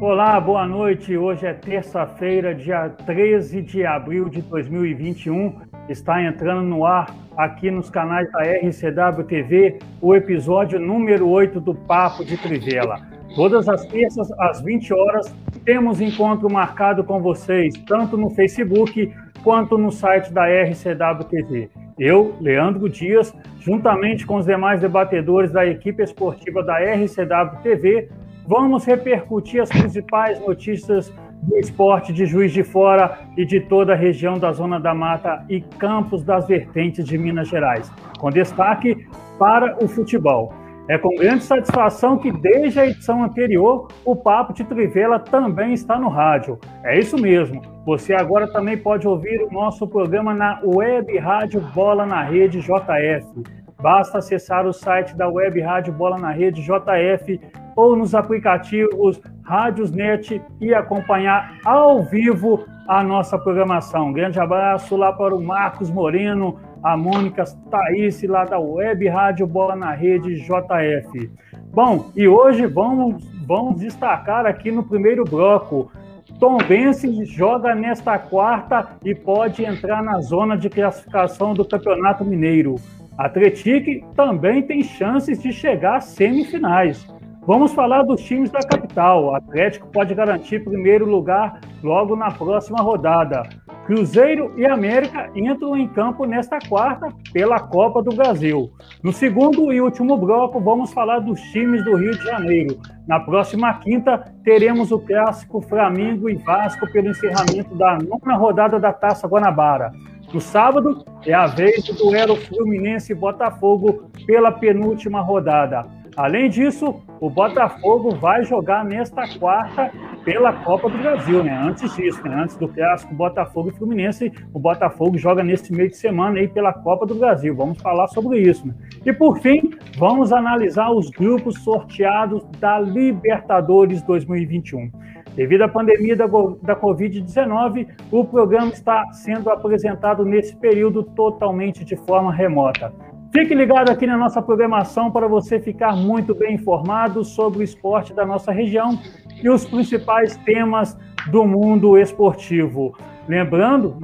Olá, boa noite. Hoje é terça-feira, dia 13 de abril de 2021. Está entrando no ar aqui nos canais da RCW TV o episódio número 8 do Papo de Trivela. Todas as terças às 20 horas temos encontro marcado com vocês, tanto no Facebook quanto no site da RCW TV. Eu, Leandro Dias, juntamente com os demais debatedores da equipe esportiva da RCW TV, Vamos repercutir as principais notícias do esporte de Juiz de Fora e de toda a região da Zona da Mata e campos das vertentes de Minas Gerais, com destaque para o futebol. É com grande satisfação que, desde a edição anterior, o Papo de Trivela também está no rádio. É isso mesmo. Você agora também pode ouvir o nosso programa na Web Rádio Bola na Rede JF. Basta acessar o site da Web Rádio Bola na Rede JF ou nos aplicativos Rádiosnet e acompanhar ao vivo a nossa programação. Um grande abraço lá para o Marcos Moreno, a Mônica Thaís, lá da Web Rádio Bola na Rede JF. Bom, e hoje vamos, vamos destacar aqui no primeiro bloco. Tom Bense joga nesta quarta e pode entrar na zona de classificação do Campeonato Mineiro. Atletique também tem chances de chegar às semifinais. Vamos falar dos times da capital. O Atlético pode garantir primeiro lugar logo na próxima rodada. Cruzeiro e América entram em campo nesta quarta pela Copa do Brasil. No segundo e último bloco, vamos falar dos times do Rio de Janeiro. Na próxima quinta, teremos o clássico Flamengo e Vasco pelo encerramento da nona rodada da Taça Guanabara. No sábado, é a vez do duelo Fluminense e Botafogo pela penúltima rodada. Além disso, o Botafogo vai jogar nesta quarta pela Copa do Brasil, né? Antes disso, né? Antes do clássico Botafogo e Fluminense, o Botafogo joga nesse meio de semana aí pela Copa do Brasil. Vamos falar sobre isso. Né? E por fim, vamos analisar os grupos sorteados da Libertadores 2021. Devido à pandemia da, da Covid-19, o programa está sendo apresentado nesse período totalmente de forma remota. Fique ligado aqui na nossa programação para você ficar muito bem informado sobre o esporte da nossa região e os principais temas do mundo esportivo. Lembrando,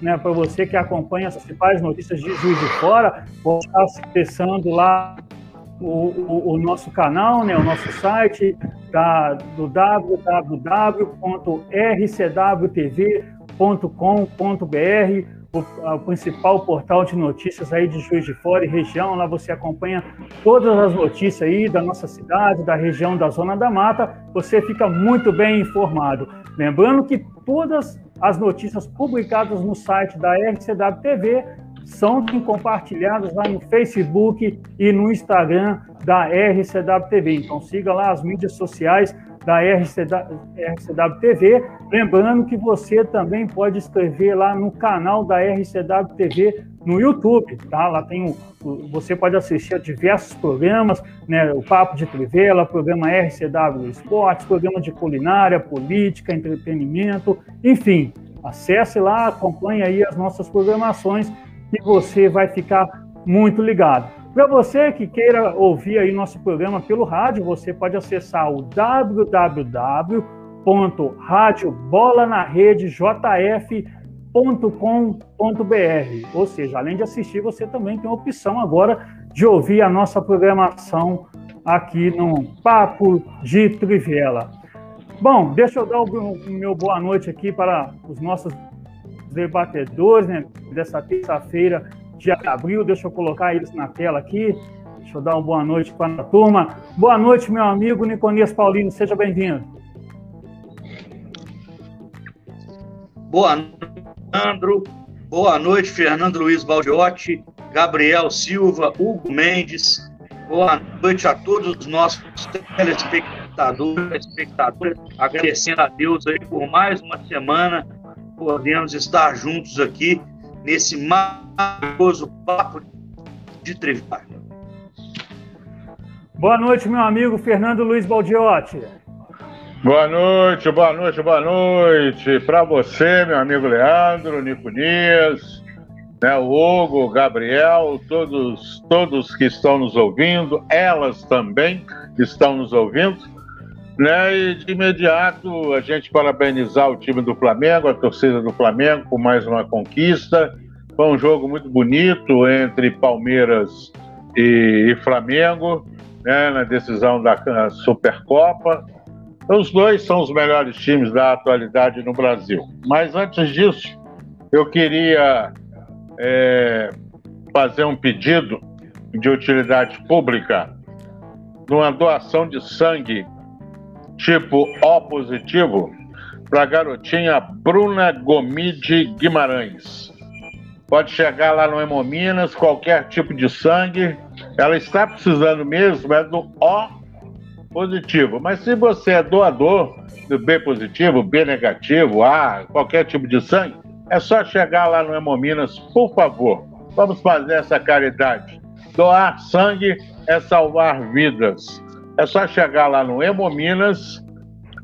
né, para você que acompanha as principais notícias de Juiz de Fora, pode estar acessando lá o, o, o, nosso canal, né, o nosso site da, do www.rcwtv.com.br o, o, principal portal de notícias aí de Juiz de Fora e região. Lá você acompanha todas as notícias aí da nossa cidade, da região da Zona da Mata. Você fica muito bem informado. Lembrando que todas as notícias publicadas no site da RCW TV são compartilhadas lá no Facebook e no Instagram da RCW TV. Então siga lá as mídias sociais da RCW, TV. Lembrando que você também pode escrever lá no canal da RCW TV no YouTube, tá? Lá tem o, você pode assistir a diversos programas, né? O Papo de Trivela, programa RCW Esportes, programa de culinária, política, entretenimento, enfim. Acesse lá, acompanhe aí as nossas programações e você vai ficar muito ligado. Para você que queira ouvir aí nosso programa pelo rádio, você pode acessar o www.radiobolanaredejf.com.br. Ou seja, além de assistir, você também tem a opção agora de ouvir a nossa programação aqui no Papo de Trivela. Bom, deixa eu dar o meu boa noite aqui para os nossos debatedores né, dessa terça-feira de abril. Deixa eu colocar eles na tela aqui. Deixa eu dar uma boa noite para a turma. Boa noite, meu amigo Niconias Paulino. Seja bem-vindo. Boa noite, Leandro. Boa noite, Fernando Luiz Baldiotti, Gabriel Silva, Hugo Mendes. Boa noite a todos os nossos telespectadores, espectadores, agradecendo a Deus aí por mais uma semana, podemos estar juntos aqui nesse maravilhoso papo de Treviar. Boa noite, meu amigo Fernando Luiz Baldiotti. Boa noite, boa noite, boa noite para você, meu amigo Leandro, Nico Nias, né, o Hugo, o Gabriel, todos, todos que estão nos ouvindo, elas também estão nos ouvindo. Né? E de imediato a gente parabenizar o time do Flamengo, a torcida do Flamengo, por mais uma conquista. Foi um jogo muito bonito entre Palmeiras e, e Flamengo, né? na decisão da Supercopa. Os dois são os melhores times da atualidade no Brasil. Mas antes disso, eu queria é, fazer um pedido de utilidade pública numa doação de sangue tipo O positivo para a garotinha Bruna Gomide Guimarães. Pode chegar lá no Hemominas, qualquer tipo de sangue. Ela está precisando mesmo é do O positivo. Mas se você é doador do B positivo, B negativo, A, qualquer tipo de sangue, é só chegar lá no Hemominas, por favor. Vamos fazer essa caridade. Doar sangue é salvar vidas. É só chegar lá no Hemominas,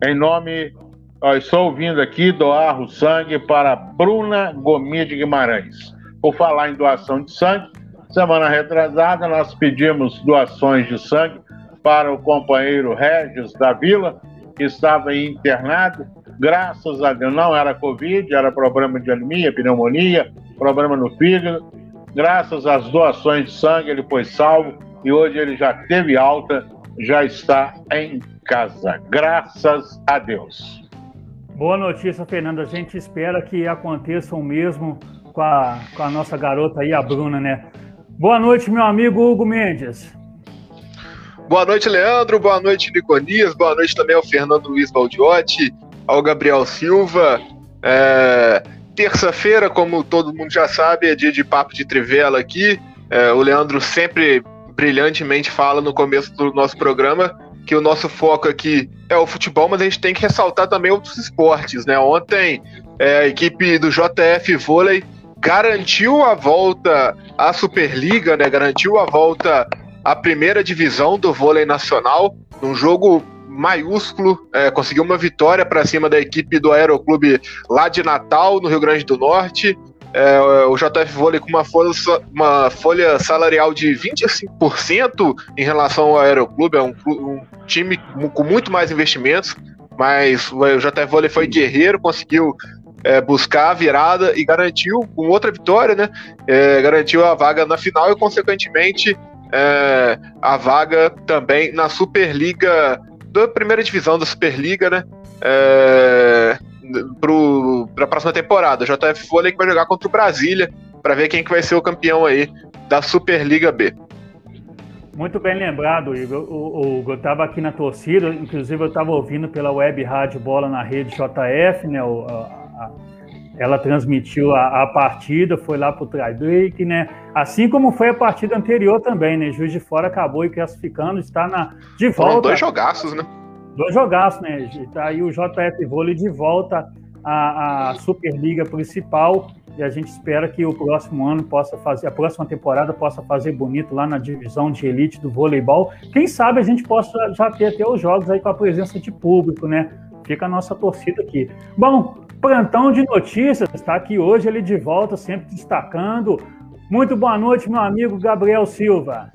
em nome. Ó, estou ouvindo aqui doar o sangue para Bruna Gomes de Guimarães. Por falar em doação de sangue, semana retrasada nós pedimos doações de sangue para o companheiro Regis da Vila, que estava internado. Graças a Deus, não era Covid, era problema de anemia, pneumonia, problema no fígado. Graças às doações de sangue, ele foi salvo e hoje ele já teve alta, já está em casa. Graças a Deus. Boa notícia, Fernando. A gente espera que aconteça o mesmo com a, com a nossa garota aí, a Bruna, né? Boa noite, meu amigo Hugo Mendes. Boa noite, Leandro. Boa noite, Niconias. Boa noite também ao Fernando Luiz Baldiotti, ao Gabriel Silva. É... Terça-feira, como todo mundo já sabe, é dia de papo de trivela aqui. É, o Leandro sempre brilhantemente fala no começo do nosso programa que o nosso foco aqui é o futebol, mas a gente tem que ressaltar também outros esportes, né? Ontem é, a equipe do JF Vôlei garantiu a volta à Superliga, né? Garantiu a volta à primeira divisão do vôlei nacional, num jogo maiúsculo, é, conseguiu uma vitória para cima da equipe do Aeroclube lá de Natal, no Rio Grande do Norte. É, o JF Vôlei com uma folha, uma folha salarial de 25% em relação ao Aeroclube, é um, um, time com muito mais investimentos, mas o JF Vôlei foi guerreiro, conseguiu é, buscar a virada e garantiu, com outra vitória, né, é, garantiu a vaga na final e, consequentemente, é, a vaga também na Superliga, da primeira divisão da Superliga, né, é, para a próxima temporada. O JF Folha que vai jogar contra o Brasília para ver quem que vai ser o campeão aí da Superliga B. Muito bem lembrado, Igor. O, o, eu estava aqui na torcida, inclusive eu estava ouvindo pela web rádio Bola na rede JF, né? O, a, a, ela transmitiu a, a, partida, foi lá para o tie-break, né? Assim como foi a partida anterior também, né? Juiz de Fora acabou e classificando, está na, de volta. Foram dois jogaços, né? Dois jogaços, né? Tá aí o JF Vôlei de volta à, à Superliga principal e a gente espera que o próximo ano possa fazer, a próxima temporada possa fazer bonito lá na divisão de elite do voleibol. Quem sabe a gente possa já ter até os jogos aí com a presença de público, né? Fica a nossa torcida aqui. Bom, plantão de notícias, está aqui hoje ele de volta, sempre destacando. Muito boa noite, meu amigo Gabriel Silva.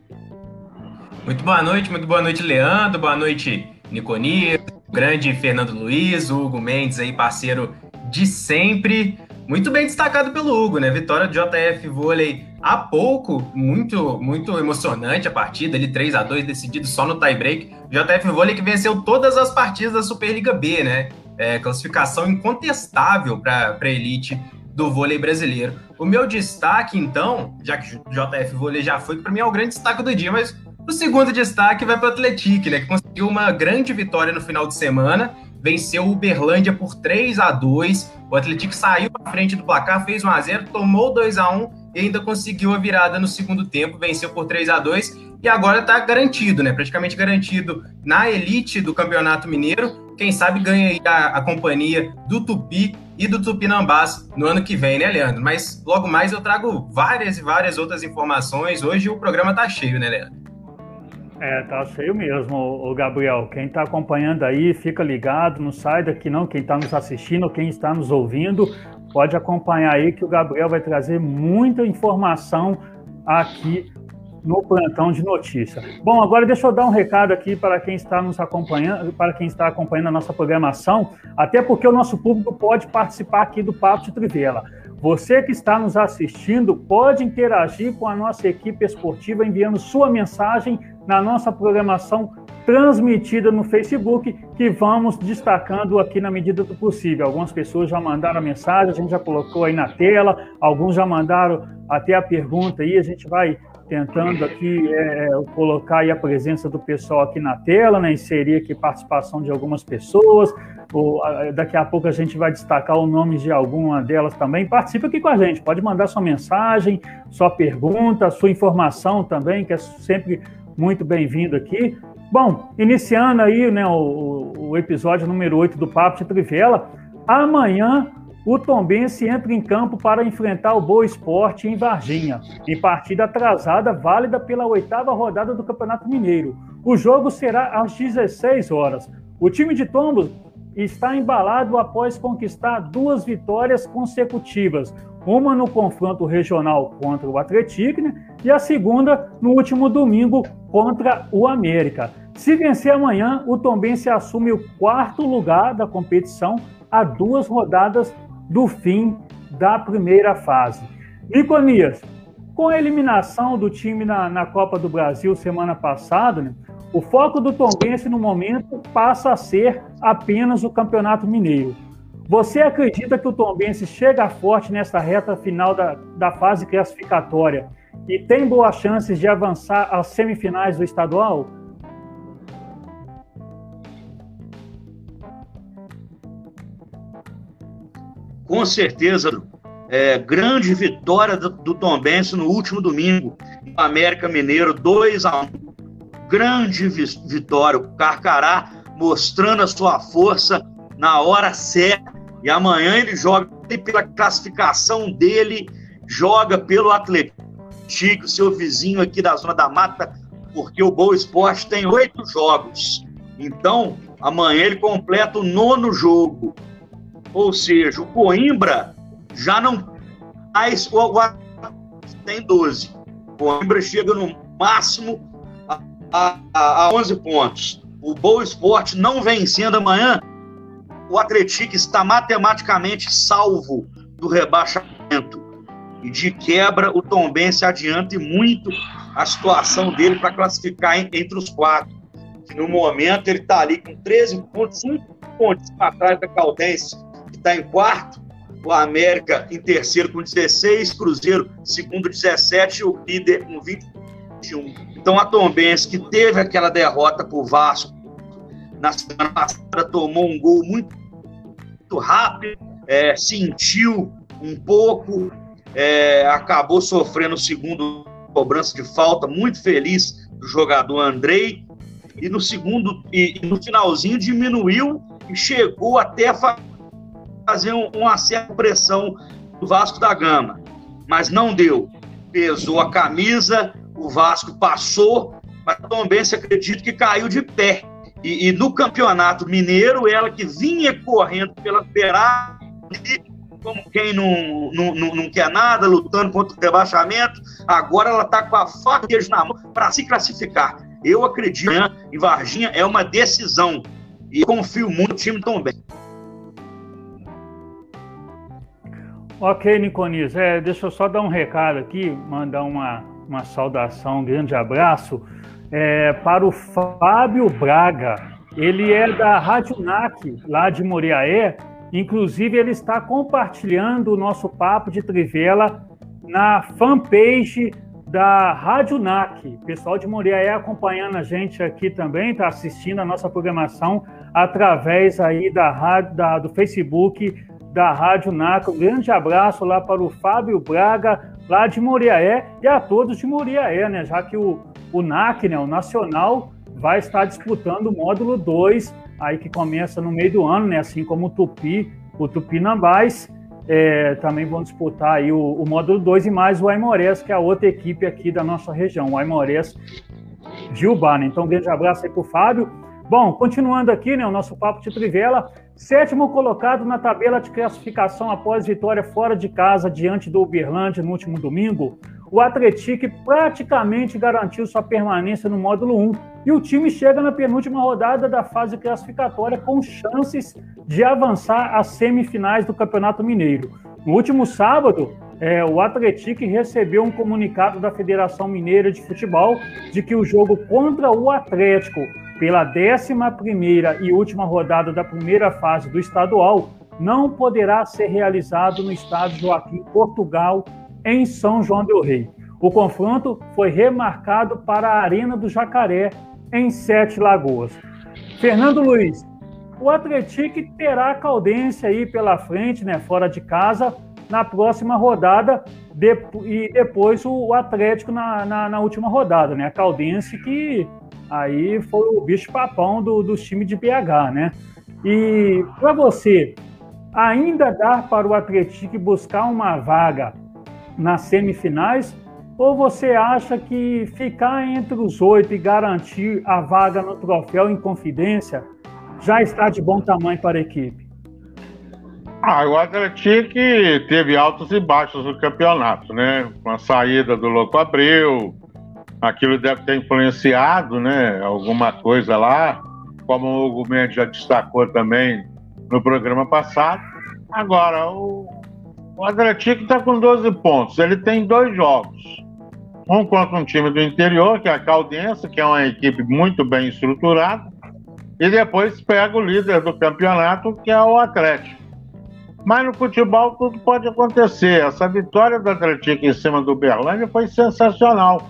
Muito boa noite, muito boa noite, Leandro. Boa noite, Niconi, grande Fernando Luiz, Hugo Mendes aí, parceiro de sempre. Muito bem destacado pelo Hugo, né? Vitória do JF Vôlei há pouco, muito muito emocionante a partida, ele 3 a 2 decidido só no tie-break. JF Vôlei que venceu todas as partidas da Superliga B, né? É, classificação incontestável para a elite do vôlei brasileiro. O meu destaque, então, já que o JF Vôlei já foi, para mim é o grande destaque do dia, mas o segundo destaque vai para o Atlético, né, que conseguiu uma grande vitória no final de semana, venceu o Uberlândia por 3 a 2 O Atlético saiu à frente do placar, fez 1 a 0 tomou 2 a 1 e ainda conseguiu a virada no segundo tempo, venceu por 3 a 2 e agora está garantido, né? Praticamente garantido na elite do Campeonato Mineiro. Quem sabe ganha a, a companhia do Tupi e do Tupinambás no ano que vem, né, Leandro? Mas logo mais eu trago várias e várias outras informações. Hoje o programa tá cheio, né, Leandro? É, tá cheio mesmo, o Gabriel. Quem está acompanhando aí, fica ligado, não sai daqui não. Quem está nos assistindo, quem está nos ouvindo, pode acompanhar aí que o Gabriel vai trazer muita informação aqui no plantão de notícia. Bom, agora deixa eu dar um recado aqui para quem está nos acompanhando, para quem está acompanhando a nossa programação, até porque o nosso público pode participar aqui do Papo de Trivela. Você que está nos assistindo pode interagir com a nossa equipe esportiva enviando sua mensagem na nossa programação transmitida no Facebook, que vamos destacando aqui na medida do possível. Algumas pessoas já mandaram a mensagem, a gente já colocou aí na tela, alguns já mandaram até a pergunta aí, a gente vai tentando aqui é, é, colocar aí a presença do pessoal aqui na tela, né, inserir aqui participação de algumas pessoas, ou, daqui a pouco a gente vai destacar o nome de alguma delas também. Participe aqui com a gente, pode mandar sua mensagem, sua pergunta, sua informação também, que é sempre muito bem-vindo aqui. Bom, iniciando aí né, o, o episódio número 8 do Papo de Trivela, amanhã o Tombense entra em campo para enfrentar o Boa Esporte em Varginha, em partida atrasada, válida pela oitava rodada do Campeonato Mineiro. O jogo será às 16 horas. O time de Tombos está embalado após conquistar duas vitórias consecutivas, uma no confronto regional contra o Atlético né, e a segunda no último domingo contra o América. Se vencer amanhã, o Tombense assume o quarto lugar da competição a duas rodadas do fim da primeira fase. Niconias, com a eliminação do time na, na Copa do Brasil semana passada, né, o foco do Tombense no momento passa a ser apenas o Campeonato Mineiro. Você acredita que o Tombense chega forte nessa reta final da, da fase classificatória e tem boas chances de avançar às semifinais do estadual? com certeza, é, grande vitória do, do Tom Benson no último domingo, América Mineiro, 2 a 1 Grande vitória, o Carcará mostrando a sua força na hora certa. E amanhã ele joga pela classificação dele, joga pelo Atlético, seu vizinho aqui da Zona da Mata, porque o Boa Esporte tem oito jogos. Então, amanhã ele completa o nono jogo. Ou seja, o Coimbra já não mais o tem 12. O Coimbra chega no máximo a, a, a 11 pontos. O Boa Esporte não vencendo amanhã, o Atlético está matematicamente salvo do rebaixamento. E de quebra, o Tombense adianta muito a situação dele para classificar entre os quatro. Que no momento ele está ali com 13 pontos, 5 pontos para trás da Caldense está em quarto, o América em terceiro com 16, Cruzeiro segundo 17 e o líder com 21. Então a Tombense, que teve aquela derrota para o Vasco na semana passada, tomou um gol muito, muito rápido, é, sentiu um pouco, é, acabou sofrendo o segundo cobrança de falta, muito feliz do jogador Andrei, e no segundo, e, e no finalzinho diminuiu e chegou até a fazer um, uma certa pressão do Vasco da Gama, mas não deu. Pesou a camisa, o Vasco passou, mas também se acredita que caiu de pé. E, e, no campeonato mineiro, ela que vinha correndo pela beirada, como quem não, não, não, não, quer nada, lutando contra o rebaixamento, agora ela está com a faca na mão para se classificar. Eu acredito em Varginha é uma decisão e confio muito no time também. Ok, Niconis, é, deixa eu só dar um recado aqui, mandar uma, uma saudação, um grande abraço é, para o Fábio Braga. Ele é da Rádio NAC, lá de Moriaé. Inclusive, ele está compartilhando o nosso papo de Trivela na fanpage da Rádio NAC. Pessoal de Moriaé acompanhando a gente aqui também, está assistindo a nossa programação através aí da, da, do Facebook da Rádio NACA. Um grande abraço lá para o Fábio Braga, lá de Moriaé, e a todos de Moriaé, né? Já que o, o NAC, né, o Nacional, vai estar disputando o módulo 2, aí que começa no meio do ano, né? Assim como o Tupi, o Tupinambás. É, também vão disputar aí o, o módulo 2 e mais o Aimorés, que é a outra equipe aqui da nossa região, o Aimorés de Urbana. Então, um grande abraço aí para o Fábio. Bom, continuando aqui, né, o nosso papo de Trivela, Sétimo colocado na tabela de classificação após vitória fora de casa diante do Uberlândia no último domingo, o Atlético praticamente garantiu sua permanência no módulo 1 e o time chega na penúltima rodada da fase classificatória com chances de avançar às semifinais do Campeonato Mineiro. No último sábado, é, o Atlético recebeu um comunicado da Federação Mineira de Futebol de que o jogo contra o Atlético, pela 11 e última rodada da primeira fase do estadual, não poderá ser realizado no estádio Joaquim Portugal, em São João del Rei. O confronto foi remarcado para a Arena do Jacaré, em Sete Lagoas. Fernando Luiz, o Atlético terá Caldense aí pela frente, né, fora de casa, na próxima rodada e depois o Atlético na, na, na, última rodada, né? A Caldense que aí foi o bicho-papão do, dos times de BH, né? E para você, ainda dá para o Atlético buscar uma vaga nas semifinais? Ou você acha que ficar entre os oito e garantir a vaga no troféu em confidência já está de bom tamanho para a equipe? Ah, o Atlético teve altos e baixos no campeonato, né? Com a saída do Louco Abreu, aquilo deve ter influenciado, né? Alguma coisa lá, como o Hugo Mendes já destacou também no programa passado. Agora, o, o Atlético está com 12 pontos. Ele tem dois jogos. Um contra um time do interior, que é a Caldense, que é uma equipe muito bem estruturada. E depois pega o líder do campeonato, que é o Atlético. Mas no futebol tudo pode acontecer. Essa vitória do Atlético em cima do Berlândia foi sensacional.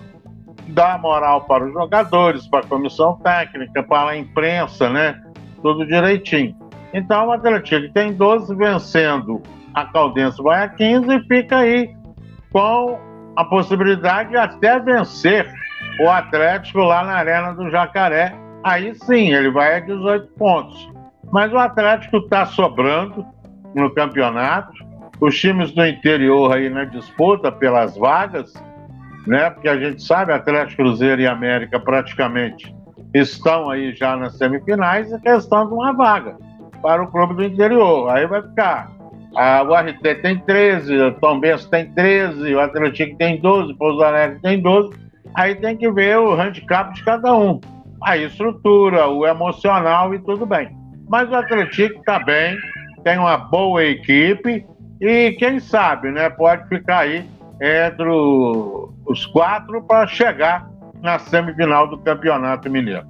Dá moral para os jogadores, para a comissão técnica, para a imprensa, né? Tudo direitinho. Então o Atlético tem 12 vencendo, a Caldense vai a 15 e fica aí com a possibilidade de até vencer o Atlético lá na Arena do Jacaré. Aí sim, ele vai a 18 pontos. Mas o Atlético está sobrando, no campeonato. Os times do interior aí na disputa pelas vagas, né? Porque a gente sabe, Atlético Cruzeiro e América praticamente estão aí já nas semifinais, a questão de uma vaga para o clube do interior. Aí vai ficar. A, o RT tem 13, o Tom Benz tem 13, o Atlético tem 12, o Pouso Alegre tem 12. Aí tem que ver o handicap de cada um. A estrutura, o emocional e tudo bem. Mas o Atlético está bem, tem uma boa equipe e quem sabe, né, pode ficar aí entre os quatro para chegar na semifinal do Campeonato Mineiro.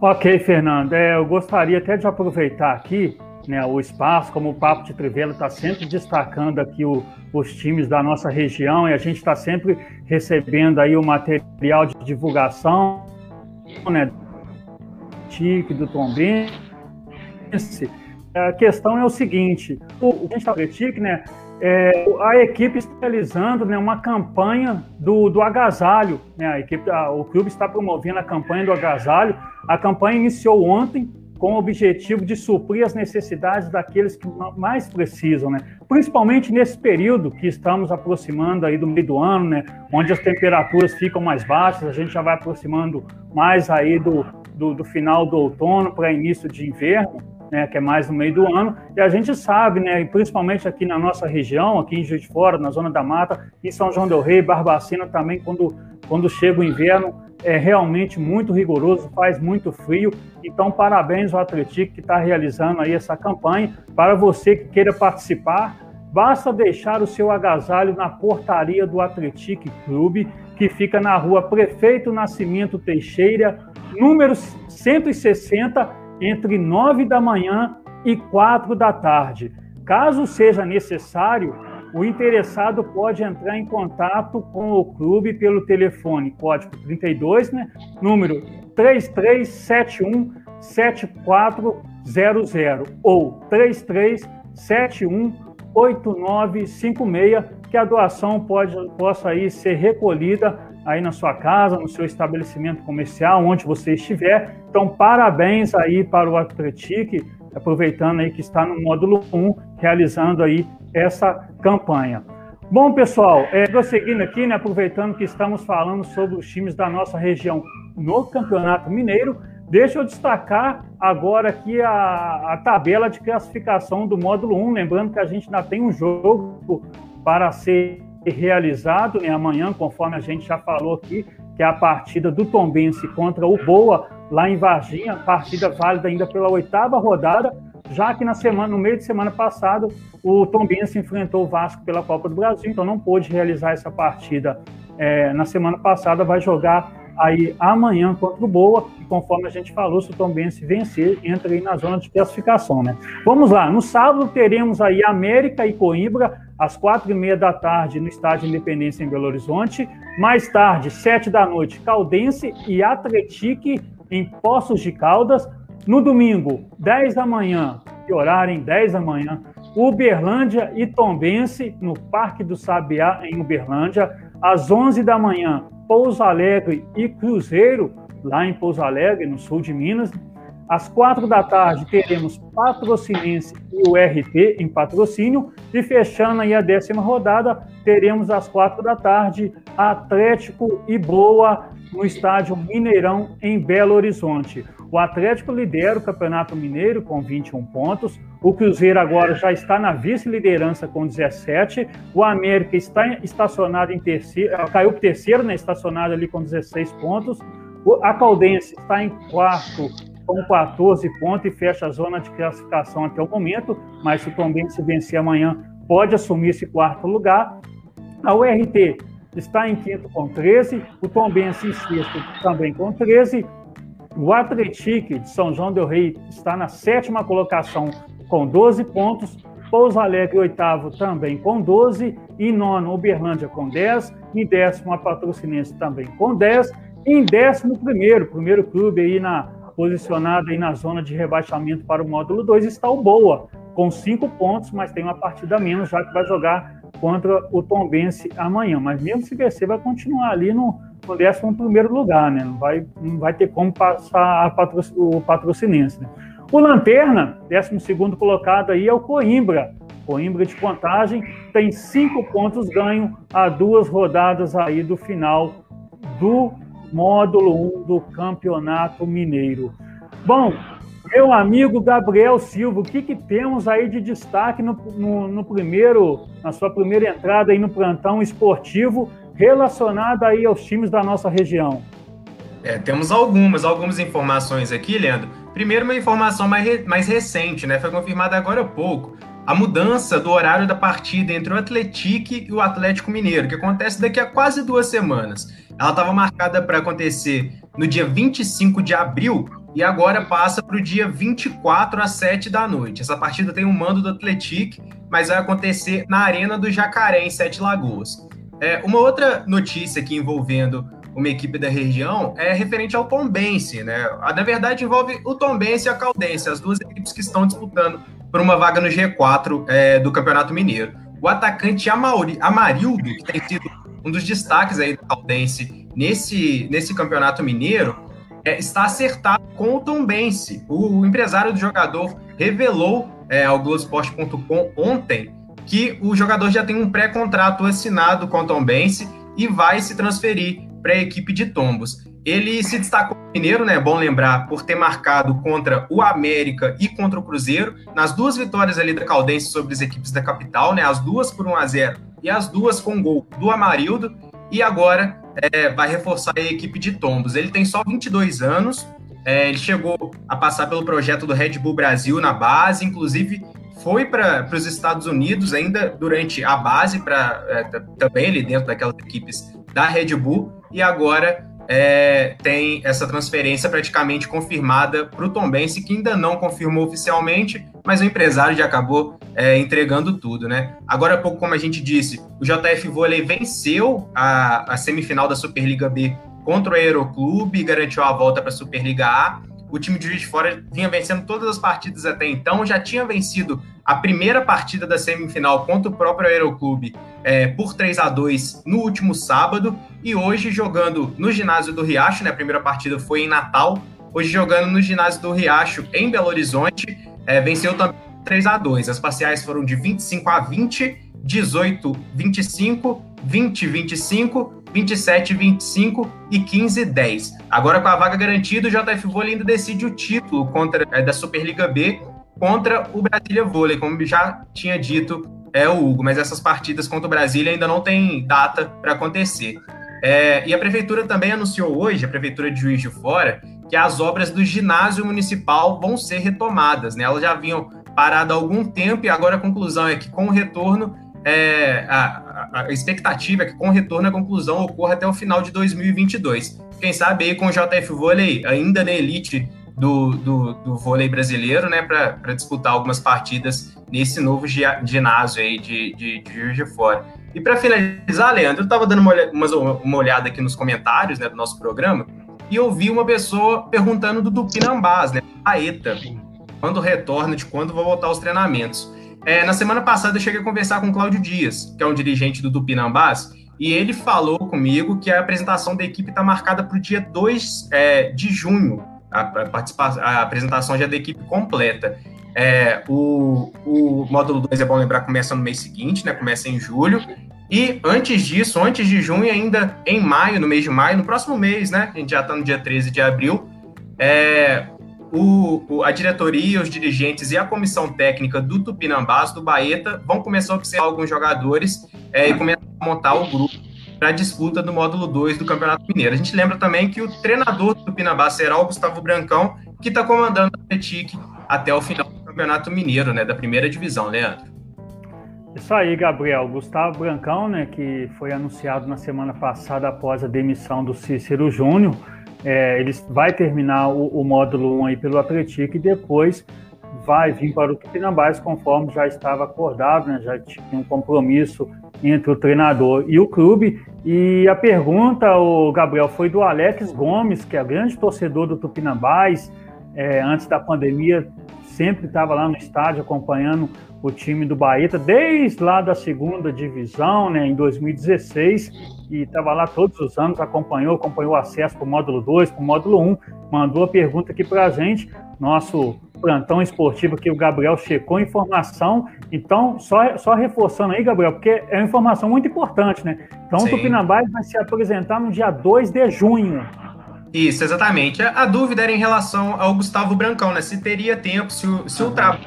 Ok, Fernando. É, eu gostaria até de aproveitar aqui né, o espaço, como o Papo de Trivela está sempre destacando aqui o, os times da nossa região e a gente está sempre recebendo aí o material de divulgação né, do Tom Bense, a questão é o seguinte: o, o Tique, né? É, a equipe está realizando né, uma campanha do, do agasalho. Né, a equipe, a, o clube está promovendo a campanha do agasalho. A campanha iniciou ontem com o objetivo de suprir as necessidades daqueles que mais precisam, né? Principalmente nesse período que estamos aproximando aí do meio do ano, né? Onde as temperaturas ficam mais baixas, a gente já vai aproximando mais aí do, do, do final do outono para início de inverno, né, que é mais no meio do ano, e a gente sabe, né, principalmente aqui na nossa região, aqui em Juiz de Fora, na Zona da Mata, em São João del Rei, Barbacena também, quando, quando chega o inverno, é realmente muito rigoroso, faz muito frio, então parabéns ao Atlético que está realizando aí essa campanha, para você que queira participar, basta deixar o seu agasalho na portaria do Atlético Clube, que fica na rua Prefeito Nascimento Teixeira, número 160, entre 9 da manhã e 4 da tarde. Caso seja necessário, o interessado pode entrar em contato com o clube pelo telefone código 32, né, número 3371 7400 ou 3371 8956, que a doação pode, possa aí ser recolhida aí na sua casa, no seu estabelecimento comercial, onde você estiver. Então, parabéns aí para o Atletic, aproveitando aí que está no módulo 1, realizando aí essa campanha. Bom, pessoal, é, prosseguindo aqui, né, aproveitando que estamos falando sobre os times da nossa região no Campeonato Mineiro, Deixa eu destacar agora aqui a, a tabela de classificação do módulo 1, lembrando que a gente ainda tem um jogo para ser realizado né, amanhã, conforme a gente já falou aqui, que é a partida do Tombense contra o Boa, lá em Varginha, partida válida ainda pela oitava rodada, já que na semana, no meio de semana passada, o Tombense enfrentou o Vasco pela Copa do Brasil, então não pôde realizar essa partida é, na semana passada, vai jogar aí amanhã contra o Boa, e conforme a gente falou, se o Tombense vencer, entra aí na zona de classificação, né? Vamos lá, no sábado teremos aí América e Coimbra, às quatro e meia da tarde, no Estádio Independência em Belo Horizonte. Mais tarde, sete da noite, Caldense e Atletique em Poços de Caldas. No domingo, 10 da manhã, que horário, em 10 da manhã, Uberlândia e Tombense, no Parque do Sabiá, em Uberlândia. Às 11 da manhã, Pouso Alegre e Cruzeiro, lá em Pouso Alegre, no sul de Minas. Às quatro da tarde teremos Patrocinense e o RT em patrocínio. E fechando aí a décima rodada, teremos às quatro da tarde Atlético e Boa no estádio Mineirão em Belo Horizonte. O Atlético lidera o Campeonato Mineiro com 21 pontos. O Cruzeiro agora já está na vice-liderança com 17. O América está estacionado em terceiro, caiu para terceiro, né, estacionado ali com 16 pontos. A Caldense está em quarto com 14 pontos e fecha a zona de classificação até o momento, mas se o Tombense vencer amanhã, pode assumir esse quarto lugar. A URT está em quinto com 13, o Tombense em sexto também com 13, o Atletique de São João del Rei está na sétima colocação com 12 pontos, Pouso Alegre oitavo também com 12, e nono Uberlândia com 10, e décimo a Patrocinense também com 10, e em décimo primeiro, primeiro clube aí na posicionado aí na zona de rebaixamento para o módulo 2 está o Boa, com cinco pontos, mas tem uma partida menos, já que vai jogar contra o Tombense amanhã. Mas mesmo se vencer, vai continuar ali no, no 11 lugar, né? Não vai, não vai ter como passar patro, o patrocinense. Né? O Lanterna, 12 colocado aí, é o Coimbra. Coimbra de contagem tem cinco pontos ganho a duas rodadas aí do final do módulo 1 do Campeonato Mineiro. Bom, meu amigo Gabriel Silva, o que, que temos aí de destaque no, no, no, primeiro, na sua primeira entrada aí no plantão esportivo relacionado aí aos times da nossa região? É, temos algumas, algumas informações aqui, Leandro. Primeiro, uma informação mais, mais recente, né? Foi confirmada agora há pouco. A mudança do horário da partida entre o Atletique e o Atlético Mineiro, que acontece daqui a quase duas semanas. Ela estava marcada para acontecer no dia 25 de abril e agora passa para o dia 24 às 7 da noite. Essa partida tem um mando do Atlético, mas vai acontecer na Arena do Jacaré, em Sete Lagoas. É, uma outra notícia aqui envolvendo uma equipe da região é referente ao Tombense, né? Na verdade, envolve o Tombense e a Caldense, as duas equipes que estão disputando por uma vaga no G4 é, do Campeonato Mineiro. O atacante Amarildo, que tem sido um dos destaques aí do Caldense nesse, nesse campeonato mineiro é, está acertado com o Tombense. O, o empresário do jogador revelou é, ao Globoesporte.com ontem que o jogador já tem um pré-contrato assinado com o Tombense e vai se transferir para a equipe de Tombos. Ele se destacou Mineiro, né? É bom lembrar, por ter marcado contra o América e contra o Cruzeiro, nas duas vitórias ali da Caldense sobre as equipes da capital, né? As duas por 1 a 0 e as duas com gol do Amarildo, e agora é, vai reforçar a equipe de Tombos. Ele tem só 22 anos, é, ele chegou a passar pelo projeto do Red Bull Brasil na base, inclusive foi para os Estados Unidos ainda durante a base, para é, também ali dentro daquelas equipes da Red Bull, e agora é, tem essa transferência praticamente confirmada para o Tombense, que ainda não confirmou oficialmente, mas o empresário já acabou é, entregando tudo, né? Agora há pouco, como a gente disse, o JF Vôlei venceu a, a semifinal da Superliga B contra o Aeroclube garantiu a volta para a Superliga A. O time de Juiz de Fora vinha vencendo todas as partidas até então, já tinha vencido a primeira partida da semifinal contra o próprio Aeroclube é, por 3 a 2 no último sábado e hoje jogando no ginásio do Riacho, né? A primeira partida foi em Natal, hoje jogando no ginásio do Riacho em Belo Horizonte, é, venceu também 3 a 2 As parciais foram de 25 a 20, 18 25, 20 25, 27 25 e 15 10. Agora com a vaga garantida, o JF Vôlei ainda decide o título contra é, da Superliga B contra o Brasília Vôlei, como já tinha dito é o Hugo, mas essas partidas contra o Brasília ainda não tem data para acontecer. É, e a prefeitura também anunciou hoje, a prefeitura de Juiz de Fora, que as obras do ginásio municipal vão ser retomadas. Né? Elas já vinham paradas há algum tempo e agora a conclusão é que com o retorno, é, a, a, expectativa é que com o retorno a conclusão ocorra até o final de 2022. Quem sabe aí com o JF Vôlei ainda na elite do, do, do vôlei brasileiro, né, para disputar algumas partidas nesse novo ginásio aí de, de, de Juiz de Fora. E para finalizar, Leandro, eu estava dando uma, uma, olhada aqui nos comentários né, do nosso programa e ouvi uma pessoa perguntando do Tupinambás, né, a ETA, quando retorna, de quando vão voltar os treinamentos. É, na semana passada eu cheguei a conversar com o Cláudio Dias, que é um dirigente do Tupinambás, e ele falou comigo que a apresentação da equipe está marcada para o dia 2 é, de junho, a, participação, a apresentação já da equipe completa. É, o, o módulo 2, é bom lembrar, começa no mês seguinte, né? Começa em julho. E antes disso, antes de junho, ainda em maio, no mês de maio, no próximo mês, né? A gente já está no dia 13 de abril. É, o, a diretoria, os dirigentes e a comissão técnica do Tupinambás, do Baeta, vão começar a observar alguns jogadores é, e começar a montar o grupo para a disputa do módulo 2 do Campeonato Mineiro. A gente lembra também que o treinador do Tupinambá será o Gustavo Brancão, que está comandando a Atletic até o final do Campeonato Mineiro, né, da primeira divisão, Leandro. Isso aí, Gabriel. Gustavo Brancão, né, que foi anunciado na semana passada após a demissão do Cícero Júnior, é, ele vai terminar o, o módulo 1 aí pelo Atlético e depois vai vir para o Tupinambás, conforme já estava acordado, né? já tinha um compromisso entre o treinador e o clube. E a pergunta, o Gabriel, foi do Alex Gomes, que é grande torcedor do Tupinambás, é, antes da pandemia, sempre estava lá no estádio acompanhando o time do Bahia, desde lá da segunda divisão, né, em 2016, e estava lá todos os anos, acompanhou, acompanhou o acesso para o módulo 2, para o módulo 1, mandou a pergunta aqui para a gente, nosso plantão esportivo que o Gabriel checou informação. Então, só, só reforçando aí, Gabriel, porque é uma informação muito importante, né? Então, Sim. o Tupinambás vai se apresentar no dia 2 de junho. Isso, exatamente. A, a, dúvida era em relação ao Gustavo Brancão, né? Se teria tempo, se o, se o trabalho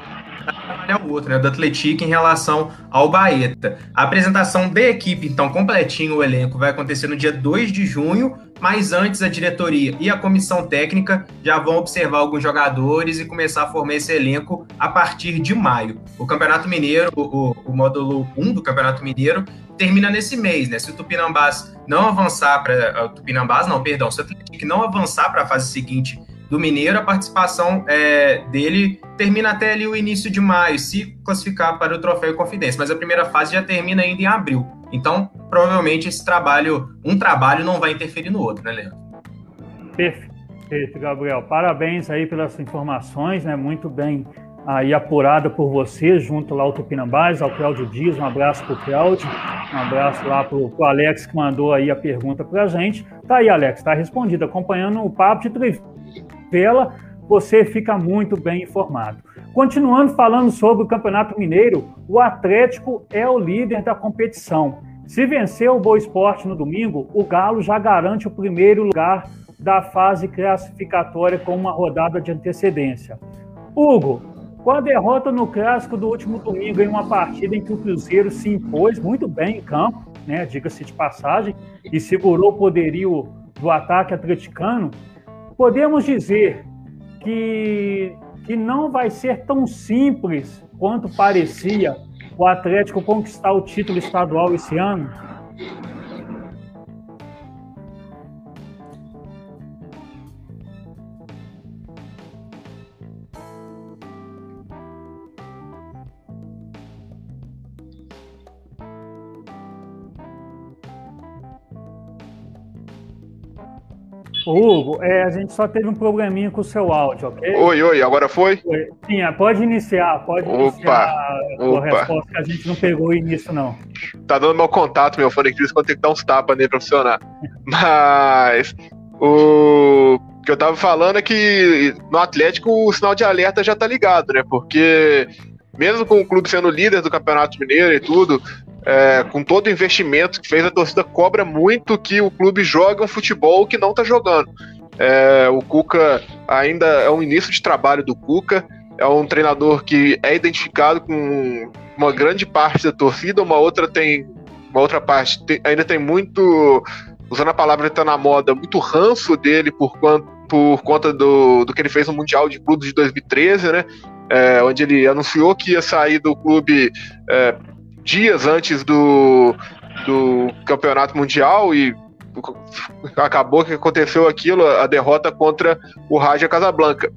é o outro, né? Do Atlético em relação ao Baeta. A apresentação da equipe, então, completinho o elenco, vai acontecer no dia 2 de junho, mas antes a diretoria e a comissão técnica já vão observar alguns jogadores e começar a formar esse elenco a partir de maio. O Campeonato Mineiro, o, o módulo 1 do Campeonato Mineiro, termina nesse mês, né? Se o Tupinambás não avançar para. O Tupinambás, não, perdão, se o Atlético não avançar para a fase seguinte do Mineiro, a participação é, dele termina até ali o início de maio, se classificar para o Troféu Confidência, mas a primeira fase já termina ainda em abril. Então, provavelmente esse trabalho, um trabalho não vai interferir no outro, né, Leandro? Perfeito, Gabriel. Parabéns aí pelas informações, né? Muito bem aí apurada por você, junto lá ao Tupinambás, ao Cláudio Dias, um abraço para o Cláudio, um abraço lá para o Alex que mandou aí a pergunta para a gente. Tá aí, Alex, está respondido, acompanhando o papo de Trivela, você fica muito bem informado. Continuando falando sobre o Campeonato Mineiro, o Atlético é o líder da competição. Se vencer o Boa Esporte no domingo, o Galo já garante o primeiro lugar da fase classificatória com uma rodada de antecedência. Hugo, com a derrota no clássico do último domingo em uma partida em que o Cruzeiro se impôs muito bem em campo, né, diga-se de passagem, e segurou o poderio do ataque atleticano, podemos dizer que, que não vai ser tão simples quanto parecia o Atlético conquistar o título estadual esse ano? Hugo, é, a gente só teve um probleminha com o seu áudio, ok? Oi, oi, agora foi? Sim, é, pode iniciar, pode opa, iniciar a opa. resposta que a gente não pegou o início, não. Tá dando meu contato, meu fone crise, quando tem que dar uns tapas nele pra funcionar. Mas o que eu tava falando é que no Atlético o sinal de alerta já tá ligado, né? Porque mesmo com o clube sendo líder do Campeonato Mineiro e tudo, é, com todo o investimento que fez, a torcida cobra muito que o clube jogue um futebol que não está jogando. É, o Cuca ainda é um início de trabalho do Cuca, é um treinador que é identificado com uma grande parte da torcida, uma outra tem uma outra parte tem, ainda tem muito usando a palavra que está na moda, muito ranço dele por, por conta do, do que ele fez no Mundial de Clubes de 2013, né? É, onde ele anunciou que ia sair do clube é, dias antes do, do campeonato mundial e acabou que aconteceu aquilo, a derrota contra o Raja Casablanca.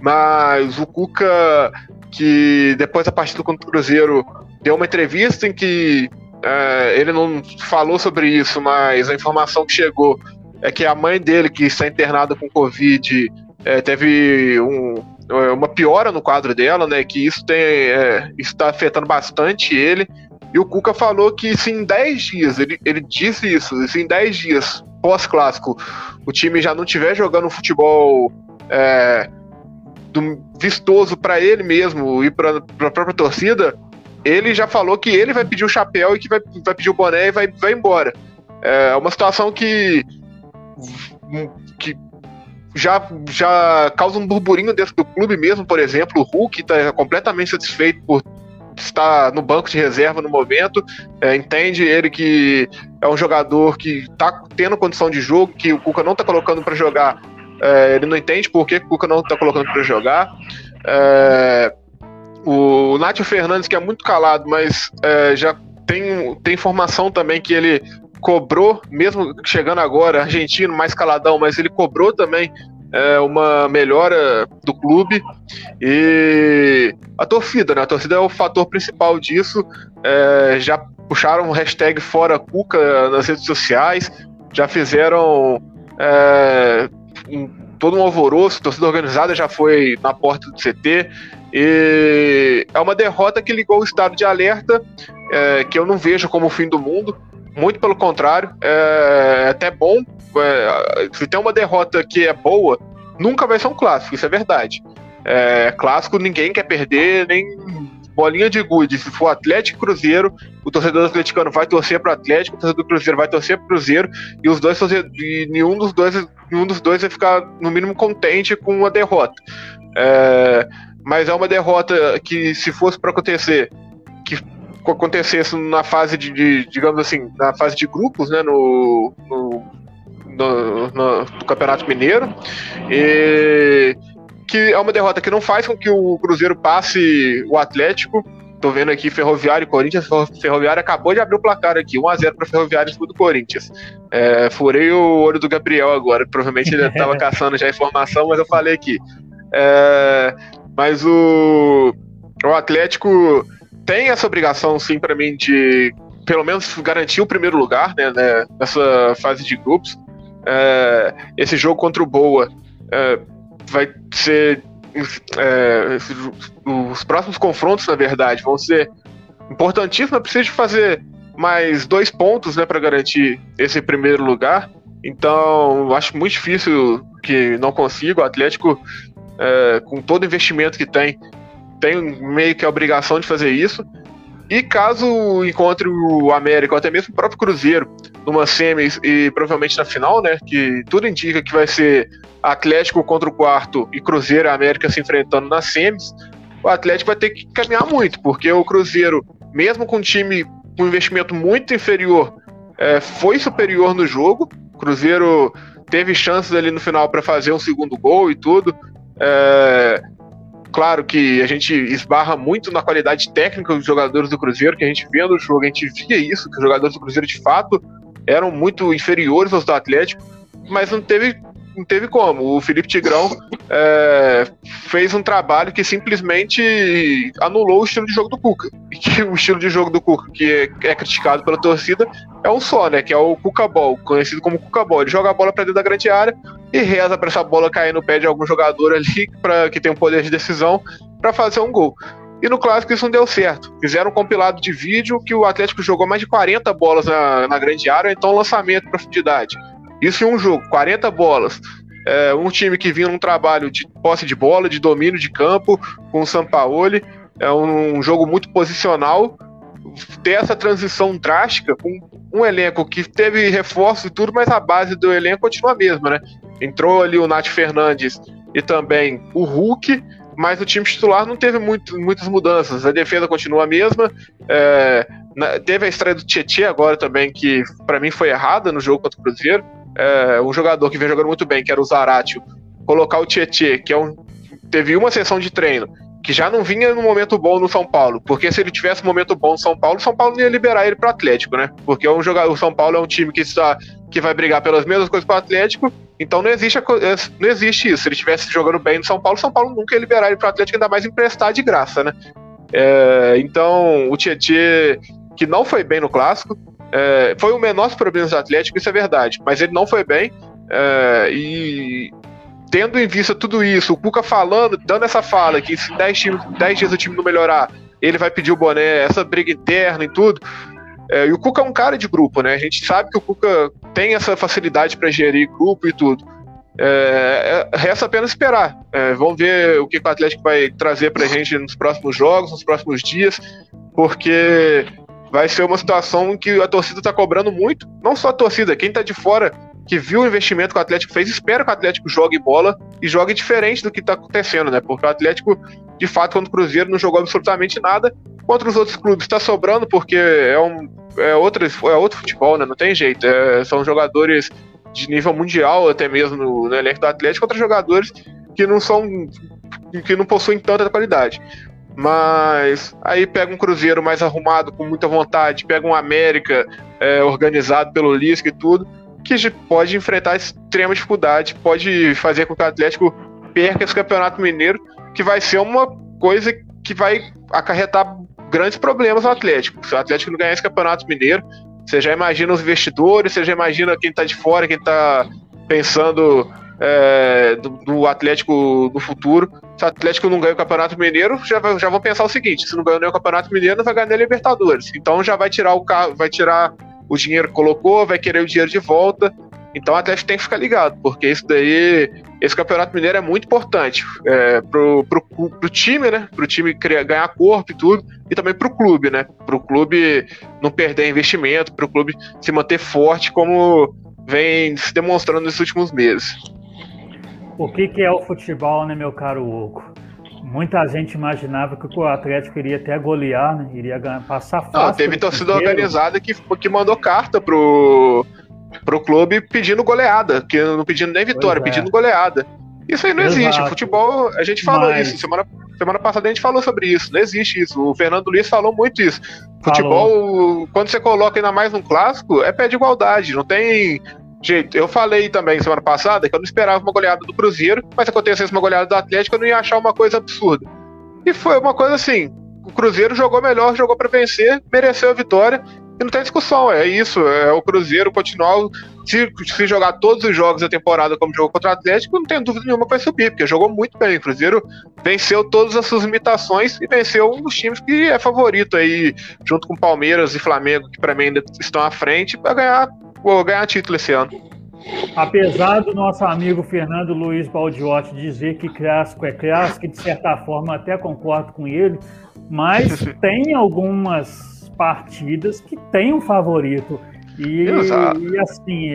Mas o Cuca, que depois da partida contra o Cruzeiro, deu uma entrevista em que é, ele não falou sobre isso, mas a informação que chegou é que a mãe dele, que está internada com Covid, é, teve um, uma piora no quadro dela, né? Que isso tem é, está afetando bastante ele. E o Cuca falou que se em 10 dias, ele, ele disse isso, se em 10 dias pós-clássico o time já não estiver jogando futebol é, do, vistoso para ele mesmo e para a própria torcida, ele já falou que ele vai pedir o chapéu e que vai, vai pedir o boné e vai, vai embora. É uma situação que, que já, já causa um burburinho dentro do clube mesmo, por exemplo, o Hulk está completamente satisfeito por estar no banco de reserva no momento, é, entende ele que é um jogador que está tendo condição de jogo, que o Cuca não está colocando para jogar, é, ele não entende por que o Cuca não está colocando para jogar. É, o Nátio Fernandes, que é muito calado, mas é, já tem, tem informação também que ele cobrou, mesmo chegando agora, argentino, mais caladão, mas ele cobrou também é, uma melhora do clube e a torcida, né? A torcida é o fator principal disso. É, já puxaram o hashtag Fora Cuca nas redes sociais, já fizeram é, um, todo um alvoroço, a torcida organizada já foi na porta do CT. E é uma derrota que ligou o estado de alerta, é, que eu não vejo como o fim do mundo. Muito pelo contrário, é até bom. É, se tem uma derrota que é boa, nunca vai ser um clássico, isso é verdade. É, clássico ninguém quer perder, nem bolinha de gude. Se for Atlético e Cruzeiro, o torcedor atleticano vai torcer para o Atlético, o torcedor do Cruzeiro vai torcer para o Cruzeiro, e os dois e nenhum dos dois nenhum dos dois vai ficar no mínimo contente com a derrota. É, mas é uma derrota que se fosse para acontecer, que acontecesse na fase de, de, digamos assim, na fase de grupos, né, no, no, no, no, no Campeonato Mineiro, e que é uma derrota que não faz com que o Cruzeiro passe o Atlético. Tô vendo aqui Ferroviário e Corinthians. Ferroviário acabou de abrir o placar aqui, 1x0 para Ferroviário em cima do Corinthians. É, furei o olho do Gabriel agora, provavelmente ele estava caçando já a informação, mas eu falei aqui. É, mas o, o Atlético tem essa obrigação, sim, para mim, de pelo menos garantir o primeiro lugar né, né nessa fase de grupos. É, esse jogo contra o Boa é, vai ser. É, os próximos confrontos, na verdade, vão ser importantíssimos. Precisa de fazer mais dois pontos né, para garantir esse primeiro lugar. Então, acho muito difícil que não consiga. O Atlético, é, com todo o investimento que tem, tem meio que a obrigação de fazer isso. E caso encontre o América, ou até mesmo o próprio Cruzeiro, numa semis e provavelmente na final, né? Que tudo indica que vai ser Atlético contra o quarto e Cruzeiro e América se enfrentando nas semis, o Atlético vai ter que caminhar muito, porque o Cruzeiro, mesmo com um time com investimento muito inferior, é, foi superior no jogo. O Cruzeiro teve chances ali no final para fazer um segundo gol e tudo. É, Claro que a gente esbarra muito na qualidade técnica dos jogadores do Cruzeiro, que a gente vê no jogo, a gente via isso, que os jogadores do Cruzeiro de fato eram muito inferiores aos do Atlético, mas não teve não teve como. O Felipe Tigrão é, fez um trabalho que simplesmente anulou o estilo de jogo do Cuca. E que o estilo de jogo do Cuca, que é, é criticado pela torcida, é um só, né? Que é o Cuca Ball, conhecido como Cuca Ball. Ele joga a bola para dentro da grande área e reza para essa bola cair no pé de algum jogador ali pra, que tem um poder de decisão para fazer um gol. E no clássico isso não deu certo. Fizeram um compilado de vídeo que o Atlético jogou mais de 40 bolas na, na grande área, então lançamento, profundidade. Isso em um jogo, 40 bolas. É, um time que vinha num trabalho de posse de bola, de domínio de campo, com o Sampaoli. É um, um jogo muito posicional. ter essa transição drástica com um elenco que teve reforço e tudo, mas a base do elenco continua a mesma, né? Entrou ali o Nath Fernandes e também o Hulk, mas o time titular não teve muito, muitas mudanças. A defesa continua a mesma. É, na, teve a estreia do Tietchan agora também, que para mim foi errada no jogo contra o Cruzeiro. É, um jogador que vem jogando muito bem, que era o Zaratio, colocar o Tietchan, que é um, teve uma sessão de treino que já não vinha no momento bom no São Paulo, porque se ele tivesse um momento bom no São Paulo, o São Paulo ia liberar ele para o Atlético, né? Porque o, jogador, o São Paulo é um time que está que vai brigar pelas mesmas coisas para o Atlético, então não existe, não existe isso. Se ele estivesse jogando bem no São Paulo, o São Paulo nunca ia liberar ele para o Atlético, ainda mais emprestar de graça, né? É, então o Tietchan, que não foi bem no clássico, é, foi o menor dos problemas do Atlético, isso é verdade, mas ele não foi bem. É, e tendo em vista tudo isso, o Cuca falando, dando essa fala que se 10, times, 10 dias o time não melhorar, ele vai pedir o boné, essa briga interna e tudo. É, e o Cuca é um cara de grupo, né? A gente sabe que o Cuca tem essa facilidade para gerir grupo e tudo. É, é, resta apenas esperar. É, vamos ver o que o Atlético vai trazer para a gente nos próximos jogos, nos próximos dias, porque vai ser uma situação que a torcida está cobrando muito. Não só a torcida, quem está de fora que viu o investimento que o Atlético fez, espera que o Atlético jogue bola e jogue diferente do que está acontecendo, né? Porque o Atlético, de fato, contra o Cruzeiro não jogou absolutamente nada. Contra os outros clubes está sobrando, porque é, um, é, outro, é outro futebol, né? Não tem jeito. É, são jogadores de nível mundial, até mesmo no, no elenco do Atlético, contra jogadores que não são. que não possuem tanta qualidade. Mas aí pega um Cruzeiro mais arrumado, com muita vontade, pega um América é, organizado pelo Lisca e tudo que pode enfrentar extrema dificuldade, pode fazer com que o Atlético perca esse Campeonato Mineiro, que vai ser uma coisa que vai acarretar grandes problemas no Atlético. Se o Atlético não ganhar esse Campeonato Mineiro, você já imagina os investidores, você já imagina quem está de fora, quem está pensando é, do, do, Atlético no futuro. Se o Atlético não ganha o Campeonato Mineiro, já, vai, já vão pensar o seguinte: se não nem o Campeonato Mineiro, não vai ganhar a Libertadores. Então já vai tirar o vai tirar o dinheiro que colocou, vai querer o dinheiro de volta. Então o Atlético tem que ficar ligado, porque isso daí, esse Campeonato Mineiro é muito importante é, pro, pro, pro time, né? Pro time criar, ganhar corpo e tudo, e também pro clube, né? Pro clube não perder investimento, pro clube se manter forte, como vem se demonstrando nesses últimos meses. O que, que é o futebol, né, meu caro Hugo? Muita gente imaginava que o Atlético iria até golear, né? Iria ganhar, passar fácil. Não, teve torcida organizada que, que mandou carta pro, pro clube pedindo goleada, que não pedindo nem vitória, é. pedindo goleada. Isso aí não Exato. existe. Futebol, a gente falou Mas... isso. Semana, semana passada a gente falou sobre isso. Não existe isso. O Fernando Luiz falou muito isso. Futebol, falou. quando você coloca ainda mais um clássico, é pé de igualdade. Não tem Gente, eu falei também semana passada que eu não esperava uma goleada do Cruzeiro, mas se acontecesse uma goleada do Atlético, eu não ia achar uma coisa absurda. E foi uma coisa assim: o Cruzeiro jogou melhor, jogou para vencer, mereceu a vitória, e não tem discussão. É isso, é o Cruzeiro continuar. Se, se jogar todos os jogos da temporada como jogou contra o Atlético, não tenho dúvida nenhuma que vai subir, porque jogou muito bem. O Cruzeiro venceu todas as suas limitações e venceu um dos times que é favorito aí, junto com Palmeiras e Flamengo, que para mim ainda estão à frente, para ganhar Vou ganhar título esse ano. Apesar do nosso amigo Fernando Luiz Baldiotti dizer que clássico é clássico, de certa forma até concordo com ele, mas tem algumas partidas que tem um favorito. E, e, assim,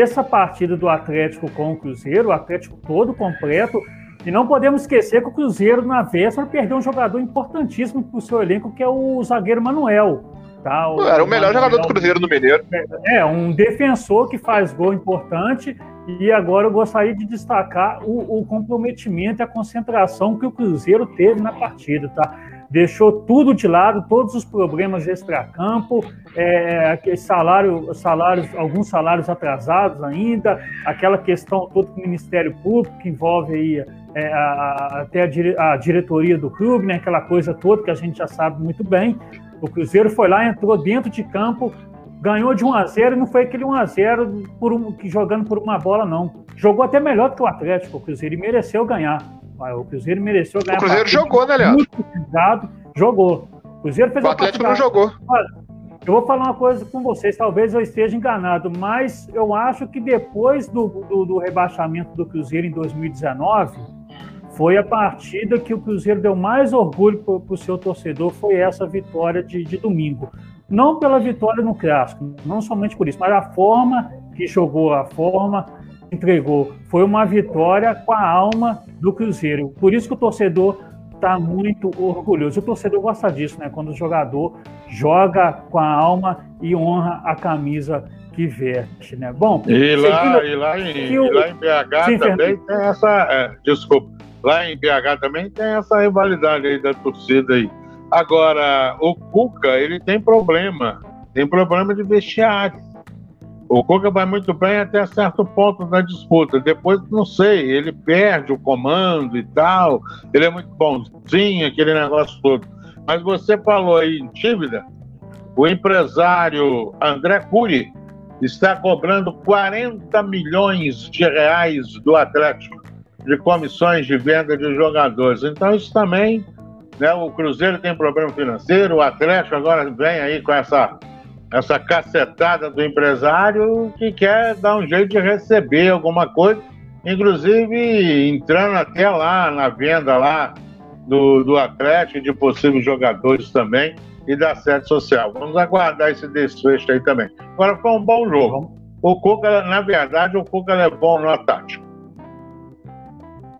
essa partida do Atlético com o Cruzeiro, o Atlético todo completo, e não podemos esquecer que o Cruzeiro, na véspera, perdeu um jogador importantíssimo para o seu elenco, que é o zagueiro Manuel. Tá? O, Era o melhor jogador do Cruzeiro no Mineiro. É, é, um defensor que faz gol importante. E agora eu gostaria de destacar o, o comprometimento e a concentração que o Cruzeiro teve na partida, tá? Deixou tudo de lado, todos os problemas extracampo, é, salário, salários, alguns salários atrasados ainda, aquela questão toda com o Ministério Público que envolve aí é, a, até a, dire, a, diretoria do clube, né, aquela coisa toda que a gente já sabe muito bem. O Cruzeiro foi lá, entrou dentro de campo, ganhou de 1 a 0 e não foi aquele 1 a 0 por um, jogando por uma bola, não. Jogou até melhor do que o Atlético, o Cruzeiro, e mereceu ganhar. O Cruzeiro mereceu ganhar. O Cruzeiro jogou, né, Leandro? Muito pesado, jogou. O Cruzeiro fez o Atlético não jogou. Olha, eu vou falar uma coisa com vocês, talvez eu esteja enganado, mas eu acho que depois do, do, do rebaixamento do Cruzeiro em 2019 foi a partida que o Cruzeiro deu mais orgulho para o seu torcedor, foi essa vitória de, de domingo. Não pela vitória no clássico, não somente por isso, mas a forma que jogou, a forma que entregou. Foi uma vitória com a alma do Cruzeiro. Por isso que o torcedor está muito orgulhoso. O torcedor gosta disso, né? Quando o jogador joga com a alma e honra a camisa que veste, né? Bom, e lá, e lá, em, e lá em BH Sim, também Fernando. tem essa. É, desculpa, lá em BH também tem essa rivalidade aí da torcida aí. Agora, o Cuca, ele tem problema. Tem problema de vestiário. O Cuca vai muito bem até certo ponto na disputa. Depois, não sei, ele perde o comando e tal. Ele é muito bonzinho, aquele negócio todo. Mas você falou aí em dívida. O empresário André Cury está cobrando 40 milhões de reais do Atlético de comissões de venda de jogadores. Então, isso também, né, o Cruzeiro tem problema financeiro, o Atlético agora vem aí com essa essa cacetada do empresário que quer dar um jeito de receber alguma coisa, inclusive entrando até lá na venda lá do, do Atlético de possíveis jogadores também e da sede social. Vamos aguardar esse desfecho aí também. Agora foi um bom jogo. O Cuca, na verdade, o Cuca levou no tático.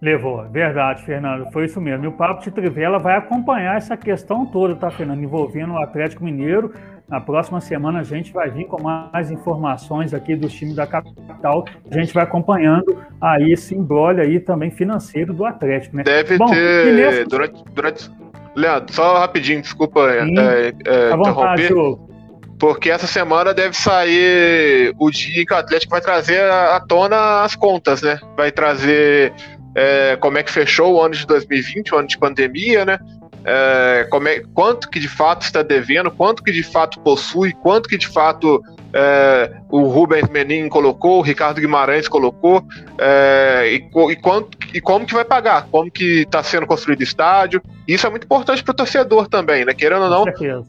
Levou, verdade, Fernando, foi isso mesmo. E o Papo de Trivela vai acompanhar essa questão toda, tá, Fernando? Envolvendo o Atlético Mineiro. Na próxima semana a gente vai vir com mais informações aqui dos times da capital. A gente vai acompanhando aí esse embrolho aí também financeiro do Atlético, né? Deve Bom, ter. Nesse... Durante, durante. Leandro, só rapidinho, desculpa Sim, é, é, interromper. Vontade, porque essa semana deve sair o dia que o Atlético vai trazer à tona as contas, né? Vai trazer é, como é que fechou o ano de 2020, o ano de pandemia, né? É, é, quanto que de fato está devendo, quanto que de fato possui, quanto que de fato é, o Rubens Menin colocou, o Ricardo Guimarães colocou, é, e, e, quanto, e como que vai pagar, como que está sendo construído o estádio. Isso é muito importante para o torcedor também, né? Querendo ou não,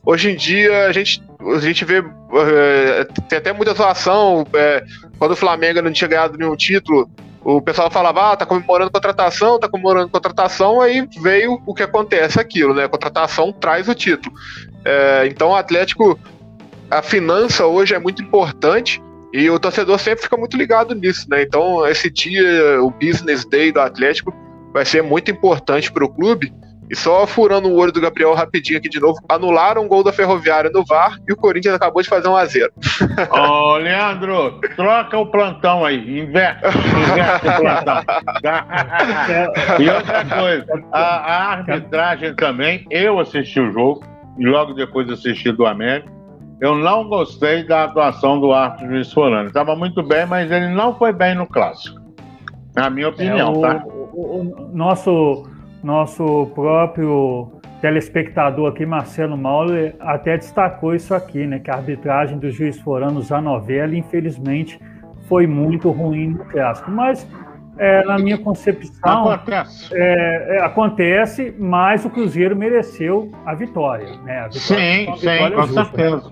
hoje em dia a gente, a gente vê, é, tem até muita zoação, é, quando o Flamengo não tinha ganhado nenhum título, o pessoal falava, ah, tá comemorando contratação, tá comemorando contratação, aí veio o que acontece aquilo, né? A contratação traz o título. É, então o Atlético, a finança hoje é muito importante e o torcedor sempre fica muito ligado nisso, né? Então esse dia, o Business Day do Atlético, vai ser muito importante para o clube e só furando o olho do Gabriel rapidinho aqui de novo, anularam o gol da Ferroviária no VAR e o Corinthians acabou de fazer um a 0 Ô, Leandro, troca o plantão aí, inverte, inverte o plantão. e outra coisa, a, a, arbitragem também, eu assisti o jogo e logo depois assisti do América. Eu não gostei da atuação do árbitro Luiz Solano. Estava muito bem, mas ele não foi bem no clássico. Na minha opinião, é, o, tá? O, o, nosso nosso próprio telespectador aqui, Marcelo Mauler, até destacou isso aqui, né? Que a arbitragem do juiz Forano Zanovelli, infelizmente, foi muito ruim no clássico. Mas, é, na minha concepção, acontece. É, é, acontece, mas o Cruzeiro mereceu a vitória. Né? A vitória, sim, sim, com justa, certeza.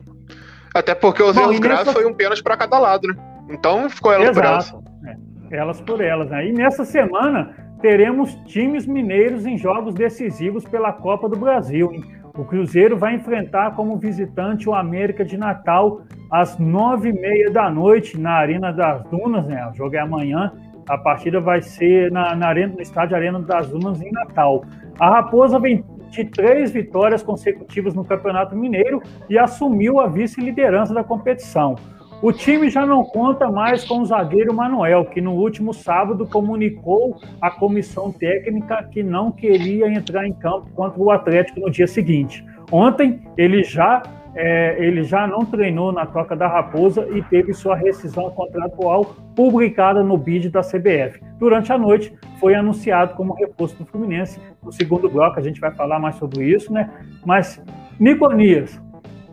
Até porque os erros graves nessa... foi um pênalti para cada lado, né? Então ficou elas Exato. por elas. É, elas por elas. Né? E nessa semana teremos times mineiros em jogos decisivos pela Copa do Brasil. O Cruzeiro vai enfrentar como visitante o América de Natal às nove e meia da noite na Arena das Dunas, né? O jogo é amanhã. A partida vai ser na, na arena, no estádio Arena das Dunas em Natal. A Raposa vem de três vitórias consecutivas no Campeonato Mineiro e assumiu a vice-liderança da competição. O time já não conta mais com o zagueiro Manuel, que no último sábado comunicou à comissão técnica que não queria entrar em campo contra o Atlético no dia seguinte. Ontem ele já é, ele já não treinou na Toca da Raposa e teve sua rescisão contratual publicada no BID da CBF. Durante a noite, foi anunciado como reforço do Fluminense. No segundo bloco, a gente vai falar mais sobre isso, né? Mas, Niconias,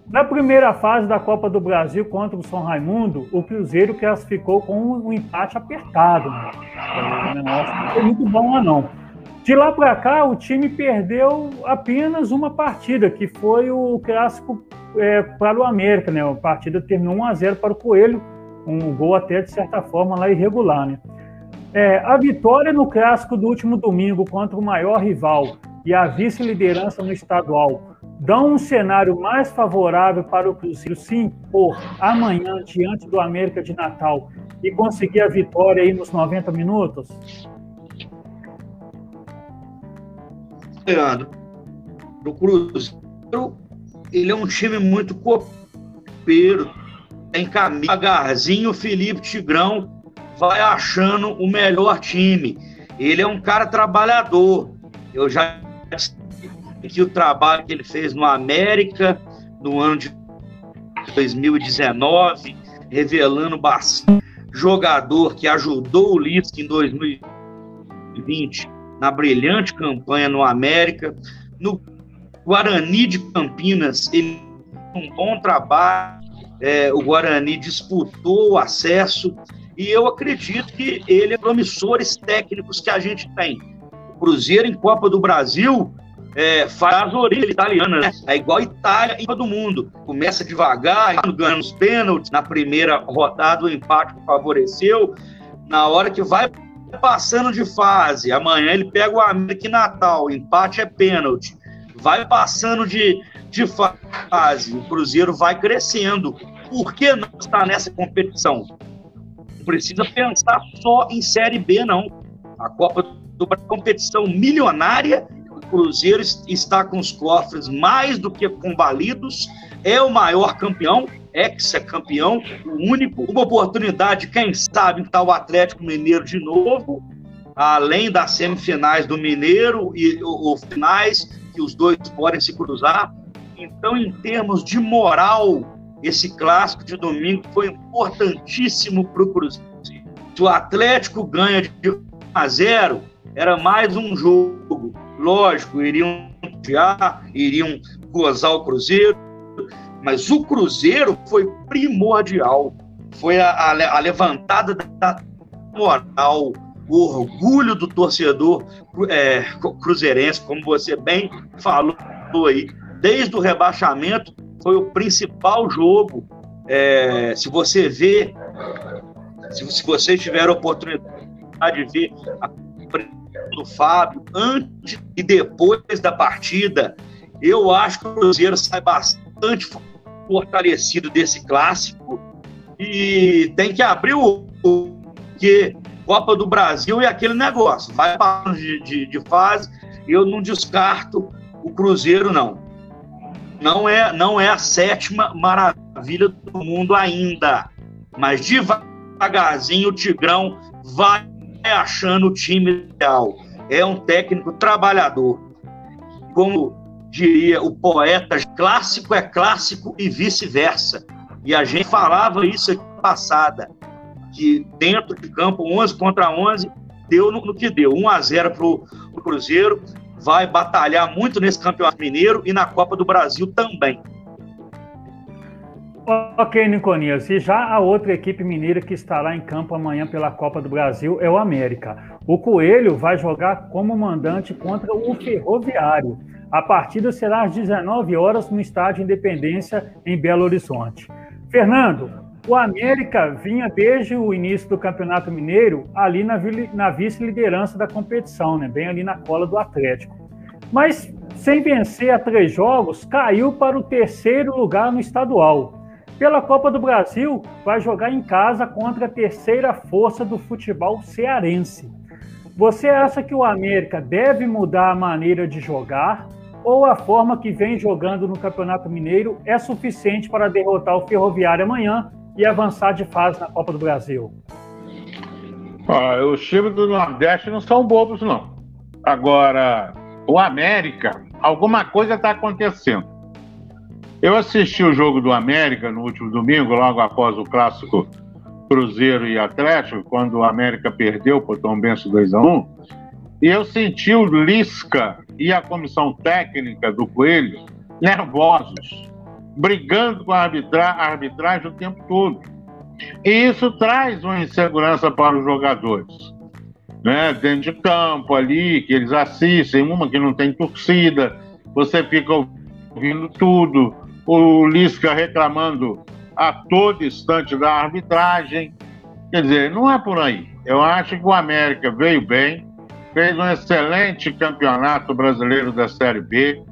na primeira fase da Copa do Brasil contra o São Raimundo, o Cruzeiro classificou com um empate apertado. Né? Não foi muito bom lá não. De lá para cá, o time perdeu apenas uma partida, que foi o clássico é, para o América. Né? A partida terminou 1 a 0 para o Coelho, um gol até de certa forma lá irregular. Né? É, a vitória no clássico do último domingo contra o maior rival e a vice-liderança no estadual dão um cenário mais favorável para o Cruzeiro se impor amanhã diante do América de Natal e conseguir a vitória aí nos 90 minutos? Leandro, o Cruzeiro ele é um time muito copeiro, tem caminho devagarzinho, o Felipe Tigrão vai achando o melhor time. Ele é um cara trabalhador. Eu já que o trabalho que ele fez no América no ano de 2019, revelando bastante jogador que ajudou o Lisca em 2020 na brilhante campanha no América. No Guarani de Campinas, ele um bom trabalho. É, o Guarani disputou o acesso e eu acredito que ele é promissores técnicos que a gente tem. O Cruzeiro em Copa do Brasil é, faz a orelha italiana, né? É igual a Itália em todo mundo. Começa devagar, ganhando os pênaltis. Na primeira rodada, o empate favoreceu. Na hora que vai passando de fase, amanhã ele pega o América em Natal, empate é pênalti. Vai passando de, de fase, o Cruzeiro vai crescendo. Por que não está nessa competição? Não precisa pensar só em Série B, não. A Copa do Brasil é competição milionária Cruzeiro está com os cofres mais do que combalidos, é o maior campeão, ex-campeão, o único, uma oportunidade, quem sabe, está o Atlético Mineiro de novo, além das semifinais do Mineiro e os finais, que os dois podem se cruzar. Então, em termos de moral, esse clássico de domingo foi importantíssimo para o Cruzeiro. Se o Atlético ganha de 1 a 0, era mais um jogo lógico, iriam odiar, iriam gozar o Cruzeiro, mas o Cruzeiro foi primordial, foi a, a, a levantada da moral, o orgulho do torcedor é, cruzeirense, como você bem falou aí, desde o rebaixamento foi o principal jogo. É, se você vê, se, se você tiver a oportunidade de ver a do Fábio, antes e depois da partida, eu acho que o Cruzeiro sai bastante fortalecido desse clássico e tem que abrir o que Copa do Brasil é aquele negócio, vai para de, de, de fase, eu não descarto o Cruzeiro não. Não é, não é a sétima maravilha do mundo ainda, mas devagarzinho o Tigrão vai achando o time ideal. É um técnico trabalhador. Como diria o poeta, clássico é clássico e vice-versa. E a gente falava isso aqui passada, que dentro de campo, 11 contra 11, deu no, no que deu. 1 a 0 para o Cruzeiro, vai batalhar muito nesse Campeonato Mineiro e na Copa do Brasil também. Ok, Niconias. E já a outra equipe mineira que estará em campo amanhã pela Copa do Brasil é o América. O Coelho vai jogar como mandante contra o Ferroviário. A partida será às 19 horas no Estádio Independência, em Belo Horizonte. Fernando, o América vinha desde o início do Campeonato Mineiro ali na, na vice-liderança da competição, né? bem ali na cola do Atlético. Mas sem vencer a três jogos, caiu para o terceiro lugar no estadual. Pela Copa do Brasil, vai jogar em casa contra a terceira força do futebol cearense. Você acha que o América deve mudar a maneira de jogar ou a forma que vem jogando no Campeonato Mineiro é suficiente para derrotar o Ferroviário amanhã e avançar de fase na Copa do Brasil? Ah, os times do Nordeste não são bobos, não. Agora, o América, alguma coisa está acontecendo. Eu assisti o jogo do América no último domingo, logo após o clássico Cruzeiro e Atlético, quando o América perdeu para o Tom Benço 2 a 1 e eu senti o Lisca e a comissão técnica do Coelho nervosos, brigando com a, arbitra a arbitragem o tempo todo. E isso traz uma insegurança para os jogadores. Né? Dentro de campo ali, que eles assistem, uma que não tem torcida, você fica ouvindo tudo, o Lisca reclamando a todo instante da arbitragem. Quer dizer, não é por aí. Eu acho que o América veio bem, fez um excelente campeonato brasileiro da Série B,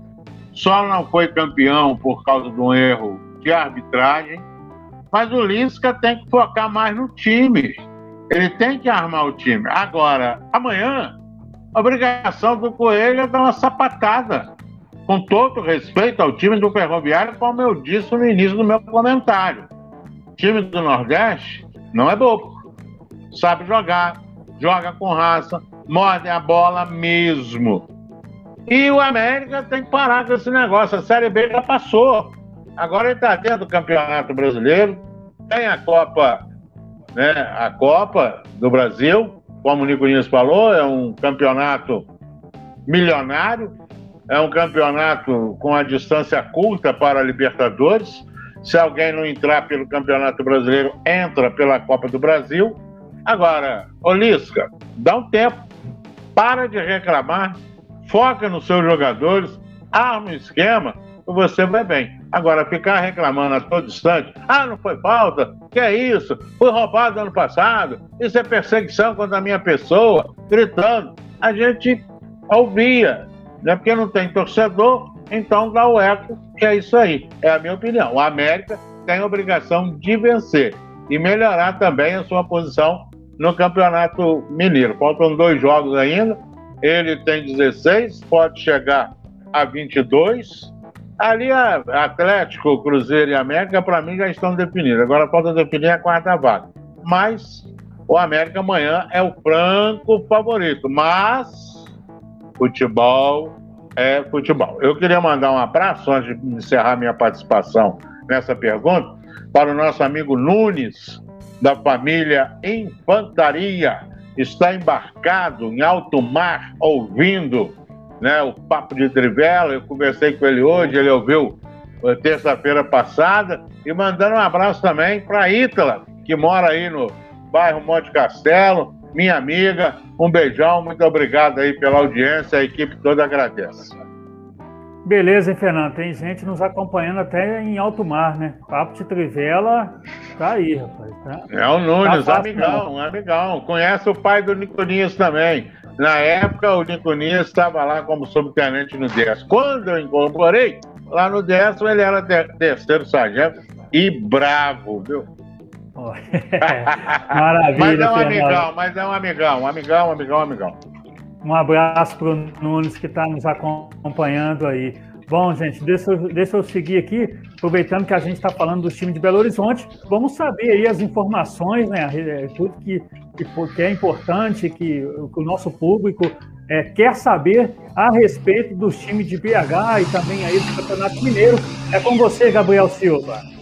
só não foi campeão por causa de um erro de arbitragem, mas o Lisca tem que focar mais no time. Ele tem que armar o time. Agora, amanhã, a obrigação do Coelho é dar uma sapatada. Com todo respeito ao time do Ferroviário, como eu disse no início do meu comentário. O time do Nordeste não é bobo. Sabe jogar, joga com raça, morde a bola mesmo. E o América tem que parar com esse negócio. A Série B já passou. Agora ele está dentro do Campeonato Brasileiro, tem a Copa né, a Copa do Brasil, como o Nico Nunes falou, é um campeonato milionário, é um campeonato com a distância curta para a Libertadores. Se alguém não entrar pelo Campeonato Brasileiro, entra pela Copa do Brasil. Agora, Olisca, dá um tempo, para de reclamar, foca nos seus jogadores, arma um esquema você vai bem. Agora, ficar reclamando a todo instante, ah, não foi falta, que é isso, fui roubado ano passado, isso é perseguição contra a minha pessoa, gritando. A gente ouvia, né? porque não tem torcedor, então dá o eco, que é isso aí. É a minha opinião. O América tem a obrigação de vencer e melhorar também a sua posição no Campeonato Mineiro. Faltam dois jogos ainda. Ele tem 16, pode chegar a 22 Ali, Atlético, Cruzeiro e América, para mim, já estão definidos. Agora falta definir a quarta vaga. Mas o América amanhã é o franco favorito. Mas futebol é futebol. Eu queria mandar um abraço, antes de encerrar minha participação nessa pergunta, para o nosso amigo Nunes, da família Infantaria. Está embarcado em alto mar, ouvindo né, o Papo de Trivela. Eu conversei com ele hoje, ele ouviu eh, terça-feira passada. E mandando um abraço também para a Ítala, que mora aí no bairro Monte Castelo, minha amiga. Um beijão, muito obrigado aí pela audiência, a equipe toda agradece. Beleza, hein, Fernando? Tem gente nos acompanhando até em alto mar, né? Papo de Trivela tá aí, rapaz. Tá? É o Nunes, tá amigão, amigão. Conhece o pai do Nicolinhas também. Na época, o Niconinhas estava lá como subtenente no 10. Quando eu incorporei, lá no 10 ele era terceiro sargento e bravo, viu? Maravilha. mas é um amigão, mas é um amigão, um amigão, um amigão, um amigão. Um abraço para o Nunes que está nos acompanhando aí. Bom, gente, deixa eu, deixa eu seguir aqui, aproveitando que a gente está falando do time de Belo Horizonte, vamos saber aí as informações, né? É, tudo que, que, que é importante, que, que, o nosso público é, quer saber a respeito dos times de BH e também aí do Campeonato Mineiro. É com você, Gabriel Silva.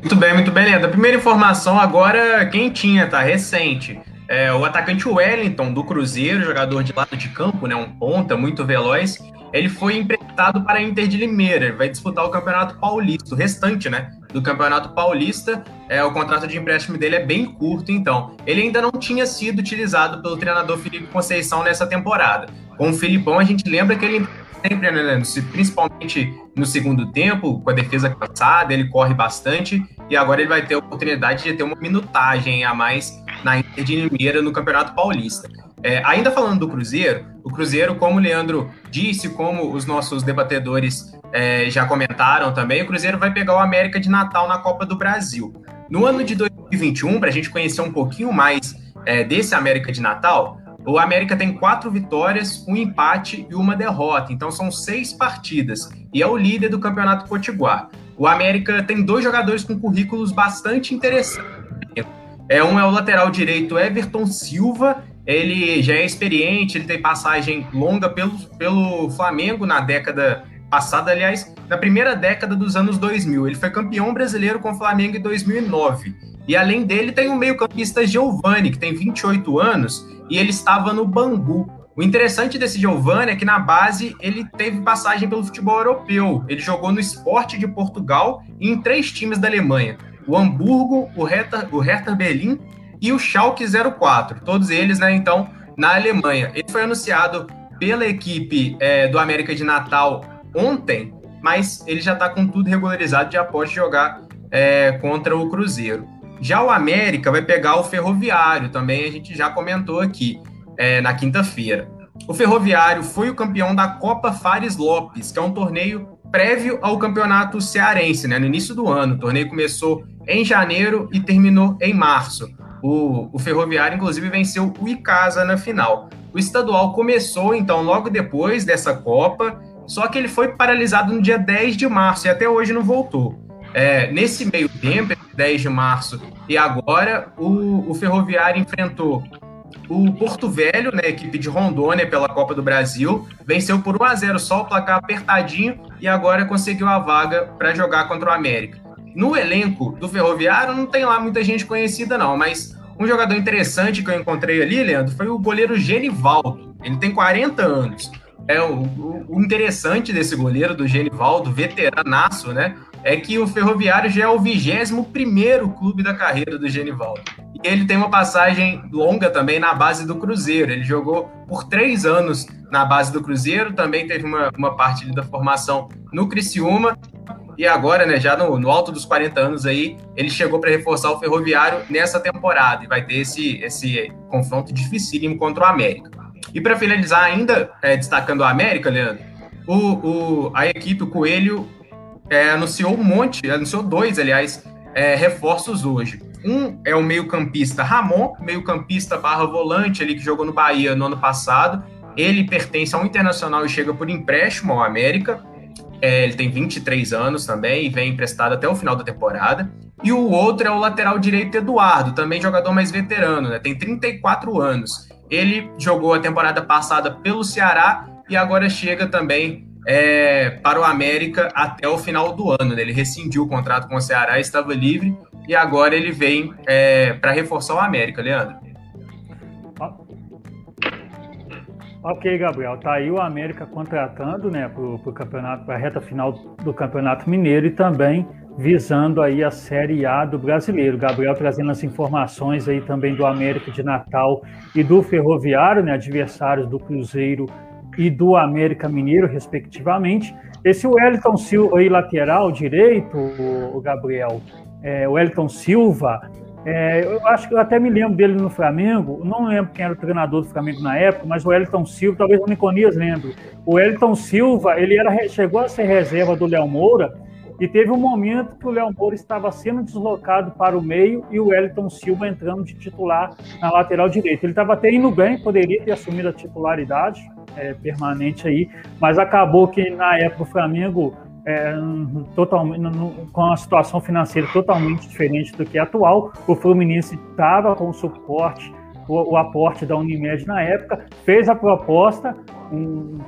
Muito bem, muito bem, Leandro. A primeira informação agora quentinha, tá? Recente. É, o atacante Wellington, do Cruzeiro, jogador de lado de campo, né? Um ponta muito veloz ele foi emprestado para a Inter de Limeira. Ele vai disputar o Campeonato Paulista, o restante, né? Do Campeonato Paulista. É, o contrato de empréstimo dele é bem curto, então. Ele ainda não tinha sido utilizado pelo treinador Felipe Conceição nessa temporada. Com o Filipão, a gente lembra que ele sempre, né, principalmente no segundo tempo, com a defesa cansada, ele corre bastante e agora ele vai ter a oportunidade de ter uma minutagem a mais na Inter de Limeira no Campeonato Paulista. É, ainda falando do Cruzeiro, o Cruzeiro, como o Leandro disse, como os nossos debatedores é, já comentaram também, o Cruzeiro vai pegar o América de Natal na Copa do Brasil. No ano de 2021, para a gente conhecer um pouquinho mais é, desse América de Natal, o América tem quatro vitórias, um empate e uma derrota. Então são seis partidas e é o líder do Campeonato Potiguar. O América tem dois jogadores com currículos bastante interessantes. É, um é o lateral direito Everton Silva ele já é experiente, ele tem passagem longa pelo, pelo Flamengo na década passada, aliás, na primeira década dos anos 2000. Ele foi campeão brasileiro com o Flamengo em 2009. E além dele, tem o meio-campista Giovani, que tem 28 anos, e ele estava no Bangu. O interessante desse Giovani é que na base ele teve passagem pelo futebol europeu. Ele jogou no Esporte de Portugal e em três times da Alemanha: o Hamburgo, o Hertha, o Hertha Berlim e o Schalke 04, todos eles, né, então, na Alemanha. Ele foi anunciado pela equipe é, do América de Natal ontem, mas ele já está com tudo regularizado, já pode jogar é, contra o Cruzeiro. Já o América vai pegar o Ferroviário, também a gente já comentou aqui é, na quinta-feira. O Ferroviário foi o campeão da Copa Fares Lopes, que é um torneio prévio ao campeonato cearense, né, no início do ano. O torneio começou em janeiro e terminou em março. O, o Ferroviário, inclusive, venceu o Icasa na final. O estadual começou, então, logo depois dessa Copa, só que ele foi paralisado no dia 10 de março e até hoje não voltou. É, nesse meio tempo, 10 de março e agora, o, o Ferroviário enfrentou o Porto Velho, né, equipe de Rondônia pela Copa do Brasil, venceu por 1 a 0 só o placar apertadinho e agora conseguiu a vaga para jogar contra o América. No elenco do Ferroviário não tem lá muita gente conhecida não, mas um jogador interessante que eu encontrei ali, Leandro, foi o goleiro Genivaldo. Ele tem 40 anos. É o, o, interessante desse goleiro, do Genivaldo, veteranaço, né? É que o Ferroviário já é o 21 clube da carreira do Genivaldo. E ele tem uma passagem longa também na base do Cruzeiro. Ele jogou por três anos na base do Cruzeiro, também teve uma, uma parte da formação no Criciúma. E agora, né, já no, no alto dos 40 anos aí, ele chegou para reforçar o Ferroviário nessa temporada e vai ter esse, esse confronto dificílimo contra o América. E para finalizar ainda, é, destacando o América, Leandro, o, o, a equipe, o Coelho, é, anunciou um monte, anunciou dois, aliás, é, reforços hoje. Um é o meio-campista Ramon, meio-campista barra volante ali que jogou no Bahia no ano passado. Ele pertence ao Internacional e chega por empréstimo ao América. É, ele tem 23 anos também e vem emprestado até o final da temporada. E o outro é o lateral direito Eduardo, também jogador mais veterano, né? tem 34 anos. Ele jogou a temporada passada pelo Ceará e agora chega também é, para o América até o final do ano. Né? Ele rescindiu o contrato com o Ceará, estava livre e agora ele vem é, para reforçar o América, Leandro. Ok, Gabriel. Tá aí o América contratando, né, para campeonato, para a reta final do Campeonato Mineiro e também visando aí a Série A do Brasileiro. Gabriel trazendo as informações aí também do América de Natal e do Ferroviário, né, adversários do Cruzeiro e do América Mineiro, respectivamente. Esse Wellington Silva aí, lateral direito, o Gabriel, é, o Wellington Silva, é, eu acho que eu até me lembro dele no Flamengo, não lembro quem era o treinador do Flamengo na época, mas o Wellington Silva, talvez o Niconias lembre. O Wellington Silva, ele era, chegou a ser reserva do Léo Moura, e teve um momento que o Léo Moura estava sendo deslocado para o meio e o Wellington Silva entrando de titular na lateral direita. Ele estava até indo bem, poderia ter assumido a titularidade é, permanente aí, mas acabou que na época o Flamengo é, com a situação financeira totalmente diferente do que atual. O Fluminense estava com o suporte, o, o, aporte da Unimed na época, fez a proposta, um,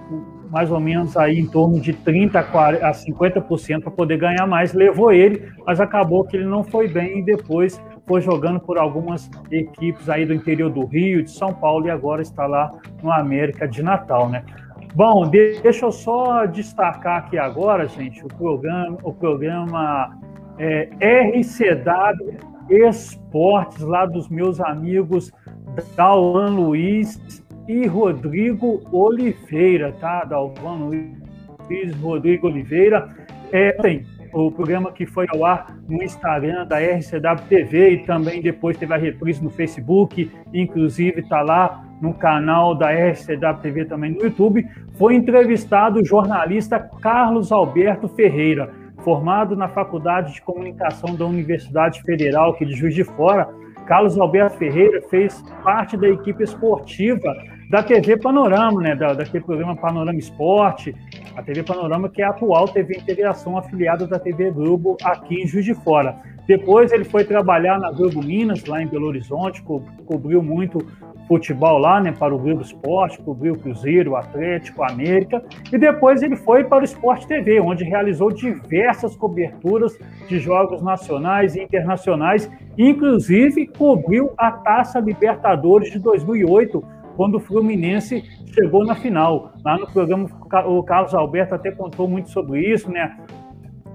mais ou menos aí em torno de 30% a 50% para poder ganhar mais, levou ele, mas acabou que ele não foi bem e depois foi jogando por algumas equipes aí do interior do Rio, de São Paulo e agora está lá no América de Natal, né? Bom, deixa eu só destacar aqui agora, gente, o programa, o programa é, RCW Esportes, lá dos meus amigos Dalvan Luiz e Rodrigo Oliveira, tá? Dalvan Luiz, Rodrigo Oliveira. É, tem o programa que foi ao ar no Instagram da RCW TV e também depois teve a reprise no Facebook, inclusive está lá no canal da RCW TV também no YouTube, foi entrevistado o jornalista Carlos Alberto Ferreira, formado na Faculdade de Comunicação da Universidade Federal aqui de Juiz de Fora. Carlos Alberto Ferreira fez parte da equipe esportiva da TV Panorama, né, da, daquele programa Panorama Esporte, a TV Panorama, que é a atual TV Integração afiliada da TV Globo aqui em Juiz de Fora. Depois ele foi trabalhar na Globo Minas, lá em Belo Horizonte, co cobriu muito futebol lá, né, para o Globo Esporte, cobriu o Cruzeiro, o Atlético, América, e depois ele foi para o Esporte TV, onde realizou diversas coberturas de jogos nacionais e internacionais, inclusive cobriu a Taça Libertadores de 2008, quando o Fluminense chegou na final. Lá no programa, o Carlos Alberto até contou muito sobre isso, né?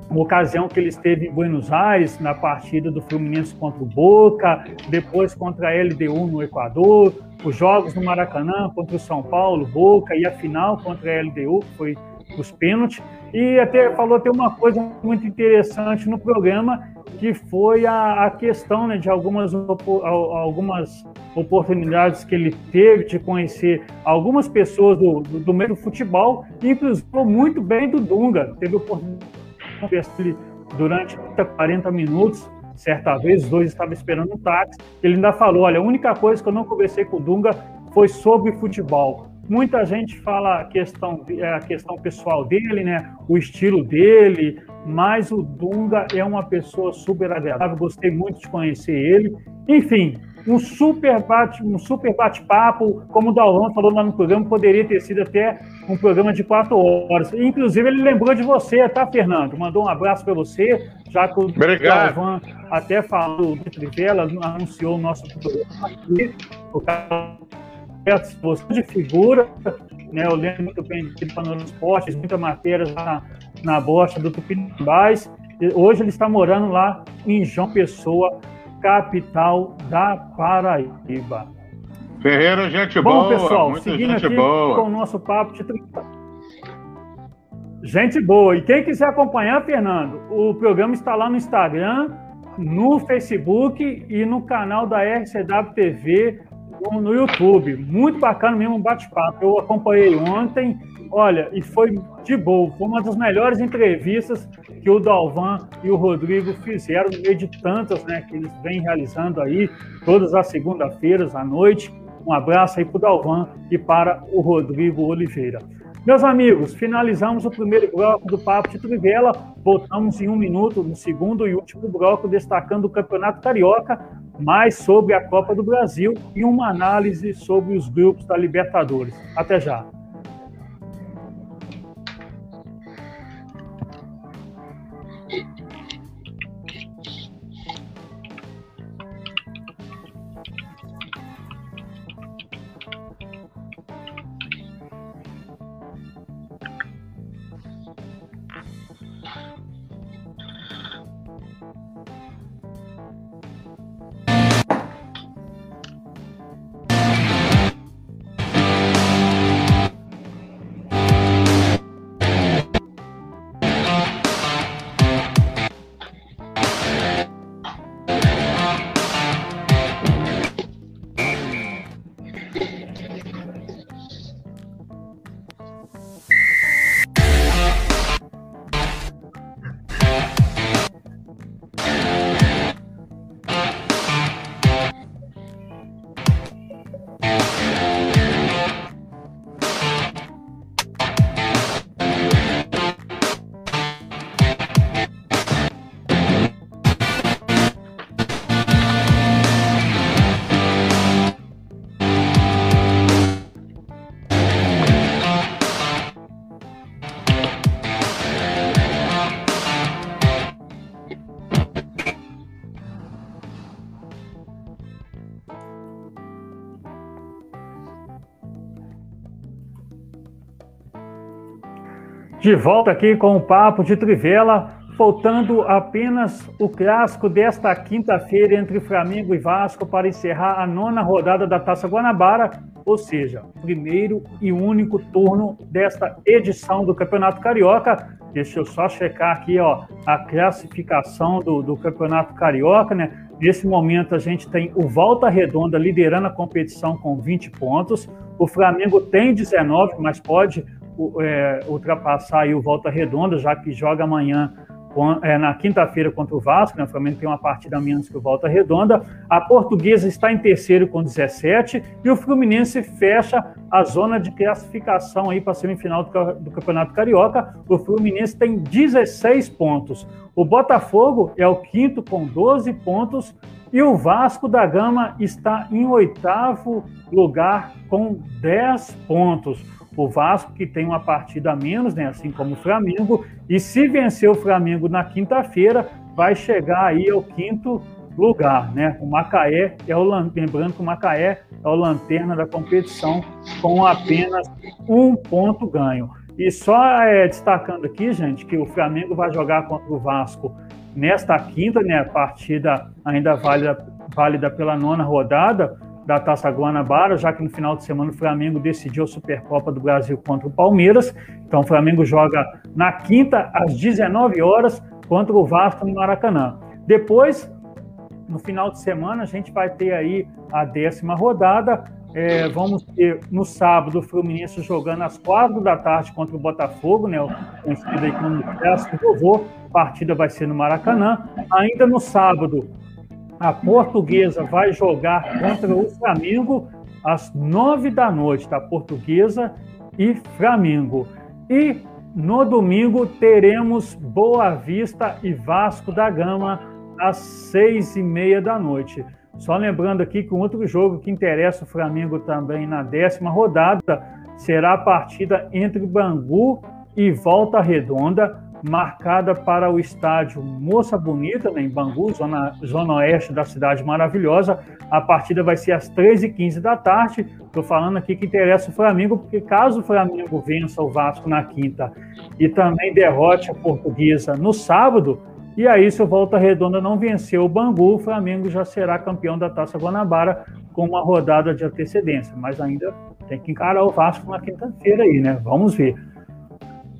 Uma ocasião que ele esteve em Buenos Aires, na partida do Fluminense contra o Boca, depois contra a LDU no Equador, os jogos no Maracanã contra o São Paulo, Boca, e a final contra a LDU, que foi os pênaltis. E até falou até uma coisa muito interessante no programa, que foi a, a questão né, de algumas, algumas oportunidades que ele teve de conhecer algumas pessoas do, do, do meio do futebol, inclusive muito bem do Dunga. Teve oportunidade de conversar durante 40 minutos, certa vez, os dois estavam esperando um táxi. Ele ainda falou: olha, a única coisa que eu não conversei com o Dunga foi sobre futebol. Muita gente fala a questão, é, a questão pessoal dele, né? O estilo dele, mas o Dunga é uma pessoa super agradável. Gostei muito de conhecer ele. Enfim, um super bate, um super bate-papo, como o Dalvan falou lá no programa, poderia ter sido até um programa de quatro horas. Inclusive, ele lembrou de você, tá, Fernando? Mandou um abraço para você, já que o Dalvan até falou do Trivela, anunciou o nosso programa aqui. O você de figura, né? Eu lembro muito bem do Panorama Esportes, muita matéria na, na bosta do Tupinambás. Hoje ele está morando lá em João Pessoa, capital da Paraíba. Ferreira, gente Bom, boa. pessoal, seguindo aqui boa. com o nosso papo de Gente boa. E quem quiser acompanhar, Fernando, o programa está lá no Instagram, no Facebook e no canal da RCW TV no YouTube. Muito bacana mesmo, um bate-papo. Eu acompanhei ontem, olha, e foi de boa. Foi uma das melhores entrevistas que o Dalvan e o Rodrigo fizeram, no meio de tantas né, que eles vêm realizando aí, todas as segunda-feiras à noite. Um abraço aí para o Dalvan e para o Rodrigo Oliveira. Meus amigos, finalizamos o primeiro bloco do Papo de Trivela. Voltamos em um minuto no segundo e último bloco, destacando o Campeonato Carioca, mais sobre a Copa do Brasil e uma análise sobre os grupos da Libertadores. Até já. De volta aqui com o Papo de Trivela, faltando apenas o clássico desta quinta-feira entre Flamengo e Vasco para encerrar a nona rodada da Taça Guanabara, ou seja, primeiro e único turno desta edição do Campeonato Carioca. Deixa eu só checar aqui ó, a classificação do, do Campeonato Carioca, né? Nesse momento a gente tem o Volta Redonda liderando a competição com 20 pontos. O Flamengo tem 19, mas pode é, ultrapassar o Volta Redonda, já que joga amanhã é, na quinta-feira contra o Vasco, né? o Flamengo tem uma partida menos que o Volta Redonda. A Portuguesa está em terceiro com 17 e o Fluminense fecha a zona de classificação aí para a semifinal do Campeonato Carioca. O Fluminense tem 16 pontos. O Botafogo é o quinto com 12 pontos e o Vasco da Gama está em oitavo lugar com 10 pontos o Vasco, que tem uma partida a menos, né, assim como o Flamengo, e se vencer o Flamengo na quinta-feira, vai chegar aí ao quinto lugar, né? O Macaé é o lembrando que o Macaé é o lanterna da competição com apenas um ponto ganho. E só é, destacando aqui, gente, que o Flamengo vai jogar contra o Vasco nesta quinta, né? Partida ainda válida, válida pela nona rodada da Taça Guanabara, já que no final de semana o Flamengo decidiu a Supercopa do Brasil contra o Palmeiras. Então o Flamengo joga na quinta, às 19 horas, contra o Vasco no Maracanã. Depois, no final de semana, a gente vai ter aí a décima rodada. É, vamos ter no sábado o Fluminense jogando às quatro da tarde contra o Botafogo, né? Conhecido aí como Clássico Vovô. A partida vai ser no Maracanã. Ainda no sábado, a Portuguesa vai jogar contra o Flamengo às nove da noite, tá? Portuguesa e Flamengo. E no domingo teremos Boa Vista e Vasco da Gama às seis e meia da noite. Só lembrando aqui que um outro jogo que interessa o Flamengo também na décima rodada será a partida entre Bangu e Volta Redonda, marcada para o estádio Moça Bonita, né, em Bangu, zona, zona oeste da cidade maravilhosa. A partida vai ser às 13h15 da tarde. Estou falando aqui que interessa o Flamengo, porque caso o Flamengo vença o Vasco na quinta e também derrote a Portuguesa no sábado, e aí, se o Volta Redonda não vencer o Bangu, o Flamengo já será campeão da Taça Guanabara com uma rodada de antecedência. Mas ainda tem que encarar o Vasco na quinta-feira aí, né? Vamos ver.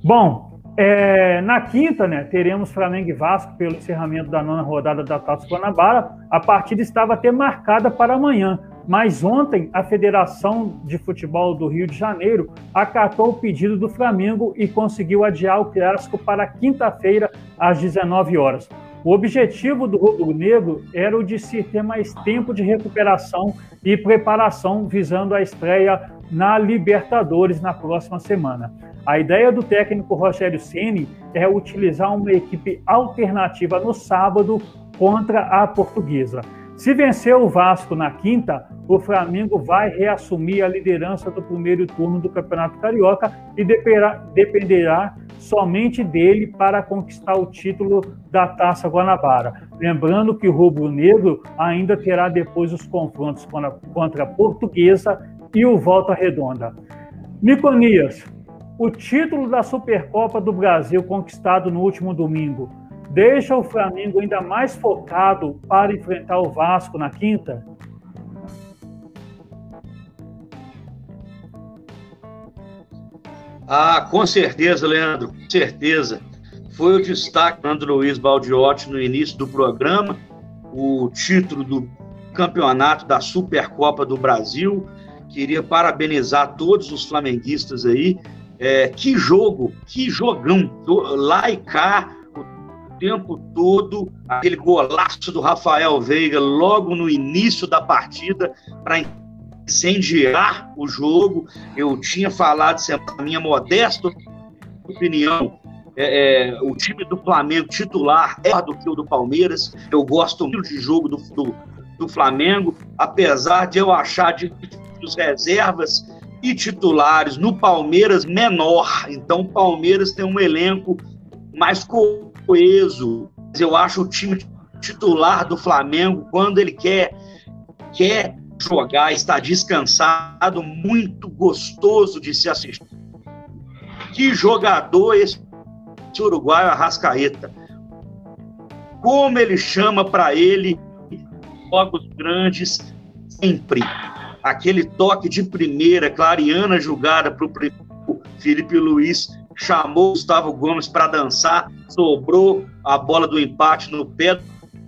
Bom, é, na quinta, né, teremos Flamengo e Vasco pelo encerramento da nona rodada da Taça Guanabara. A partida estava até marcada para amanhã, mas ontem a Federação de Futebol do Rio de Janeiro acatou o pedido do Flamengo e conseguiu adiar o clássico para quinta-feira às 19 horas. O objetivo do Rubro Negro era o de se ter mais tempo de recuperação e preparação visando a estreia na Libertadores na próxima semana. A ideia do técnico Rogério Ceni é utilizar uma equipe alternativa no sábado contra a Portuguesa. Se vencer o Vasco na quinta, o Flamengo vai reassumir a liderança do primeiro turno do Campeonato Carioca e dependerá somente dele para conquistar o título da Taça Guanabara. Lembrando que o Rubro Negro ainda terá depois os confrontos contra a Portuguesa e o Volta Redonda. Niconias, o título da Supercopa do Brasil conquistado no último domingo deixa o Flamengo ainda mais focado para enfrentar o Vasco na quinta? Ah, com certeza, Leandro, com certeza. Foi o destaque do Leandro Luiz Baldiotti no início do programa, o título do campeonato da Supercopa do Brasil. Queria parabenizar todos os flamenguistas aí. É, que jogo, que jogão, lá e cá, tempo todo aquele golaço do Rafael Veiga logo no início da partida para incendiar o jogo. Eu tinha falado, a minha modesta opinião, é, é, o time do Flamengo titular é do que o do Palmeiras. Eu gosto muito de jogo do, do, do Flamengo, apesar de eu achar de, de reservas e titulares no Palmeiras menor. Então, o Palmeiras tem um elenco mais coeso. Eu acho o time titular do Flamengo, quando ele quer, quer jogar, está descansado, muito gostoso de se assistir. Que jogador esse uruguaio Arrascaeta. Como ele chama para ele jogos grandes sempre. Aquele toque de primeira, clariana jogada para o Felipe Luiz chamou Gustavo Gomes para dançar, sobrou a bola do empate no pé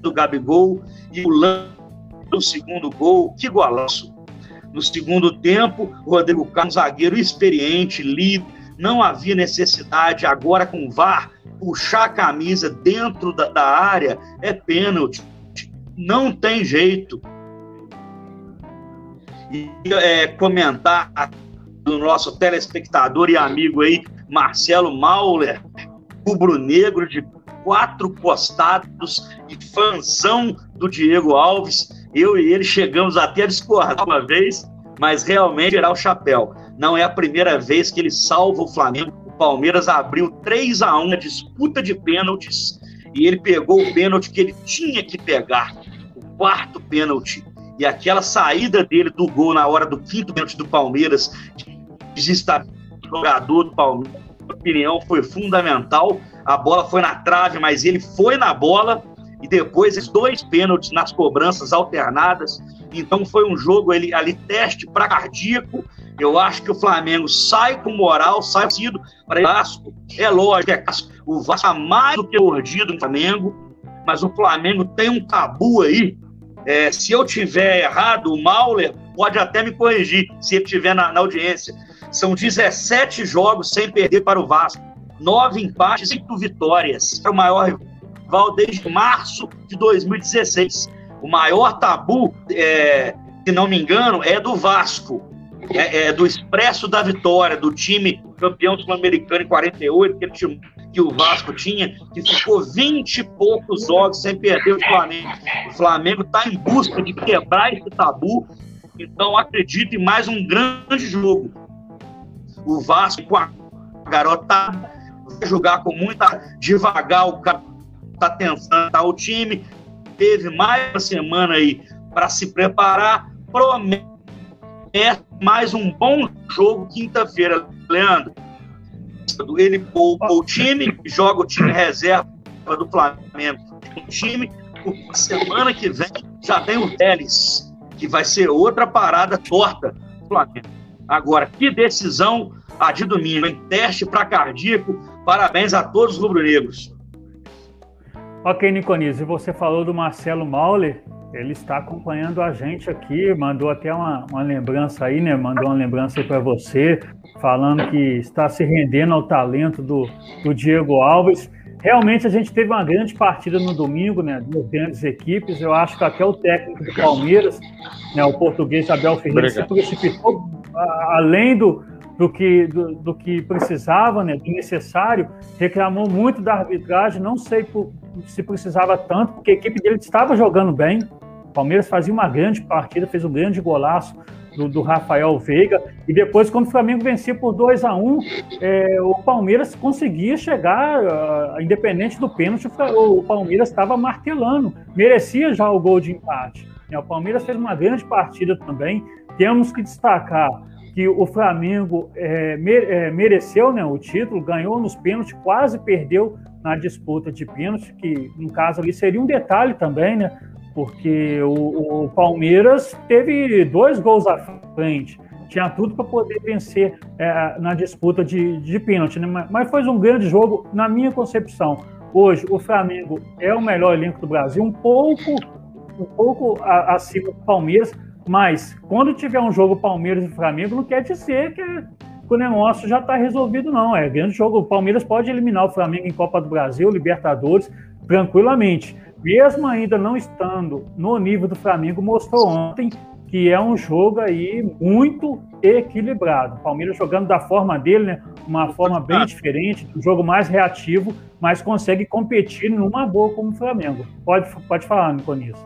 do Gabigol e o lance do segundo gol, que golaço. No segundo tempo, o Rodrigo Carlos, zagueiro experiente, líder, não havia necessidade, agora com o VAR, puxar a camisa dentro da, da área é pênalti. Não tem jeito. E é, comentar do nosso telespectador e amigo aí, Marcelo Mauler, rubro-negro de quatro postados e fãzão do Diego Alves. Eu e ele chegamos até a discordar uma vez, mas realmente tirar o chapéu. Não é a primeira vez que ele salva o Flamengo. O Palmeiras abriu 3 a 1 na disputa de pênaltis e ele pegou o pênalti que ele tinha que pegar, quarto pênalti. E aquela saída dele do gol na hora do quinto pênalti do Palmeiras, desestabilizar jogador do Palmeiras, na opinião, foi fundamental. A bola foi na trave, mas ele foi na bola e depois os dois pênaltis nas cobranças alternadas. Então foi um jogo ali, ali teste para cardíaco. Eu acho que o Flamengo sai com moral, sai sido para Vasco. É lógico, é o Vasco é mais do que mordido no Flamengo, mas o Flamengo tem um tabu aí. É, se eu tiver errado, o Mauler pode até me corrigir, se ele estiver na, na audiência. São 17 jogos sem perder para o Vasco, nove empates e 8 vitórias. É o maior rival desde março de 2016. O maior tabu, é, se não me engano, é do Vasco. É, é, do Expresso da Vitória, do time campeão sul-americano em 48, aquele time que o Vasco tinha, que ficou 20 e poucos jogos sem perder o Flamengo. O Flamengo está em busca de quebrar esse tabu, então acredito em mais um grande jogo. O Vasco com a garota vai jogar com muita devagar, o cara está tentando tá, o time, teve mais uma semana aí para se preparar, promete mais um bom jogo quinta-feira, Leandro. Ele poupa o time, joga o time reserva do Flamengo. O time, semana que vem, já tem o Vélez, que vai ser outra parada torta do Flamengo. Agora, que decisão a de domingo, em teste para cardíaco. Parabéns a todos os rubro-negros. Ok, e você falou do Marcelo Mauler, ele está acompanhando a gente aqui, mandou até uma, uma lembrança aí, né? Mandou uma lembrança para você, falando que está se rendendo ao talento do, do Diego Alves. Realmente a gente teve uma grande partida no domingo, né? Duas grandes equipes. Eu acho que até o técnico do Palmeiras, né, o português Abel Ferreira, se precipitou além do, do que, do, do, que precisava, né, do necessário, reclamou muito da arbitragem, não sei por, se precisava tanto, porque a equipe dele estava jogando bem, o Palmeiras fazia uma grande partida, fez um grande golaço do, do Rafael Veiga, e depois, quando o Flamengo vencia por 2 a 1 um, é, o Palmeiras conseguia chegar, uh, independente do pênalti, o Palmeiras estava martelando, merecia já o gol de empate. Né? O Palmeiras fez uma grande partida também, temos que destacar que o Flamengo é, é, mereceu né, o título, ganhou nos pênaltis, quase perdeu na disputa de pênalti, que no caso ali seria um detalhe também, né? Porque o, o Palmeiras teve dois gols à frente, tinha tudo para poder vencer é, na disputa de, de pênalti, né? Mas, foi um grande jogo, na minha concepção. Hoje, o Flamengo é o melhor elenco do Brasil, um pouco, um pouco acima do Palmeiras, mas quando tiver um jogo Palmeiras e Flamengo, não quer dizer que, o negócio já está resolvido, não. É grande jogo. O Palmeiras pode eliminar o Flamengo em Copa do Brasil, Libertadores, tranquilamente. Mesmo ainda não estando no nível do Flamengo, mostrou ontem que é um jogo aí muito equilibrado. O Palmeiras jogando da forma dele, né? Uma forma bem diferente, um jogo mais reativo, mas consegue competir numa boa como o Flamengo. Pode, pode falar, Niconis.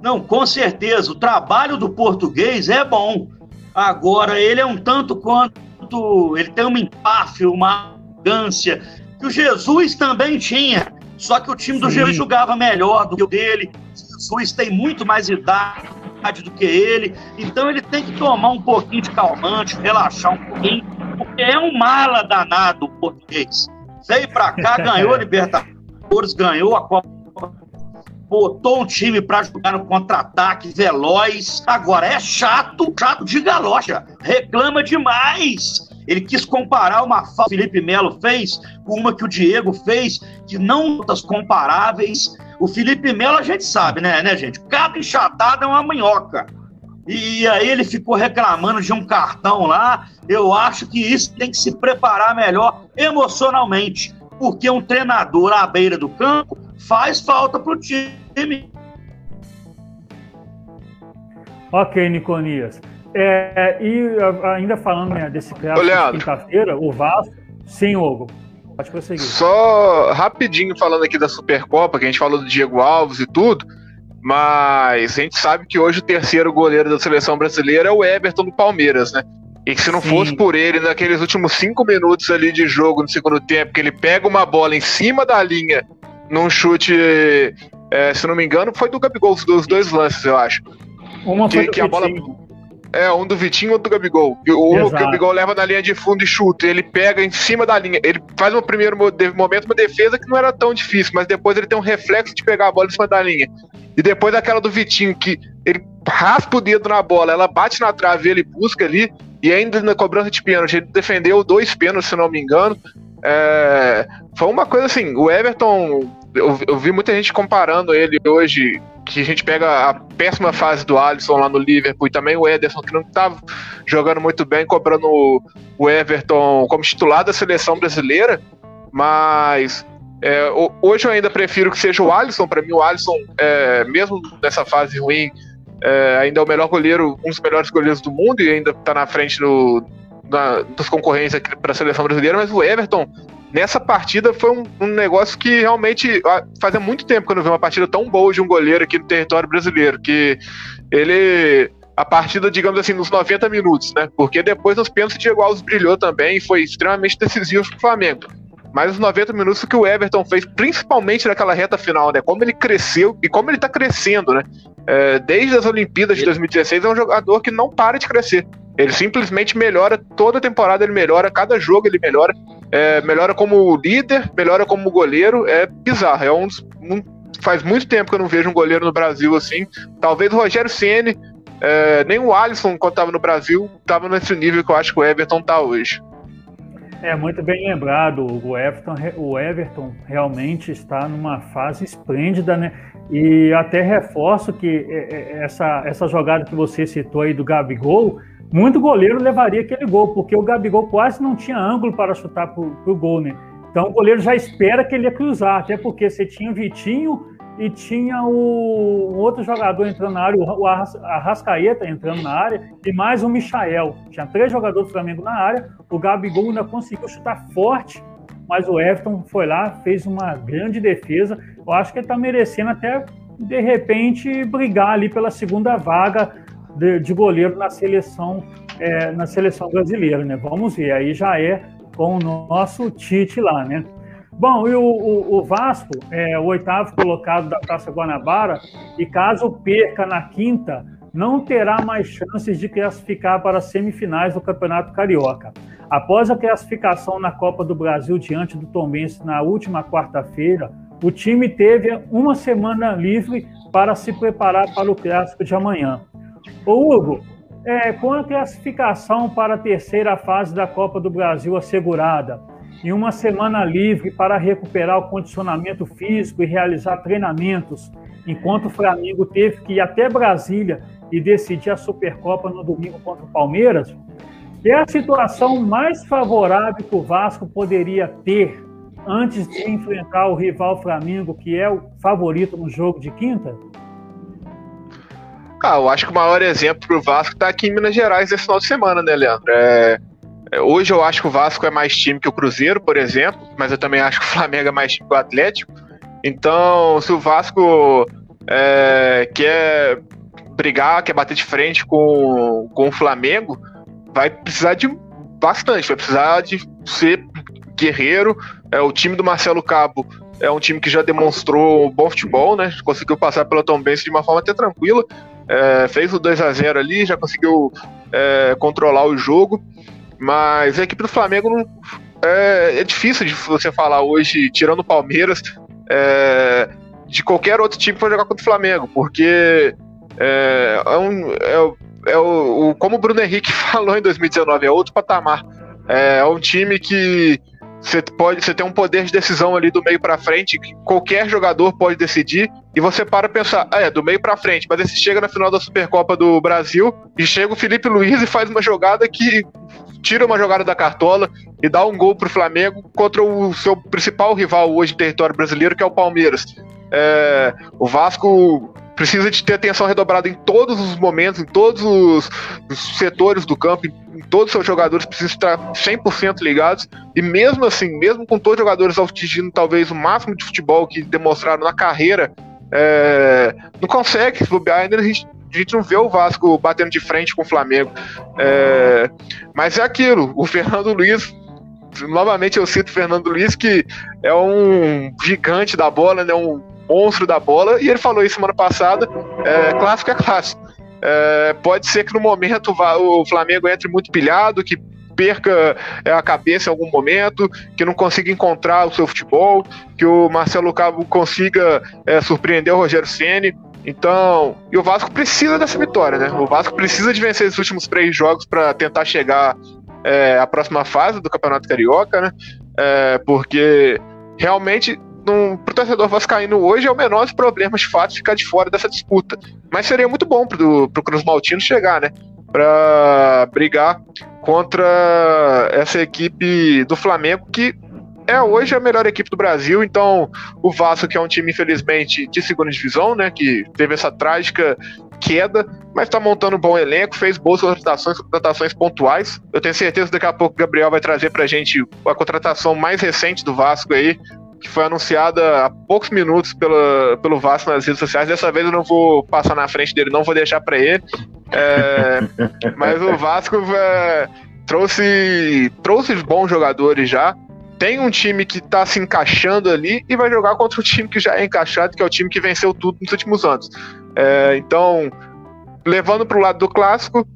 Não, com certeza. O trabalho do português é bom. Agora, ele é um tanto quanto. Ele tem uma empáfia, uma arrogância, que o Jesus também tinha. Só que o time do. Jesus jogava melhor do que o dele. Jesus tem muito mais idade do que ele. Então, ele tem que tomar um pouquinho de calmante, relaxar um pouquinho, porque é um mala danado o português. Veio para cá, ganhou a Libertadores, ganhou a Copa botou um time para jogar no contra-ataque veloz. Agora é chato, chato de galocha, reclama demais. Ele quis comparar uma falta que o Felipe Melo fez com uma que o Diego fez, que não outras comparáveis. O Felipe Melo a gente sabe, né, né, gente? Cada enxatada é uma minhoca. E aí ele ficou reclamando de um cartão lá. Eu acho que isso tem que se preparar melhor emocionalmente, porque um treinador à beira do campo faz falta pro time. Ok, Niconias. É, e ainda falando né, desse clássico de quinta-feira, o Vasco. Sim, Hugo. Pode prosseguir. Só rapidinho falando aqui da Supercopa, que a gente falou do Diego Alves e tudo, mas a gente sabe que hoje o terceiro goleiro da seleção brasileira é o Everton do Palmeiras, né? E que se não Sim. fosse por ele, naqueles últimos cinco minutos ali de jogo no segundo tempo, que ele pega uma bola em cima da linha num chute, é, se não me engano, foi do Gabigol, dos dois lances, eu acho. Uma que, foi do que a bola É, um do Vitinho e outro do Gabigol. O Exato. Gabigol leva na linha de fundo e chuta. Ele pega em cima da linha. Ele faz no primeiro momento uma defesa que não era tão difícil, mas depois ele tem um reflexo de pegar a bola em cima da linha. E depois aquela do Vitinho, que ele raspa o dedo na bola, ela bate na trave, ele busca ali, e ainda na cobrança de pênalti, ele defendeu dois pênaltis, se não me engano. É, foi uma coisa assim, o Everton, eu, eu, vi muita gente comparando ele hoje, que a gente pega a péssima fase do Alisson lá no Liverpool e também o Ederson, que não estava jogando muito bem, cobrando o Everton como titular da seleção brasileira, mas é, hoje eu ainda prefiro que seja o Alisson. Para mim, o Alisson, é, mesmo nessa fase ruim, é, ainda é o melhor goleiro, um dos melhores goleiros do mundo e ainda está na frente na, dos concorrentes para a seleção brasileira. Mas o Everton, nessa partida, foi um, um, negócio que realmente fazia muito tempo que eu não vi uma partida tão boa de um goleiro aqui no território brasileiro. Que ele a partida, digamos assim, nos 90 minutos, né? Porque depois nos pênaltis, Diego Alves brilhou também e foi extremamente decisivo para o Flamengo. Mas os 90 minutos que o Everton fez, principalmente naquela reta final, né? Como ele cresceu e como ele tá crescendo, né? É, desde as Olimpíadas de 2016 é um jogador que não para de crescer. Ele simplesmente melhora toda temporada, ele melhora, cada jogo ele melhora. É, melhora como líder, melhora como goleiro. É bizarro. É um, um, faz muito tempo que eu não vejo um goleiro no Brasil assim. Talvez o Rogério Ceni, é, nem o Alisson, quando estava no Brasil, estava nesse nível que eu acho que o Everton tá hoje. É muito bem lembrado, o Everton, o Everton realmente está numa fase esplêndida, né? E até reforço que é, é, essa, essa jogada que você citou aí do Gabigol, muito goleiro levaria aquele gol, porque o Gabigol quase não tinha ângulo para chutar para o gol, né? Então o goleiro já espera que ele ia cruzar, até porque você tinha o Vitinho e tinha o outro jogador entrando na área, o Arrascaeta entrando na área, e mais o Michael. Tinha três jogadores do Flamengo na área, o Gabigol ainda conseguiu chutar forte, mas o Everton foi lá, fez uma grande defesa. Eu acho que ele está merecendo até, de repente, brigar ali pela segunda vaga de, de goleiro na seleção, é, na seleção brasileira, né? Vamos ver, aí já é com o nosso Tite lá, né? Bom, e o, o, o, Vasco é o oitavo colocado da Taça Guanabara e caso perca na quinta, não terá mais chances de classificar para as semifinais do Campeonato Carioca. Após a classificação na Copa do Brasil diante do Tombense na última quarta-feira, o time teve uma semana livre para se preparar para o clássico de amanhã. Ô Hugo, é, com a classificação para a terceira fase da Copa do Brasil assegurada, e uma semana livre para recuperar o condicionamento físico e realizar treinamentos, enquanto o Flamengo teve que ir até Brasília e decidir a Supercopa no domingo contra o Palmeiras, é a situação mais favorável que o Vasco poderia ter antes de enfrentar o rival Flamengo, que é o favorito no jogo de quinta? Ah, eu acho que o maior exemplo para o Vasco está aqui em Minas Gerais esse final de semana, né, Leandro? É, é, hoje eu acho que o Vasco é mais time que o Cruzeiro, por exemplo, mas eu também acho que o Flamengo é mais time que o Atlético. Então, se o Vasco é, quer brigar, quer bater de frente com, com o Flamengo, vai precisar de bastante, vai precisar de ser guerreiro. É, o time do Marcelo Cabo é um time que já demonstrou bom futebol, né? Conseguiu passar pela Tombense de uma forma até tranquila. É, fez o 2 a 0 ali, já conseguiu é, controlar o jogo. Mas a equipe do Flamengo não, é, é, difícil de você falar hoje, tirando o Palmeiras, é, de qualquer outro time que for jogar contra o Flamengo, porque é, é, um, é, o, o, como o Bruno Henrique falou em 2019, é outro patamar. É, é um time que você pode, você tem um poder de decisão ali do meio para frente, que qualquer jogador pode decidir, e você para pensar, ah, é, do meio para frente, mas esse chega na final da Supercopa do Brasil e chega o Felipe Luiz e faz uma jogada que tira uma jogada da cartola e dá um gol pro Flamengo contra o seu principal rival hoje em território brasileiro, que é o Palmeiras. É, o Vasco precisa de ter atenção redobrada em todos os momentos, em todos os, os setores do campo, em todos os seus jogadores precisam estar 100% ligados, e mesmo assim, mesmo com todos os jogadores atingindo talvez o máximo de futebol que demonstraram na carreira, é, não consegue se ainda a gente a gente não vê o Vasco batendo de frente com o Flamengo. É, mas é aquilo, o Fernando Luiz, novamente eu cito Fernando Luiz, que é um gigante da bola, né, um monstro da bola, e ele falou isso semana passada, é, clássico é clássico. É, pode ser que no momento o Flamengo entre muito pilhado, que perca é, a cabeça em algum momento, que não consiga encontrar o seu futebol, que o Marcelo Cabo consiga é, surpreender o Rogério Ceni. Então, e o Vasco precisa dessa vitória, né? O Vasco precisa de vencer esses últimos três jogos para tentar chegar é, à próxima fase do Campeonato Carioca, né? é, porque realmente para o torcedor vascaíno hoje é o menor dos problemas de fato ficar de fora dessa disputa. Mas seria muito bom para o Cruz Maltino chegar, né? Para brigar contra essa equipe do Flamengo que é hoje a melhor equipe do Brasil. Então, o Vasco, que é um time, infelizmente, de segunda divisão, né? Que teve essa trágica queda, mas está montando um bom elenco, fez boas contratações, contratações pontuais. Eu tenho certeza que daqui a pouco o Gabriel vai trazer para a gente a contratação mais recente do Vasco aí, que foi anunciada há poucos minutos pela, pelo Vasco nas redes sociais. Dessa vez eu não vou passar na frente dele, não vou deixar para ele. É, mas o Vasco é, trouxe, trouxe bons jogadores já. Tem um time que está se encaixando ali e vai jogar contra o time que já é encaixado, que é o time que venceu tudo nos últimos anos. É, então, levando para o lado do clássico,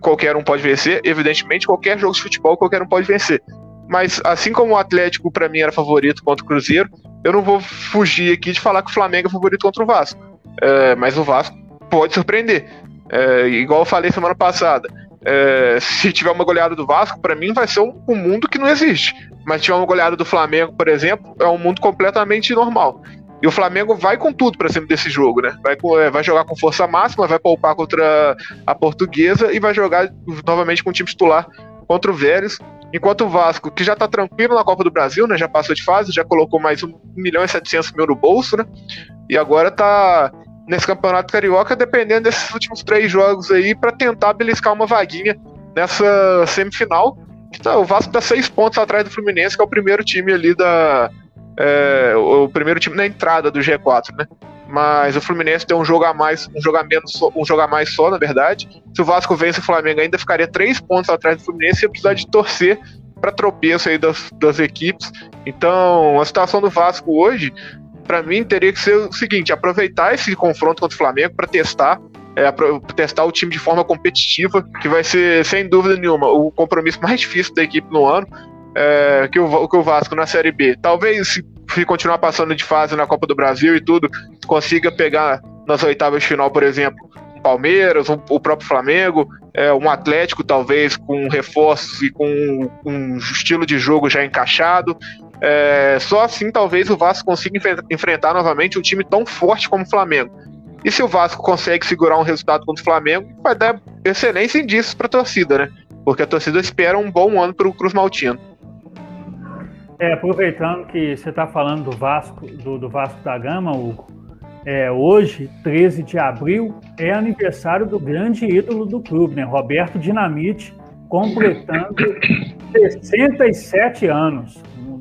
qualquer um pode vencer. Evidentemente, qualquer jogo de futebol, qualquer um pode vencer. Mas assim como o Atlético para mim era favorito contra o Cruzeiro, eu não vou fugir aqui de falar que o Flamengo é favorito contra o Vasco. É, mas o Vasco pode surpreender. É, igual eu falei semana passada. É, se tiver uma goleada do Vasco, para mim vai ser um, um, mundo que não existe. Mas se tiver uma goleada do Flamengo, por exemplo, é um mundo completamente normal. E o Flamengo vai com tudo para cima desse jogo, né? Vai, com, é, vai jogar com força máxima, vai poupar contra a Portuguesa e vai jogar novamente com o time titular contra o Vélez. Enquanto o Vasco, que já tá tranquilo na Copa do Brasil, né? Já passou de fase, já colocou mais 1 milhão e 700 mil no bolso, né? E agora tá nesse campeonato carioca, dependendo desses últimos três jogos aí, para tentar beliscar uma vaguinha nessa semifinal. Tá, o Vasco tá seis pontos atrás do Fluminense, que é o primeiro time ali da. É, o primeiro time na entrada do G4, né? Mas o Fluminense tem um jogo a mais, um jogo a menos, um jogo a mais só, na verdade. Se o Vasco vence o Flamengo, ainda ficaria três pontos atrás do Fluminense e precisar de torcer para tropeço aí das, das equipes. Então, a situação do Vasco hoje, para mim, teria que ser o seguinte: aproveitar esse confronto contra o Flamengo para testar. É, testar o time de forma competitiva, que vai ser, sem dúvida nenhuma, o compromisso mais difícil da equipe no ano. É, que, o, que o Vasco na Série B. Talvez, se continuar passando de fase na Copa do Brasil e tudo, consiga pegar nas oitavas de final, por exemplo, Palmeiras, o próprio Flamengo, é, um Atlético talvez com reforços e com um estilo de jogo já encaixado. É, só assim talvez o Vasco consiga enfrentar novamente um time tão forte como o Flamengo. E se o Vasco consegue segurar um resultado contra o Flamengo, vai dar excelentes indícios para a torcida, né? Porque a torcida espera um bom ano para o Cruz Maltino. É, aproveitando que você está falando do Vasco, do, do, Vasco da Gama, Hugo, é, hoje, 13 de abril, é aniversário do grande ídolo do clube, né? Roberto Dinamite, completando 67 anos, um,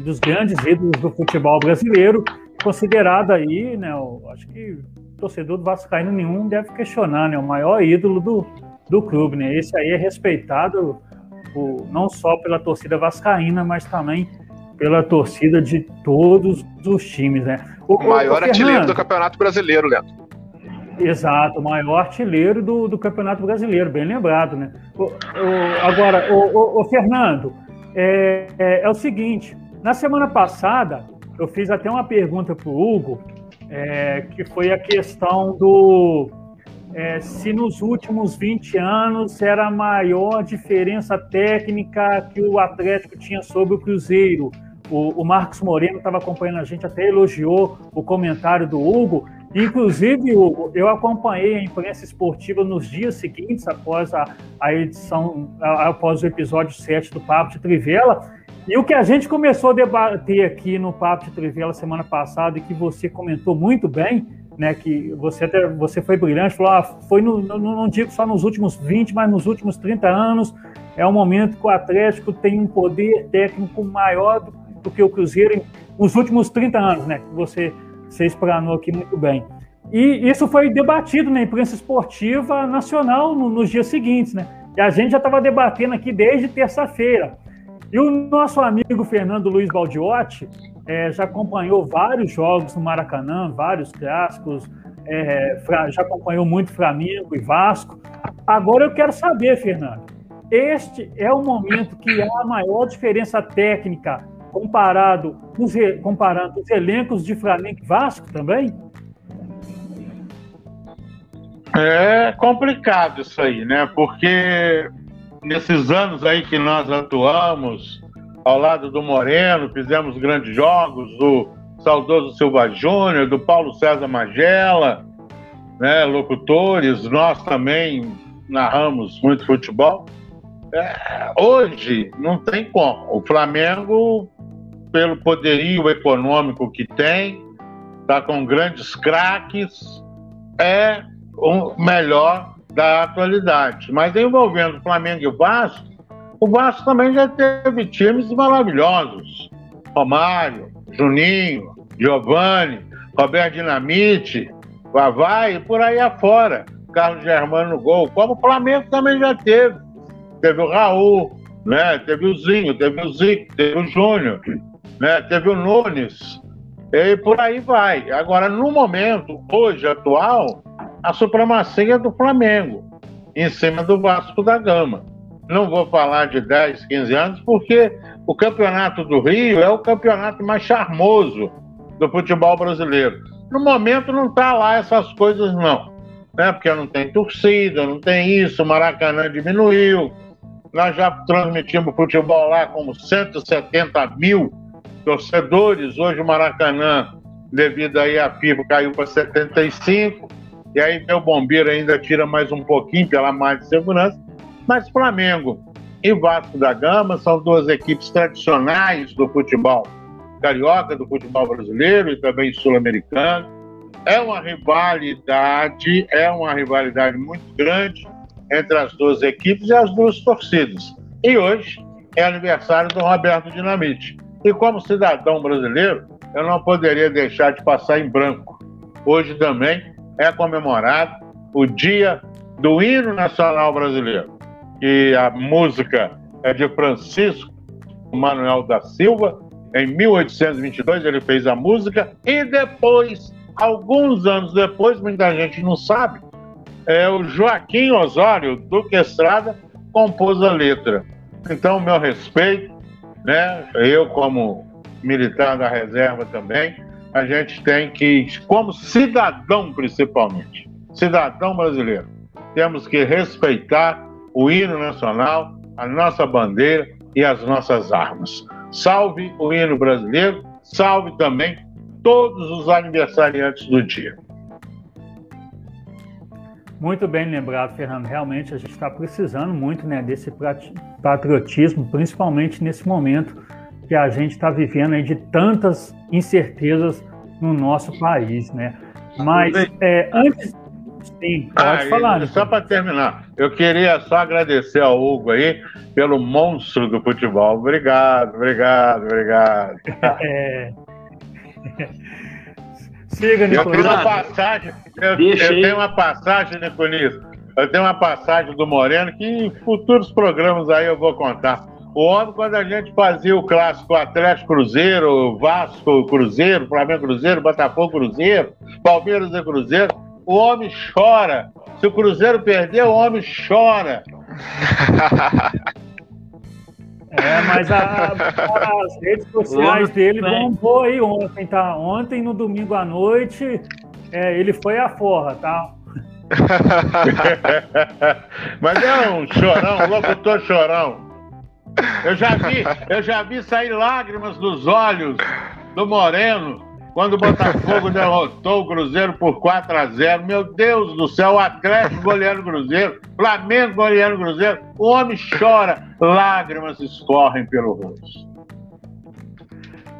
dos grandes ídolos do futebol brasileiro, considerado aí, né? acho que torcedor do Vascaíno nenhum deve questionar, né? O maior ídolo do, do clube, né? Esse aí é respeitado não só pela torcida vascaína, mas também pela torcida de todos os times, né? O, o maior o artilheiro do Campeonato Brasileiro, Leandro. Exato, o maior artilheiro do, do Campeonato Brasileiro, bem lembrado, né? O, agora, o, Fernando, é, é, é, o seguinte: na semana passada, eu fiz até uma pergunta para o Hugo, é, que foi a questão do é, se nos últimos 20 anos era a maior diferença técnica que o Atlético tinha sobre o Cruzeiro. O, o Marcos Moreno estava acompanhando a gente, até elogiou o comentário do Hugo. Inclusive, Hugo, eu acompanhei a imprensa esportiva nos dias seguintes, após a, a edição, a, após o episódio 7 do Papo de Trivela. E o que a gente começou a debater aqui no Papo de Trivela semana passada, e que você comentou muito bem, né, que você até você foi brilhante, falou, ah, foi no, no, não digo só nos últimos 20, mas nos últimos 30 anos, é um momento que o Atlético tem um poder técnico maior do do que o Cruzeiro nos últimos 30 anos, né? Que você, você explanou aqui muito bem. E isso foi debatido na imprensa esportiva nacional no, nos dias seguintes, né? E a gente já estava debatendo aqui desde terça-feira. E o nosso amigo Fernando Luiz Baldiotti é, já acompanhou vários jogos no Maracanã, vários clássicos, é, já acompanhou muito Flamengo e Vasco. Agora eu quero saber, Fernando, este é o momento que há a maior diferença técnica comparado, os, comparando os elencos de Flamengo e Vasco também? É complicado isso aí, né? Porque nesses anos aí que nós atuamos, ao lado do Moreno, fizemos grandes jogos, do saudoso Silva Júnior, do Paulo César Magela, né, locutores, nós também narramos muito futebol. É, hoje não tem como. O Flamengo, pelo poderio econômico que tem, está com grandes craques, é o melhor da atualidade. Mas envolvendo Flamengo e o Vasco, o Vasco também já teve times maravilhosos. Romário, Juninho, Giovanni, Roberto Dinamite, Vavai e por aí afora. Carlos Germano no gol, como o Flamengo também já teve. Teve o Raul, né? teve o Zinho, teve o Zico, teve o Júnior, né? teve o Nunes, e por aí vai. Agora, no momento, hoje, atual, a supremacia é do Flamengo, em cima do Vasco da Gama. Não vou falar de 10, 15 anos, porque o campeonato do Rio é o campeonato mais charmoso do futebol brasileiro. No momento não está lá essas coisas, não. Né? Porque não tem torcida, não tem isso, o Maracanã diminuiu. Nós já transmitimos futebol lá com 170 mil torcedores. Hoje o Maracanã, devido aí a FIFA, caiu para 75. E aí meu bombeiro ainda tira mais um pouquinho pela mais de segurança. Mas Flamengo e Vasco da Gama são duas equipes tradicionais do futebol carioca, do futebol brasileiro e também sul-americano. É uma rivalidade, é uma rivalidade muito grande entre as duas equipes e as duas torcidas. E hoje é aniversário do Roberto Dinamite. E como cidadão brasileiro, eu não poderia deixar de passar em branco. Hoje também é comemorado o Dia do Hino Nacional Brasileiro. E a música é de Francisco Manuel da Silva. Em 1822 ele fez a música e depois, alguns anos depois, muita gente não sabe, é o Joaquim Osório Duque Estrada compôs a letra. Então, meu respeito, né? Eu como militar da reserva também, a gente tem que, como cidadão principalmente, cidadão brasileiro, temos que respeitar o hino nacional, a nossa bandeira e as nossas armas. Salve o hino brasileiro, salve também todos os aniversariantes do dia. Muito bem lembrado, Fernando. Realmente a gente está precisando muito né, desse patriotismo, principalmente nesse momento que a gente está vivendo aí de tantas incertezas no nosso país, né? Mas é, antes, sim, pode ah, falar. Só para terminar, eu queria só agradecer ao Hugo aí pelo monstro do futebol. Obrigado, obrigado, obrigado. É. Siga, Nicolino. Eu tenho uma passagem, eu, eu tenho uma passagem, Nicolino. Eu tenho uma passagem do Moreno que em futuros programas aí eu vou contar. O homem, quando a gente fazia o clássico Atlético Cruzeiro, Vasco Cruzeiro, Flamengo Cruzeiro, Botafogo Cruzeiro, Palmeiras e Cruzeiro, o homem chora. Se o Cruzeiro perder, o homem chora. É, mas a, as redes sociais dele bombou aí ontem, tá? Ontem, no domingo à noite, é, ele foi a forra, tá? mas é um chorão, um locutor chorão. Eu já vi, eu já vi sair lágrimas dos olhos do Moreno quando o Botafogo derrotou o Cruzeiro por 4 a 0 Meu Deus do céu, o Atlético goleando o Cruzeiro, Flamengo goleando Cruzeiro. O homem chora, lágrimas escorrem pelo rosto.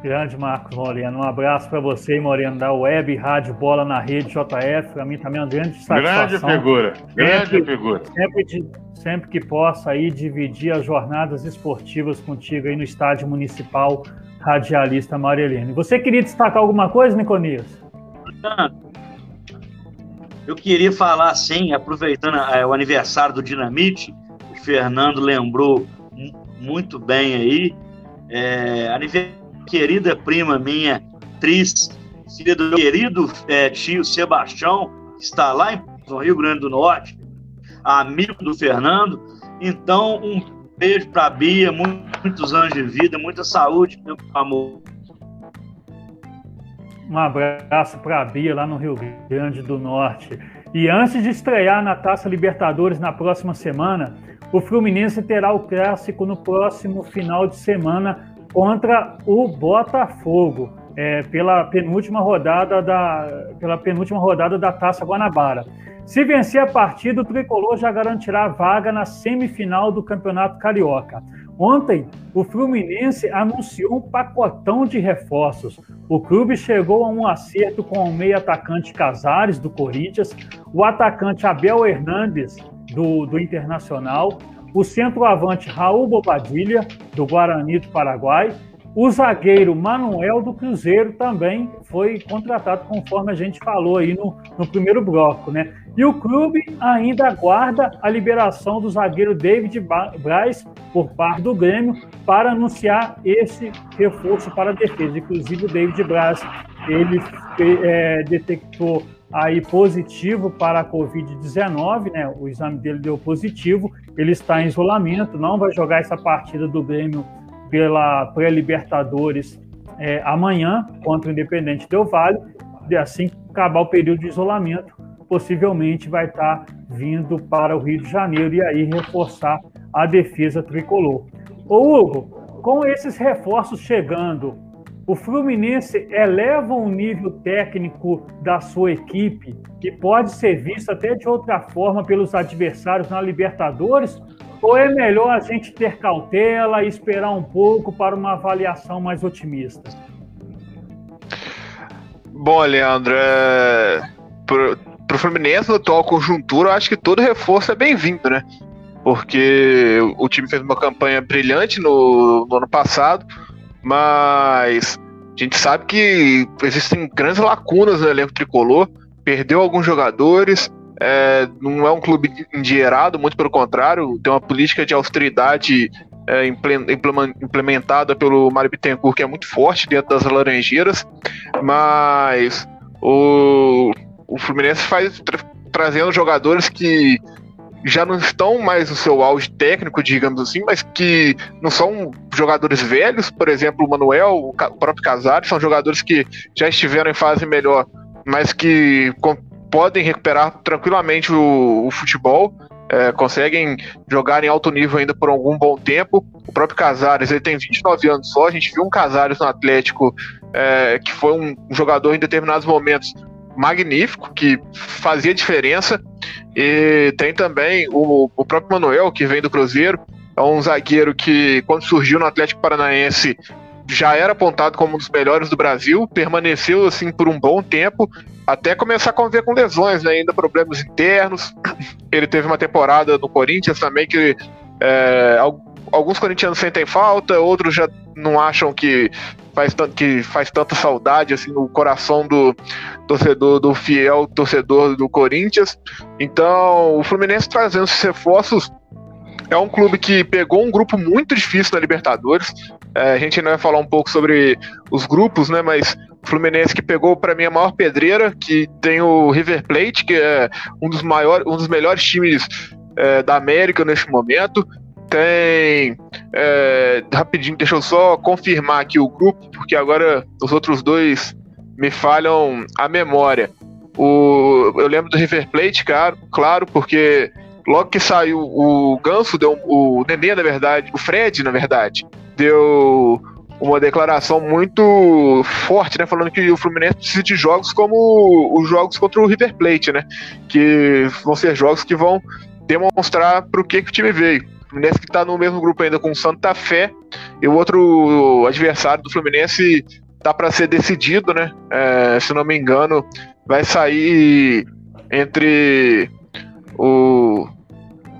Grande Marcos Moreno, um abraço para você, Moreno, da Web Rádio Bola na Rede JF. Para mim também é uma grande satisfação. Grande figura, grande sempre, figura. Sempre, sempre que possa aí dividir as jornadas esportivas contigo aí no estádio municipal radialista Marilene. Você queria destacar alguma coisa, Niconias? Eu queria falar, assim, aproveitando é, o aniversário do Dinamite, o Fernando lembrou muito bem aí, é, querida prima minha, atriz, filha do querido é, tio Sebastião, que está lá no Rio Grande do Norte, amigo do Fernando. Então, um beijo para a Bia, muitos anos de vida, muita saúde, meu amor. Um abraço para a Bia lá no Rio Grande do Norte. E antes de estrear na Taça Libertadores na próxima semana, o Fluminense terá o clássico no próximo final de semana contra o Botafogo, é, pela penúltima rodada da pela penúltima rodada da Taça Guanabara. Se vencer a partida, o tricolor já garantirá a vaga na semifinal do Campeonato Carioca. Ontem, o Fluminense anunciou um pacotão de reforços. O clube chegou a um acerto com o meio atacante Casares, do Corinthians, o atacante Abel Hernandes, do, do Internacional, o centroavante Raul Bobadilha, do Guarani do Paraguai, o zagueiro Manuel do Cruzeiro também foi contratado, conforme a gente falou aí no, no primeiro bloco, né? E o clube ainda aguarda a liberação do zagueiro David Braz por parte do Grêmio para anunciar esse reforço para a defesa. Inclusive o David Braz ele é, detectou aí positivo para a Covid-19, né? O exame dele deu positivo, ele está em isolamento, não vai jogar essa partida do Grêmio pela pré-Libertadores é, amanhã contra o Independente Del Vale. E assim acabar o período de isolamento, possivelmente vai estar vindo para o Rio de Janeiro e aí reforçar a defesa tricolor. Ô Hugo, com esses reforços chegando, o Fluminense eleva o nível técnico da sua equipe, que pode ser visto até de outra forma pelos adversários na Libertadores, ou é melhor a gente ter cautela e esperar um pouco para uma avaliação mais otimista? Bom, Leandro, é... para o Fluminense, no atual conjuntura, eu acho que todo reforço é bem-vindo, né? Porque o time fez uma campanha brilhante no, no ano passado, mas a gente sabe que existem grandes lacunas no elenco tricolor, perdeu alguns jogadores, é, não é um clube endinheirado, muito pelo contrário, tem uma política de austeridade é, implementada pelo Mário Bittencourt que é muito forte dentro das Laranjeiras, mas o, o Fluminense faz tra trazendo jogadores que já não estão mais no seu auge técnico, digamos assim, mas que não são jogadores velhos, por exemplo, o Manuel, o próprio Casares, são jogadores que já estiveram em fase melhor, mas que podem recuperar tranquilamente o, o futebol, é, conseguem jogar em alto nível ainda por algum bom tempo. O próprio Casares, ele tem 29 anos só, a gente viu um Casares no Atlético é, que foi um jogador em determinados momentos magnífico, que fazia diferença. E tem também o, o próprio Manuel, que vem do Cruzeiro, é um zagueiro que, quando surgiu no Atlético Paranaense, já era apontado como um dos melhores do Brasil, permaneceu assim por um bom tempo, até começar a conviver com lesões, né? ainda problemas internos. Ele teve uma temporada no Corinthians também que é, alguns corintianos sentem falta, outros já não acham que faz, que faz tanta saudade assim no coração do torcedor, do fiel torcedor do Corinthians. Então, o Fluminense trazendo esses reforços é um clube que pegou um grupo muito difícil na Libertadores. É, a gente ainda vai falar um pouco sobre os grupos, né? Mas o Fluminense que pegou para mim a maior pedreira, que tem o River Plate, que é um dos maiores, um dos melhores times é, da América neste momento. Tem é, rapidinho, deixa eu só confirmar aqui o grupo, porque agora os outros dois me falham a memória. O, eu lembro do River Plate, claro, claro, porque logo que saiu o Ganso, deu, o Nenê, na verdade, o Fred, na verdade, deu uma declaração muito forte, né, falando que o Fluminense precisa de jogos como os jogos contra o River Plate, né, que vão ser jogos que vão demonstrar para o que, que o time veio. Fluminense que está no mesmo grupo ainda com o Santa Fé e o outro adversário do Fluminense tá para ser decidido, né? É, se não me engano, vai sair entre o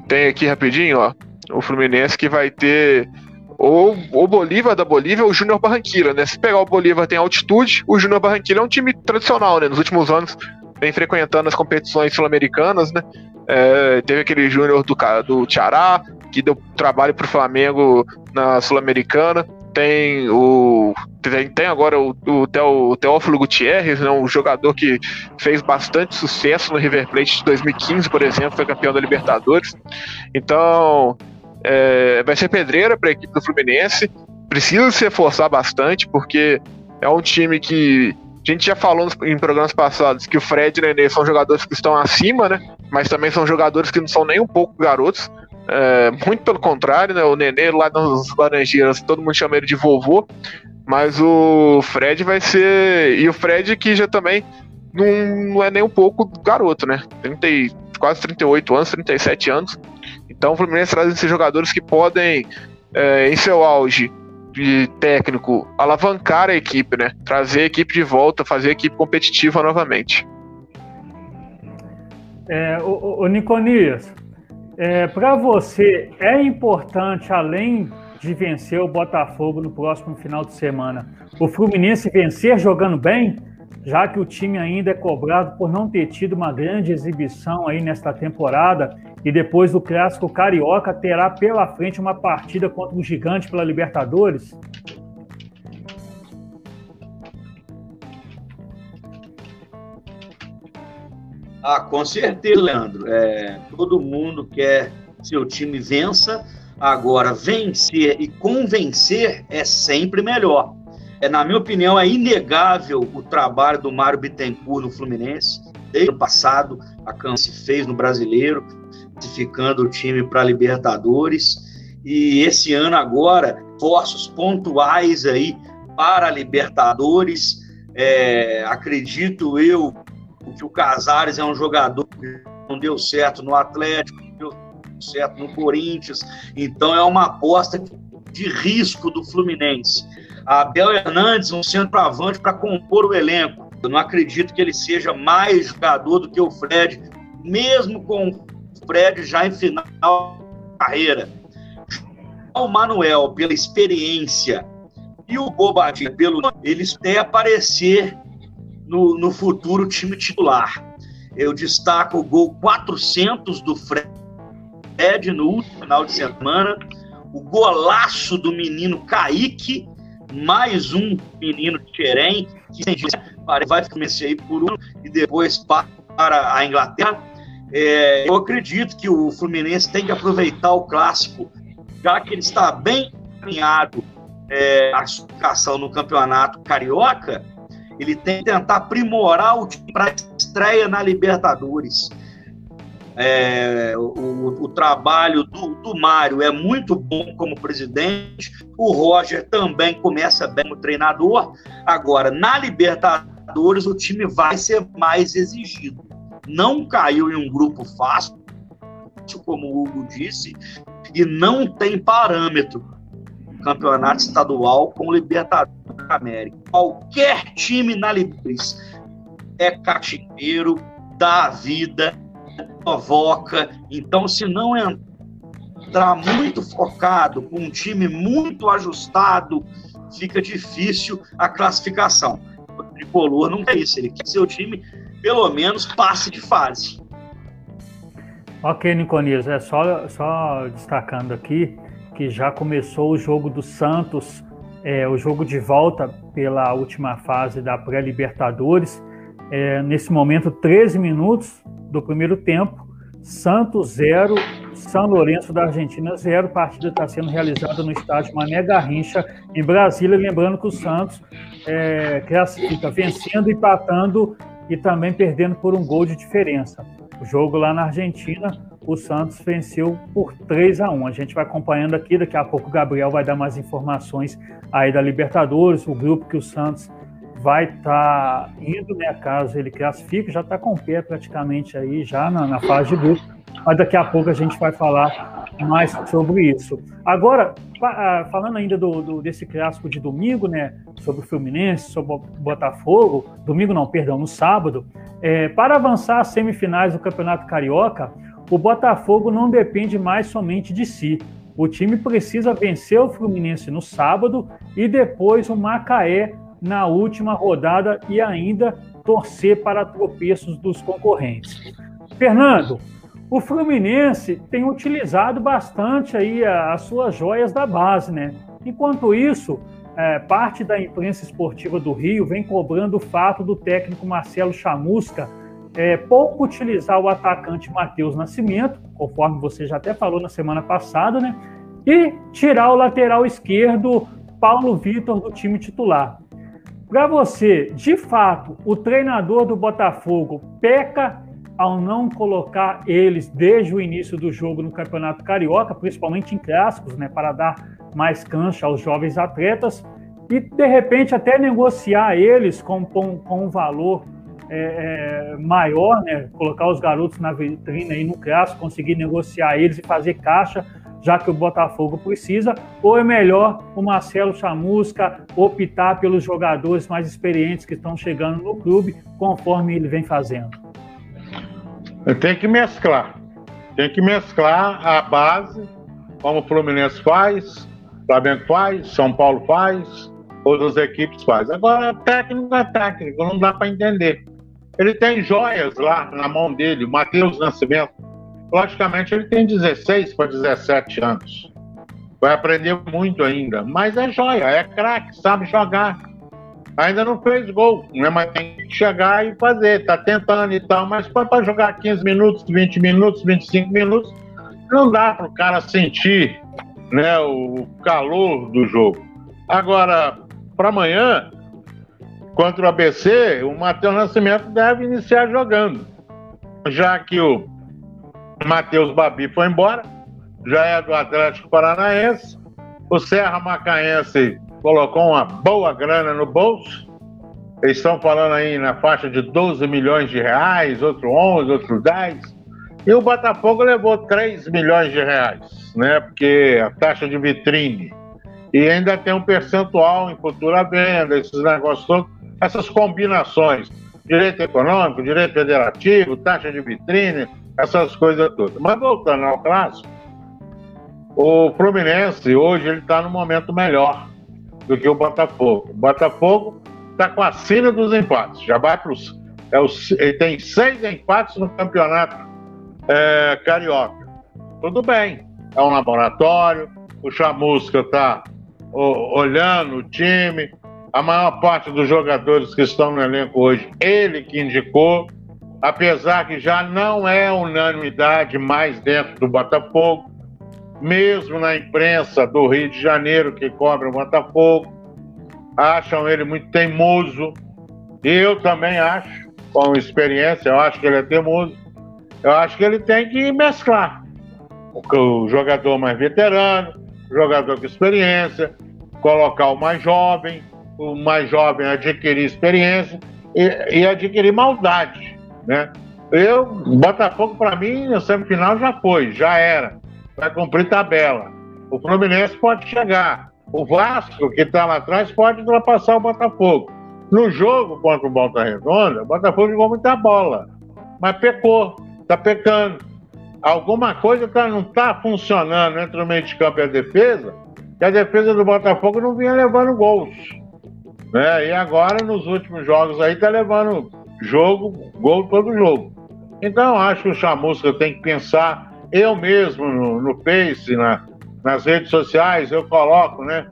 tem aqui rapidinho, ó, o Fluminense que vai ter ou o Bolívar da Bolívia ou o Júnior Barranquilla, né? Se pegar o Bolívar tem altitude, o Júnior Barranquilla é um time tradicional, né? Nos últimos anos vem frequentando as competições sul-americanas, né? É, teve aquele Júnior do, do Tiará, que deu trabalho para o Flamengo na Sul-Americana. Tem o. Tem, tem agora o, o, o Teófilo Gutierrez, né, um jogador que fez bastante sucesso no River Plate de 2015, por exemplo, foi campeão da Libertadores. Então, é, vai ser pedreira para a equipe do Fluminense. Precisa se reforçar bastante, porque é um time que a gente já falou em programas passados que o Fred e o Nenê são jogadores que estão acima, né? Mas também são jogadores que não são nem um pouco garotos. É, muito pelo contrário, né? O Nenê lá nas Laranjeiras, todo mundo chama ele de vovô. Mas o Fred vai ser. E o Fred que já também não, não é nem um pouco garoto, né? 30, quase 38 anos, 37 anos. Então o Fluminense traz esses jogadores que podem, é, em seu auge de técnico, alavancar a equipe, né? Trazer a equipe de volta, fazer a equipe competitiva novamente. É, o, o Niconias, é, para você é importante, além de vencer o Botafogo no próximo final de semana, o Fluminense vencer jogando bem? Já que o time ainda é cobrado por não ter tido uma grande exibição aí nesta temporada e depois do clássico carioca terá pela frente uma partida contra um gigante pela Libertadores? Ah, com certeza, Leandro. É, todo mundo quer que seu time vença. Agora, vencer e convencer é sempre melhor. É, na minha opinião, é inegável o trabalho do Mário Bittencourt no Fluminense. Desde o passado, a Cam se fez no Brasileiro, classificando o time para Libertadores. E esse ano agora, forços pontuais aí para Libertadores. É, acredito eu que o Casares é um jogador que não deu certo no Atlético, deu certo no Corinthians. Então é uma aposta de risco do Fluminense. Abel Hernandes, um centroavante para compor o elenco. Eu não acredito que ele seja mais jogador do que o Fred, mesmo com o Fred já em final de carreira. O Manuel, pela experiência, e o Bobadinha, pelo eles têm aparecer no, no futuro time titular. Eu destaco o gol 400 do Fred no último final de semana, o golaço do menino Kaique mais um menino de Xerém, que vai começar aí por um e depois para a Inglaterra. É, eu acredito que o Fluminense tem que aproveitar o clássico, já que ele está bem alinhado é, a classificação no campeonato carioca, ele tem que tentar aprimorar o time para a estreia na Libertadores. É, o, o, trabalho do, do Mário é muito bom como presidente, o Roger também começa bem como treinador. Agora, na Libertadores, o time vai ser mais exigido. Não caiu em um grupo fácil, como o Hugo disse, e não tem parâmetro campeonato estadual com Libertadores da América. Qualquer time na Libertadores é cachimbeiro, dá vida, provoca. Então, se não entrar muito focado, com um time muito ajustado, fica difícil a classificação. O tricolor não é isso, ele quer que seu time, pelo menos, passe de fase. Ok, Niconias, é só, só destacando aqui que já começou o jogo do Santos, é, o jogo de volta pela última fase da pré-Libertadores. É, nesse momento, 13 minutos do primeiro tempo, Santos 0, São Lourenço da Argentina 0. Partida está sendo realizada no estádio Mané Garrincha, em Brasília. Lembrando que o Santos é, classifica vencendo, empatando e também perdendo por um gol de diferença. O jogo lá na Argentina, o Santos venceu por 3 a 1. A gente vai acompanhando aqui, daqui a pouco o Gabriel vai dar mais informações aí da Libertadores, o grupo que o Santos vai estar tá indo, né, caso ele classifique, já está com o pé praticamente aí, já na, na fase de grupo, mas daqui a pouco a gente vai falar mais sobre isso. Agora, ah, falando ainda do, do, desse clássico de domingo, né, sobre o Fluminense, sobre o Botafogo, domingo não, perdão, no sábado, é, para avançar às semifinais do Campeonato Carioca, o Botafogo não depende mais somente de si. O time precisa vencer o Fluminense no sábado e depois o Macaé na última rodada e ainda torcer para tropeços dos concorrentes. Fernando, o Fluminense tem utilizado bastante aí as suas joias da base, né? Enquanto isso, é, parte da imprensa esportiva do Rio vem cobrando o fato do técnico Marcelo Chamusca é, pouco utilizar o atacante Matheus Nascimento, conforme você já até falou na semana passada, né? E tirar o lateral esquerdo Paulo Vitor do time titular. Para você, de fato, o treinador do Botafogo peca ao não colocar eles desde o início do jogo no Campeonato Carioca, principalmente em clássicos, né, para dar mais cancha aos jovens atletas e de repente até negociar eles com, com, com um valor é, é, maior, né, colocar os garotos na vitrine aí no clássico, conseguir negociar eles e fazer caixa já que o Botafogo precisa, ou é melhor o Marcelo Chamusca optar pelos jogadores mais experientes que estão chegando no clube, conforme ele vem fazendo? Tem que mesclar. Tem que mesclar a base, como o Fluminense faz, Flamengo faz, São Paulo faz, outras equipes faz. Agora, técnico é técnico, não dá para entender. Ele tem joias lá na mão dele, Matheus Nascimento Logicamente, ele tem 16 para 17 anos. Vai aprender muito ainda. Mas é joia, é craque, sabe jogar. Ainda não fez gol, né? mas tem que chegar e fazer. Tá tentando e tal, mas para jogar 15 minutos, 20 minutos, 25 minutos, não dá para o cara sentir né, o calor do jogo. Agora, para amanhã, contra o ABC, o Matheus Nascimento deve iniciar jogando. Já que o Matheus Babi foi embora, já é do Atlético Paranaense. O Serra Macaense colocou uma boa grana no bolso. Eles estão falando aí na faixa de 12 milhões de reais, outro 11, outro 10. E o Botafogo levou 3 milhões de reais, né? Porque a taxa de vitrine. E ainda tem um percentual em futura venda, esses negócios todos, essas combinações. Direito econômico, direito federativo, taxa de vitrine, essas coisas todas. Mas voltando ao clássico, o Fluminense hoje ele está no momento melhor do que o Botafogo. O Botafogo está com a sina dos empates, já vai para os. É ele tem seis empates no campeonato é, carioca. Tudo bem, é um laboratório, o Chamusca está olhando o time, a maior parte dos jogadores que estão no elenco hoje, ele que indicou apesar que já não é unanimidade mais dentro do Botafogo, mesmo na imprensa do Rio de Janeiro que cobre o Botafogo, acham ele muito teimoso. Eu também acho, com experiência, eu acho que ele é teimoso. Eu acho que ele tem que mesclar o jogador mais veterano, o jogador com experiência, colocar o mais jovem, o mais jovem adquirir experiência e, e adquirir maldade né? Eu, Botafogo para mim, na semifinal já foi, já era. Vai cumprir tabela. O Fluminense pode chegar. O Vasco, que está lá atrás, pode ultrapassar o Botafogo. No jogo contra o Volta Redonda, o Botafogo jogou muita bola, mas pecou, está pecando. Alguma coisa tá, não está funcionando entre o meio de campo e a defesa, que a defesa do Botafogo não vinha levando gols. Né? E agora, nos últimos jogos aí, está levando jogo, gol todo jogo. Então, acho que o Chamusca tem que pensar, eu mesmo no, no Face, na, nas redes sociais, eu coloco, né?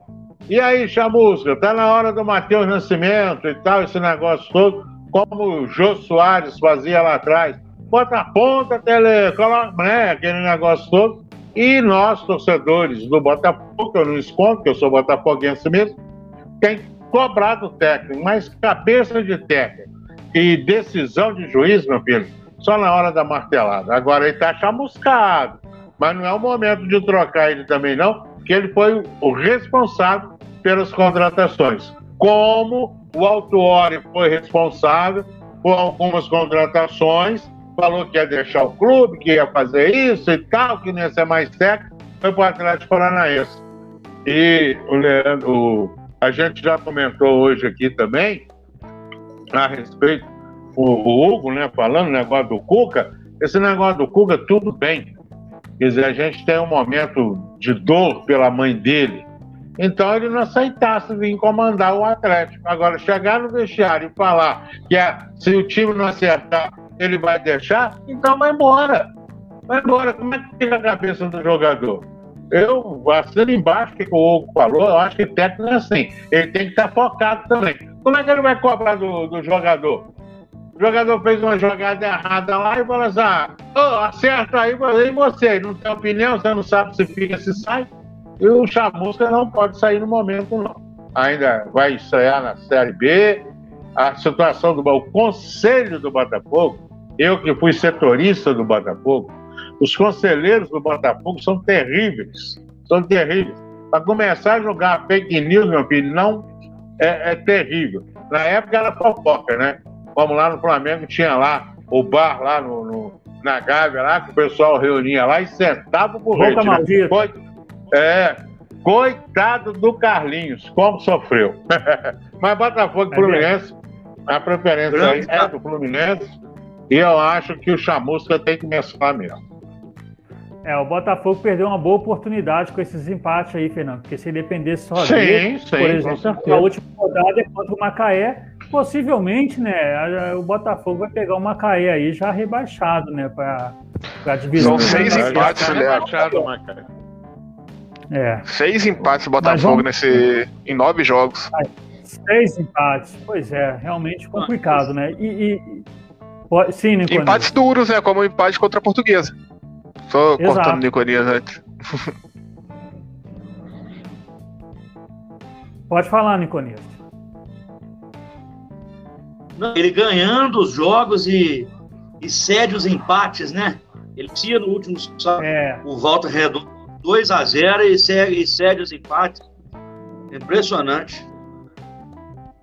E aí, Chamusca, tá na hora do Matheus Nascimento e tal, esse negócio todo, como o Jô Soares fazia lá atrás. Bota a ponta, tele, coloca, né? Aquele negócio todo. E nós, torcedores do Botafogo, eu não escondo, que eu sou botafoguense mesmo, tem cobrado técnico, mas cabeça de técnico e decisão de juiz, meu filho, só na hora da martelada. Agora ele está chamuscado, mas não é o momento de trocar ele também, não, porque ele foi o responsável pelas contratações. Como o Autuori foi responsável por algumas contratações, falou que ia deixar o clube, que ia fazer isso e tal, que não ia ser mais técnico, foi para o Atlético Paranaense. E o Leandro, o, a gente já comentou hoje aqui também a respeito, o, Hugo, né, falando o negócio do Cuca, esse negócio do Cuca, tudo bem. Quer dizer, a gente tem um momento de dor pela mãe dele, então ele não aceitasse vir comandar o Atlético. Agora, chegar no vestiário e falar que é, se o time não acertar, ele vai deixar, então vai embora. Vai embora. Como é que fica a cabeça do jogador? Eu assino embaixo que o Hugo falou, eu acho que técnico é assim. Ele tem que estar focado também. Como é que ele vai cobrar do, do jogador? O jogador fez uma jogada errada lá e fala assim: ah, oh, acerta aí, e você? Não tem opinião, você não sabe se fica, se sai. E o Chamusca não pode sair no momento, não. Ainda vai estrear na Série B. A situação do o conselho do Botafogo eu que fui setorista do Botafogo, os conselheiros do Botafogo são terríveis. São terríveis. Para começar a jogar fake news, meu filho, não é, é terrível. Na época era fofoca, né? Como lá no Flamengo tinha lá o bar lá no, no na Gávea lá, que o pessoal reunia lá e sentava por Boca né? maldita. É, coitado do Carlinhos, como sofreu. Mas Botafogo e é Fluminense, a preferência aí é do Fluminense. E eu acho que o Chamusca tem que mesclar mesmo. É, o Botafogo perdeu uma boa oportunidade com esses empates aí, Fernando. Porque se dependesse só sim, dele, sim, por exemplo, a última rodada é contra o Macaé, possivelmente, né, o Botafogo vai pegar o Macaé aí já rebaixado, né, para a divisão. São seis empates, rebaixado, Macaé. É. Seis empates do Botafogo vamos... nesse, em nove jogos. Seis empates, pois é, realmente complicado, né? E, e, Sim, Niconias. Empates duros, né? Como o empate contra a portuguesa. Só Exato. cortando o Niconias antes. Pode falar, Niconias. Ele ganhando os jogos e, e cede os empates, né? Ele tinha no último sábado é. o Volta Redondo 2 a 0 e cede, e cede os empates. Impressionante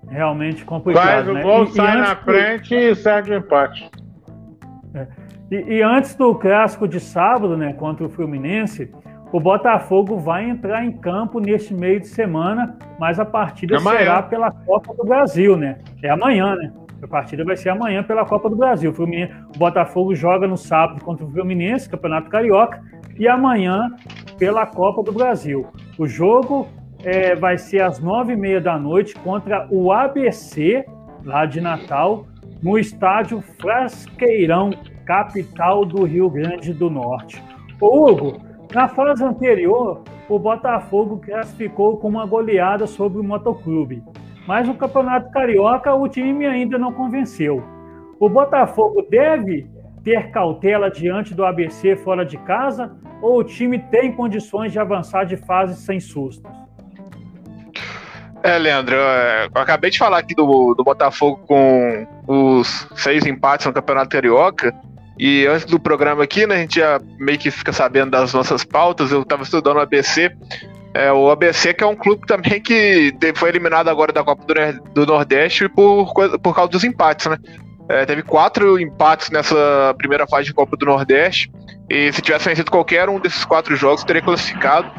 realmente complicado. Faz o né? gol, e, sai e na frente e segue o empate. É. E, e, antes do clássico de sábado, né, contra o Fluminense, o Botafogo vai entrar em campo neste meio de semana, mas a partida é será pela Copa do Brasil, né? É amanhã, né? A partida vai ser amanhã pela Copa do Brasil. O, o Botafogo joga no sábado contra o Fluminense, Campeonato Carioca, e amanhã pela Copa do Brasil. O jogo é, vai ser às nove e meia da noite contra o ABC, lá de Natal, no estádio Frasqueirão, capital do Rio Grande do Norte. Hugo, na fase anterior, o Botafogo classificou com uma goleada sobre o Motoclube, mas no Campeonato Carioca o time ainda não convenceu. O Botafogo deve ter cautela diante do ABC fora de casa ou o time tem condições de avançar de fase sem sustos? É, Leandro, eu acabei de falar aqui do, do Botafogo com os seis empates no Campeonato Carioca. E antes do programa aqui, né, a gente já meio que fica sabendo das nossas pautas. Eu estava estudando o ABC. É, o ABC que é um clube também que foi eliminado agora da Copa do, Nordeste por, por causa dos empates, né? É, teve quatro empates nessa primeira fase de Copa do Nordeste. E se tivesse vencido qualquer um desses quatro jogos, teria classificado.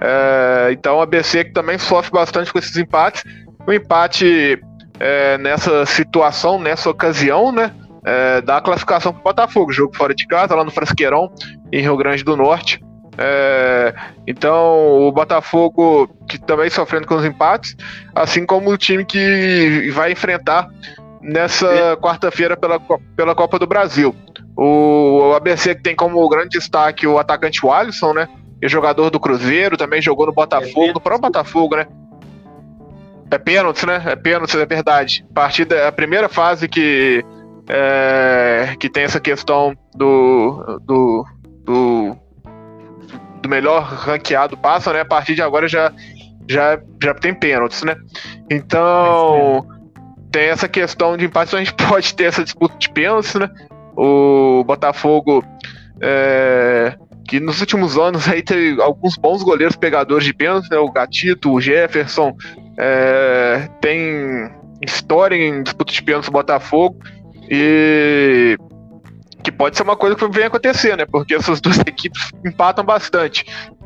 É, então a BC que também sofre bastante com esses empates. O empate é, nessa situação, nessa ocasião, né? É, dá a classificação para o Botafogo, jogo fora de casa, lá no Frasqueirão, em Rio Grande do Norte. É, então, o Botafogo, que também sofrendo com os empates, assim como o time que vai enfrentar nessa quarta-feira pela, pela Copa do Brasil. O, o ABC que tem como grande destaque o atacante Alisson, né? e jogador do Cruzeiro, também jogou no Botafogo, é no próprio Botafogo, né? É pênalti, né? É pênalti, é verdade. Partida, a primeira fase que, é, que tem essa questão do, do, do, do, melhor ranqueado passa, né? A partir de agora já, já, já tem pênaltis, né? Então, tem essa questão de empate, então a gente pode ter essa disputa de pênaltis, né? O Botafogo é, que nos últimos anos aí teve alguns bons goleiros pegadores de pênalti, né? O Gatito, o Jefferson, é, tem história em disputa de pênalti no Botafogo e que pode ser uma coisa que vem acontecer, né? Porque essas duas equipes empatam bastante.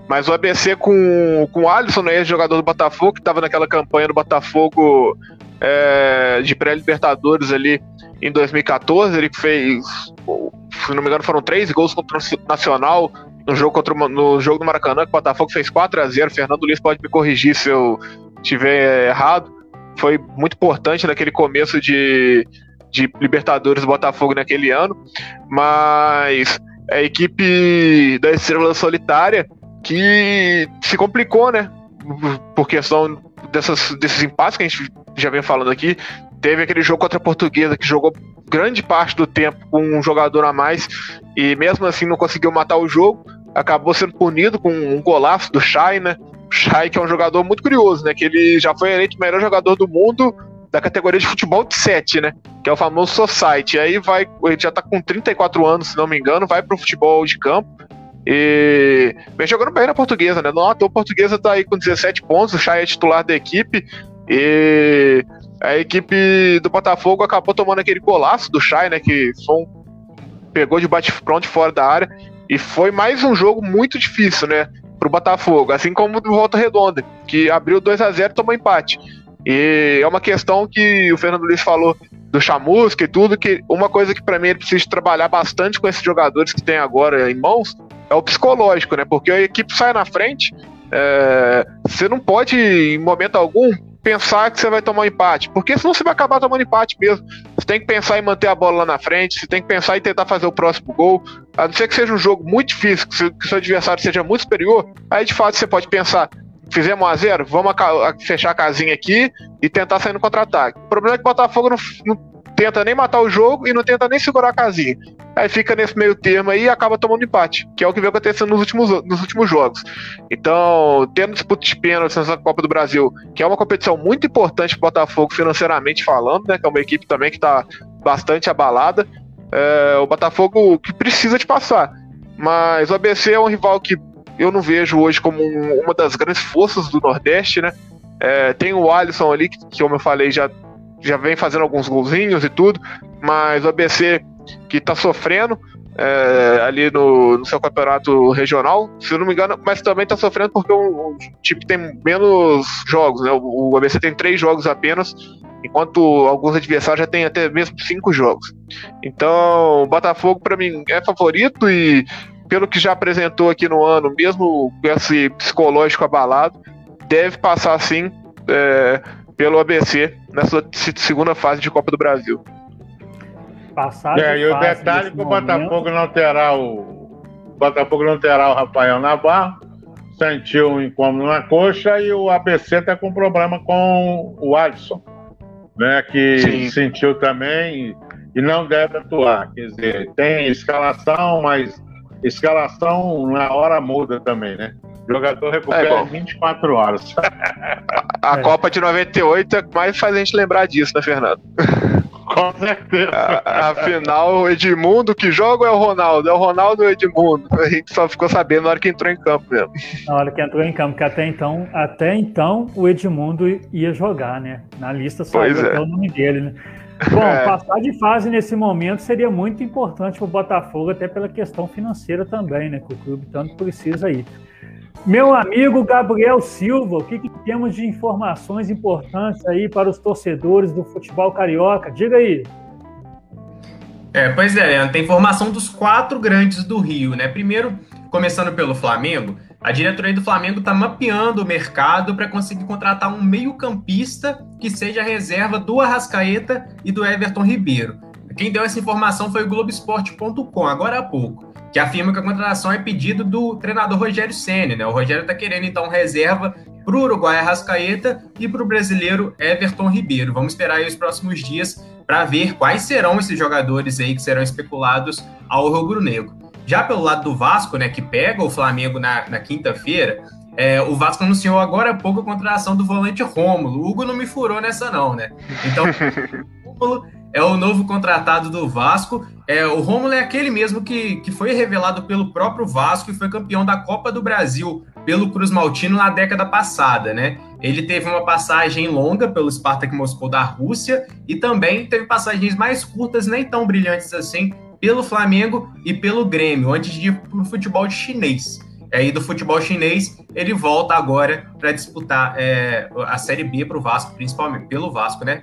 Mas o ABC com, com o Alisson, né, jogador do Botafogo, que estava naquela campanha do Botafogo é, de pré-libertadores ali em 2014, ele fez, se não me engano, foram três gols contra o Nacional no jogo contra no jogo do Maracanã, que o Botafogo fez 4 a 0 Fernando Luiz pode me corrigir se eu estiver errado. Foi muito importante naquele começo de, de Libertadores do Botafogo naquele ano, mas a equipe da Estrela Solitária que se complicou, né? Por questão dessas, desses empates que a gente já vem falando aqui. Teve aquele jogo contra a Portuguesa que jogou grande parte do tempo com um jogador a mais e mesmo assim não conseguiu matar o jogo. Acabou sendo punido com um golaço do Shai, né? Shai, que é um jogador muito curioso, né? Que ele já foi eleito o melhor jogador do mundo da categoria de futebol de 7, né? Que é o famoso Society. Aí vai, ele já tá com 34 anos, se não me engano, vai pro futebol de campo. E vem jogando bem na portuguesa, né? Não, a portuguesa tá aí com 17 pontos, o Chay é titular da equipe. E a equipe do Botafogo acabou tomando aquele golaço do Chay, né? Que foi um, pegou de bate-pronto fora da área. E foi mais um jogo muito difícil, né? Pro Botafogo, assim como do Volta Redonda, que abriu 2 a 0 e tomou empate. E é uma questão que o Fernando Luiz falou do Chamusca e tudo, que uma coisa que para mim ele precisa trabalhar bastante com esses jogadores que tem agora em mãos é o psicológico, né? Porque a equipe sai na frente, é, você não pode, em momento algum, pensar que você vai tomar um empate, porque senão você vai acabar tomando empate mesmo. Você tem que pensar em manter a bola lá na frente, você tem que pensar em tentar fazer o próximo gol. A não ser que seja um jogo muito difícil, que seu adversário seja muito superior, aí de fato você pode pensar. Fizemos 1 a 0 vamos fechar a casinha aqui e tentar sair no contra-ataque. O problema é que o Botafogo não, não tenta nem matar o jogo e não tenta nem segurar a casinha. Aí fica nesse meio termo aí e acaba tomando empate, que é o que vem acontecendo nos últimos, nos últimos jogos. Então, tendo disputa de pênaltis nessa Copa do Brasil, que é uma competição muito importante para o Botafogo financeiramente falando, né? Que é uma equipe também que está bastante abalada. É, o Botafogo que precisa de passar. Mas o ABC é um rival que eu não vejo hoje como uma das grandes forças do Nordeste, né? É, tem o Alisson ali, que, que, como eu falei, já já vem fazendo alguns golzinhos e tudo, mas o ABC que está sofrendo é, ali no, no, seu campeonato regional, se eu não me engano, mas também está sofrendo porque o, o time tem menos jogos, né? O, o, ABC tem três jogos apenas, enquanto alguns adversários já têm até mesmo cinco jogos. Então, o Botafogo para mim é favorito e pelo que já apresentou aqui no ano, mesmo com esse psicológico abalado, deve passar sim é, pelo ABC nessa segunda fase de Copa do Brasil. Passagem é, e o detalhe que o Botafogo não terá o. O Botafogo não terá o Rafael Navarro, sentiu um incômodo na coxa e o ABC está com problema com o Alisson, né? Que Sim. sentiu também e não deve atuar. Quer dizer, tem escalação, mas escalação na hora muda também, né? O jogador recupera é, em 24 horas. A, é. Copa de 98 é mais faz a gente lembrar disso, né, Fernando? Com certeza. afinal, o Edmundo que joga é o Ronaldo, é o Ronaldo ou o Edmundo. A gente só ficou sabendo na hora que entrou em campo mesmo. Na hora que entrou em campo, que até então, até então o Edmundo ia jogar, né? Na lista só é. o nome dele, né? Bom, é. passar de fase nesse momento seria muito importante para o Botafogo, até pela questão financeira também, né? Que o clube tanto precisa aí. Meu amigo Gabriel Silva, o que, que, temos de informações importantes aí para os torcedores do futebol carioca? Diga aí. É, pois é, tem informação dos quatro grandes do Rio, né? Primeiro, começando pelo Flamengo, a diretoria do Flamengo está mapeando o mercado para conseguir contratar um meio-campista que seja reserva do Arrascaeta e do Everton Ribeiro. Quem deu essa informação foi o Globoesporte.com, agora há pouco, que afirma que a contratação é pedido do treinador Rogério Senna. Né? O Rogério está querendo, então, reserva para o Uruguai Arrascaeta e para o brasileiro Everton Ribeiro. Vamos esperar aí os próximos dias para ver quais serão esses jogadores aí que serão especulados ao rubro-negro. Já pelo lado do Vasco, né, que pega o Flamengo na, na quinta-feira, é, o Vasco anunciou agora há pouco a contratação do volante Rômulo. O Hugo não me furou nessa, não, né? Então, o Rômulo é o novo contratado do Vasco. É, o Rômulo é aquele mesmo que, que foi revelado pelo próprio Vasco e foi campeão da Copa do Brasil pelo Cruz Maltino na década passada, né? Ele teve uma passagem longa pelo Spartak Moscou da Rússia e também teve passagens mais curtas, nem tão brilhantes assim, pelo Flamengo e pelo Grêmio, antes de ir para o futebol chinês. Aí do futebol chinês, ele volta agora para disputar é, a Série B para o Vasco, principalmente pelo Vasco, né?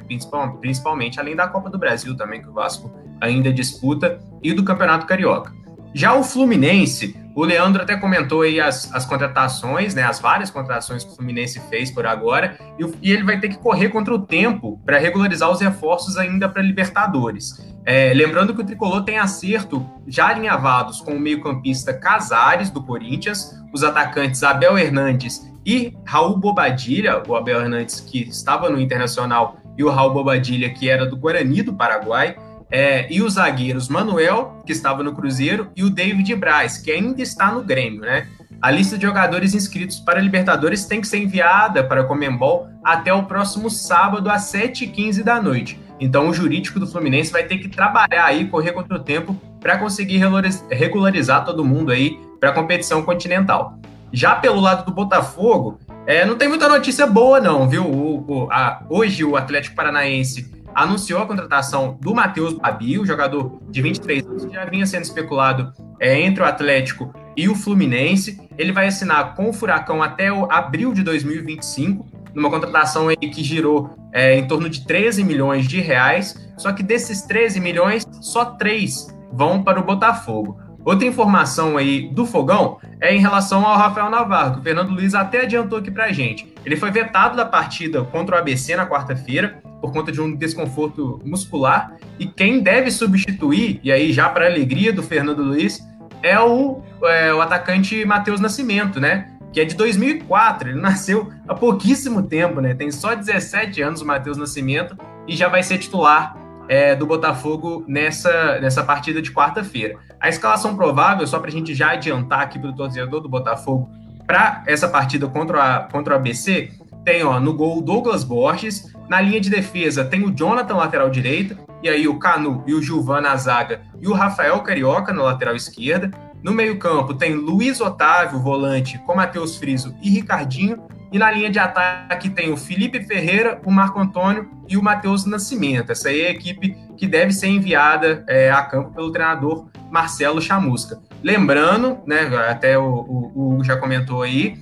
Principalmente, além da Copa do Brasil também, que o Vasco ainda disputa, e do Campeonato Carioca. Já o Fluminense, o Leandro até comentou aí as, as contratações, né, as várias contratações que o Fluminense fez por agora, e, e ele vai ter que correr contra o tempo para regularizar os reforços ainda para Libertadores. É, lembrando que o Tricolor tem acerto já alinhavados com o meio-campista Casares, do Corinthians, os atacantes Abel Hernandes e Raul Bobadilha, o Abel Hernandes que estava no Internacional e o Raul Bobadilha que era do Guarani do Paraguai, é, e os zagueiros Manuel, que estava no Cruzeiro, e o David Braz, que ainda está no Grêmio, né? a lista de jogadores inscritos para a Libertadores tem que ser enviada para a Comembol até o próximo sábado, às 7h15 da noite. Então, o jurídico do Fluminense vai ter que trabalhar aí, correr contra o tempo, para conseguir regularizar todo mundo aí para a competição continental. Já pelo lado do Botafogo, é, não tem muita notícia boa, não, viu? O, o, a, hoje o Atlético Paranaense anunciou a contratação do Matheus Babi, jogador de 23 anos, que já vinha sendo especulado é, entre o Atlético e o Fluminense. Ele vai assinar com o Furacão até o abril de 2025, numa contratação aí que girou é, em torno de 13 milhões de reais. Só que desses 13 milhões, só 3 vão para o Botafogo. Outra informação aí do Fogão é em relação ao Rafael Navarro, que o Fernando Luiz até adiantou aqui pra gente. Ele foi vetado da partida contra o ABC na quarta-feira, por conta de um desconforto muscular. E quem deve substituir, e aí já para alegria do Fernando Luiz, é o, é, o atacante Matheus Nascimento, né? Que é de 2004, ele nasceu há pouquíssimo tempo, né? Tem só 17 anos o Matheus Nascimento e já vai ser titular é, do Botafogo nessa, nessa partida de quarta-feira. A escalação provável, só para a gente já adiantar aqui para o torcedor do Botafogo, para essa partida contra, a, contra o ABC, tem ó, no gol Douglas Borges, na linha de defesa tem o Jonathan, lateral direito, e aí o Canu e o Gilvan na zaga, e o Rafael Carioca na lateral esquerda. No meio-campo tem Luiz Otávio, volante, com Matheus Friso e Ricardinho. E na linha de ataque tem o Felipe Ferreira, o Marco Antônio e o Matheus Nascimento. Essa aí é a equipe que deve ser enviada é, a campo pelo treinador Marcelo Chamusca. Lembrando, né, até o, o, o já comentou aí,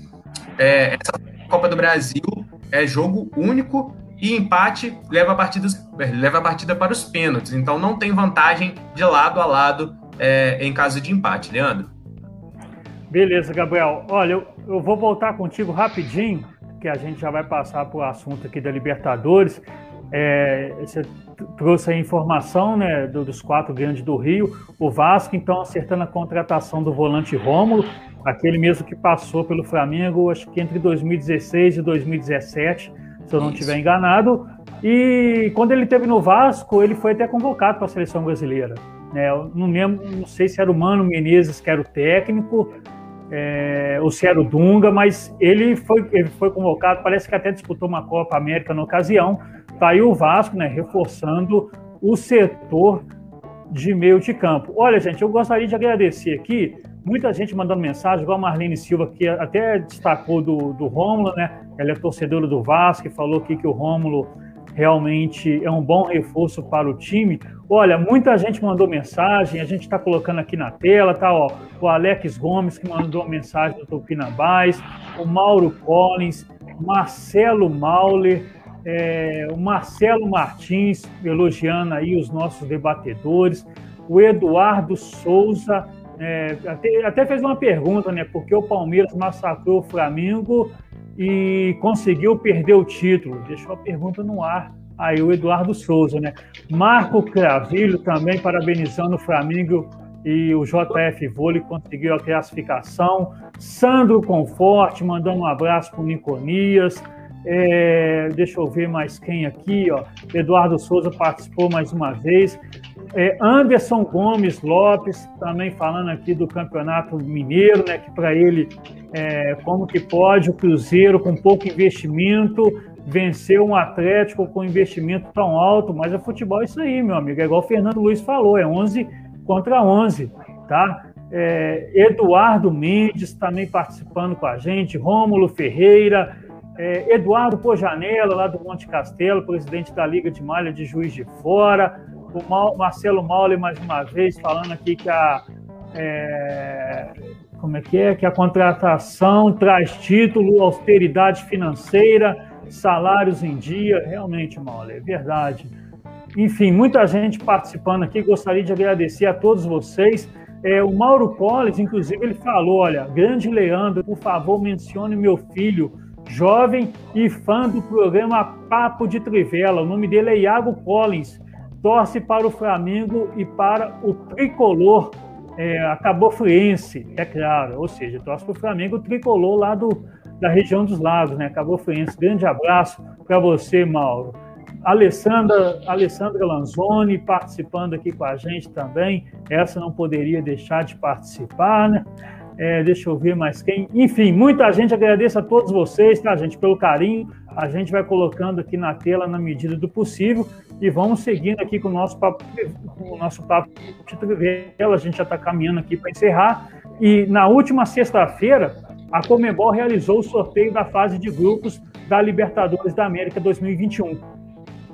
é, essa Copa do Brasil é jogo único e empate leva a, partida, leva a partida para os pênaltis. Então não tem vantagem de lado a lado é, em caso de empate. Leandro? Beleza, Gabriel. Olha, eu, eu vou voltar contigo rapidinho, que a gente já vai passar para o assunto aqui da Libertadores. É, você trouxe a informação né, dos quatro grandes do Rio. O Vasco, então, acertando a contratação do volante Rômulo, aquele mesmo que passou pelo Flamengo, acho que entre 2016 e 2017 se eu não estiver enganado. E quando ele teve no Vasco, ele foi até convocado para a seleção brasileira. Né? Eu não lembro, não sei se era o Mano Menezes que era o técnico, é, ou se era o Dunga, mas ele foi, ele foi convocado, parece que até disputou uma Copa América na ocasião. Está aí o Vasco, né, reforçando o setor de meio de campo. Olha, gente, eu gostaria de agradecer aqui muita gente mandando mensagem, igual a Marlene Silva, que até destacou do, do Rômulo, né? Ela é torcedora do Vasco e falou aqui que o Rômulo realmente é um bom reforço para o time. Olha, muita gente mandou mensagem, a gente está colocando aqui na tela, tá? Ó, o Alex Gomes que mandou mensagem do Tupinambás, o Mauro Collins, Marcelo Mauler, é, o Marcelo Martins elogiando aí os nossos debatedores, o Eduardo Souza é, até, até, fez uma pergunta, né? Porque o Palmeiras massacrou o Flamengo e conseguiu perder o título. Deixou a pergunta no ar. Aí o Eduardo Souza, né? Marco Cravilho também parabenizando o Flamengo e o JF Vôlei conseguiu a classificação. Sandro Conforte mandando um abraço para o Niconias. É, deixa eu ver mais quem aqui, ó. Eduardo Souza participou mais uma vez. É, Anderson Gomes Lopes, também falando aqui do Campeonato Mineiro, né, que para ele, é, como que pode o Cruzeiro, com pouco investimento, vencer um Atlético com investimento tão alto, mas é futebol isso aí, meu amigo, é igual o Fernando Luiz falou, é 11 contra 11, tá? É, Eduardo Mendes também participando com a gente, Rômulo Ferreira, é, Eduardo Pojanela, lá do Monte Castelo, presidente da Liga de Malha de Juiz de Fora, o Marcelo Maule, mais uma vez, falando aqui que a. É, como é que é? Que a contratação traz título, austeridade financeira, salários em dia. Realmente, Maule, é verdade. Enfim, muita gente participando aqui. Gostaria de agradecer a todos vocês. É, o Mauro Collins, inclusive, ele falou: olha, grande Leandro, por favor, mencione meu filho, jovem e fã do programa Papo de Trivela. O nome dele é Iago Collins torce para o Flamengo e para o tricolor é, a Cabo Friense, é claro, ou seja, torce para o Flamengo tricolor lá do, da região dos lagos, né? Cabo Friense. Grande abraço para você, Mauro. Alessandra, Alessandra Lanzoni participando aqui com a gente também. Essa não poderia deixar de participar, né? É, deixa eu ver mais quem. Enfim, muita gente agradece a todos vocês, tá, gente, pelo carinho. A gente vai colocando aqui na tela na medida do possível e vamos seguindo aqui com o nosso papo, com o nosso papo A gente já está caminhando aqui para encerrar. E na última sexta-feira, a Comebol realizou o sorteio da fase de grupos da Libertadores da América 2021.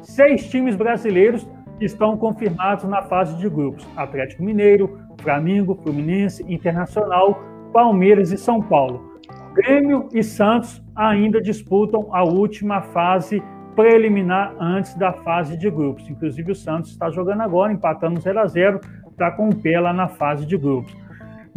Seis times brasileiros estão confirmados na fase de grupos: Atlético Mineiro, Flamengo, Fluminense, Internacional, Palmeiras e São Paulo. Grêmio e Santos ainda disputam a última fase preliminar antes da fase de grupos. Inclusive, o Santos está jogando agora, empatando 0 a 0 está com o pé lá na fase de grupos.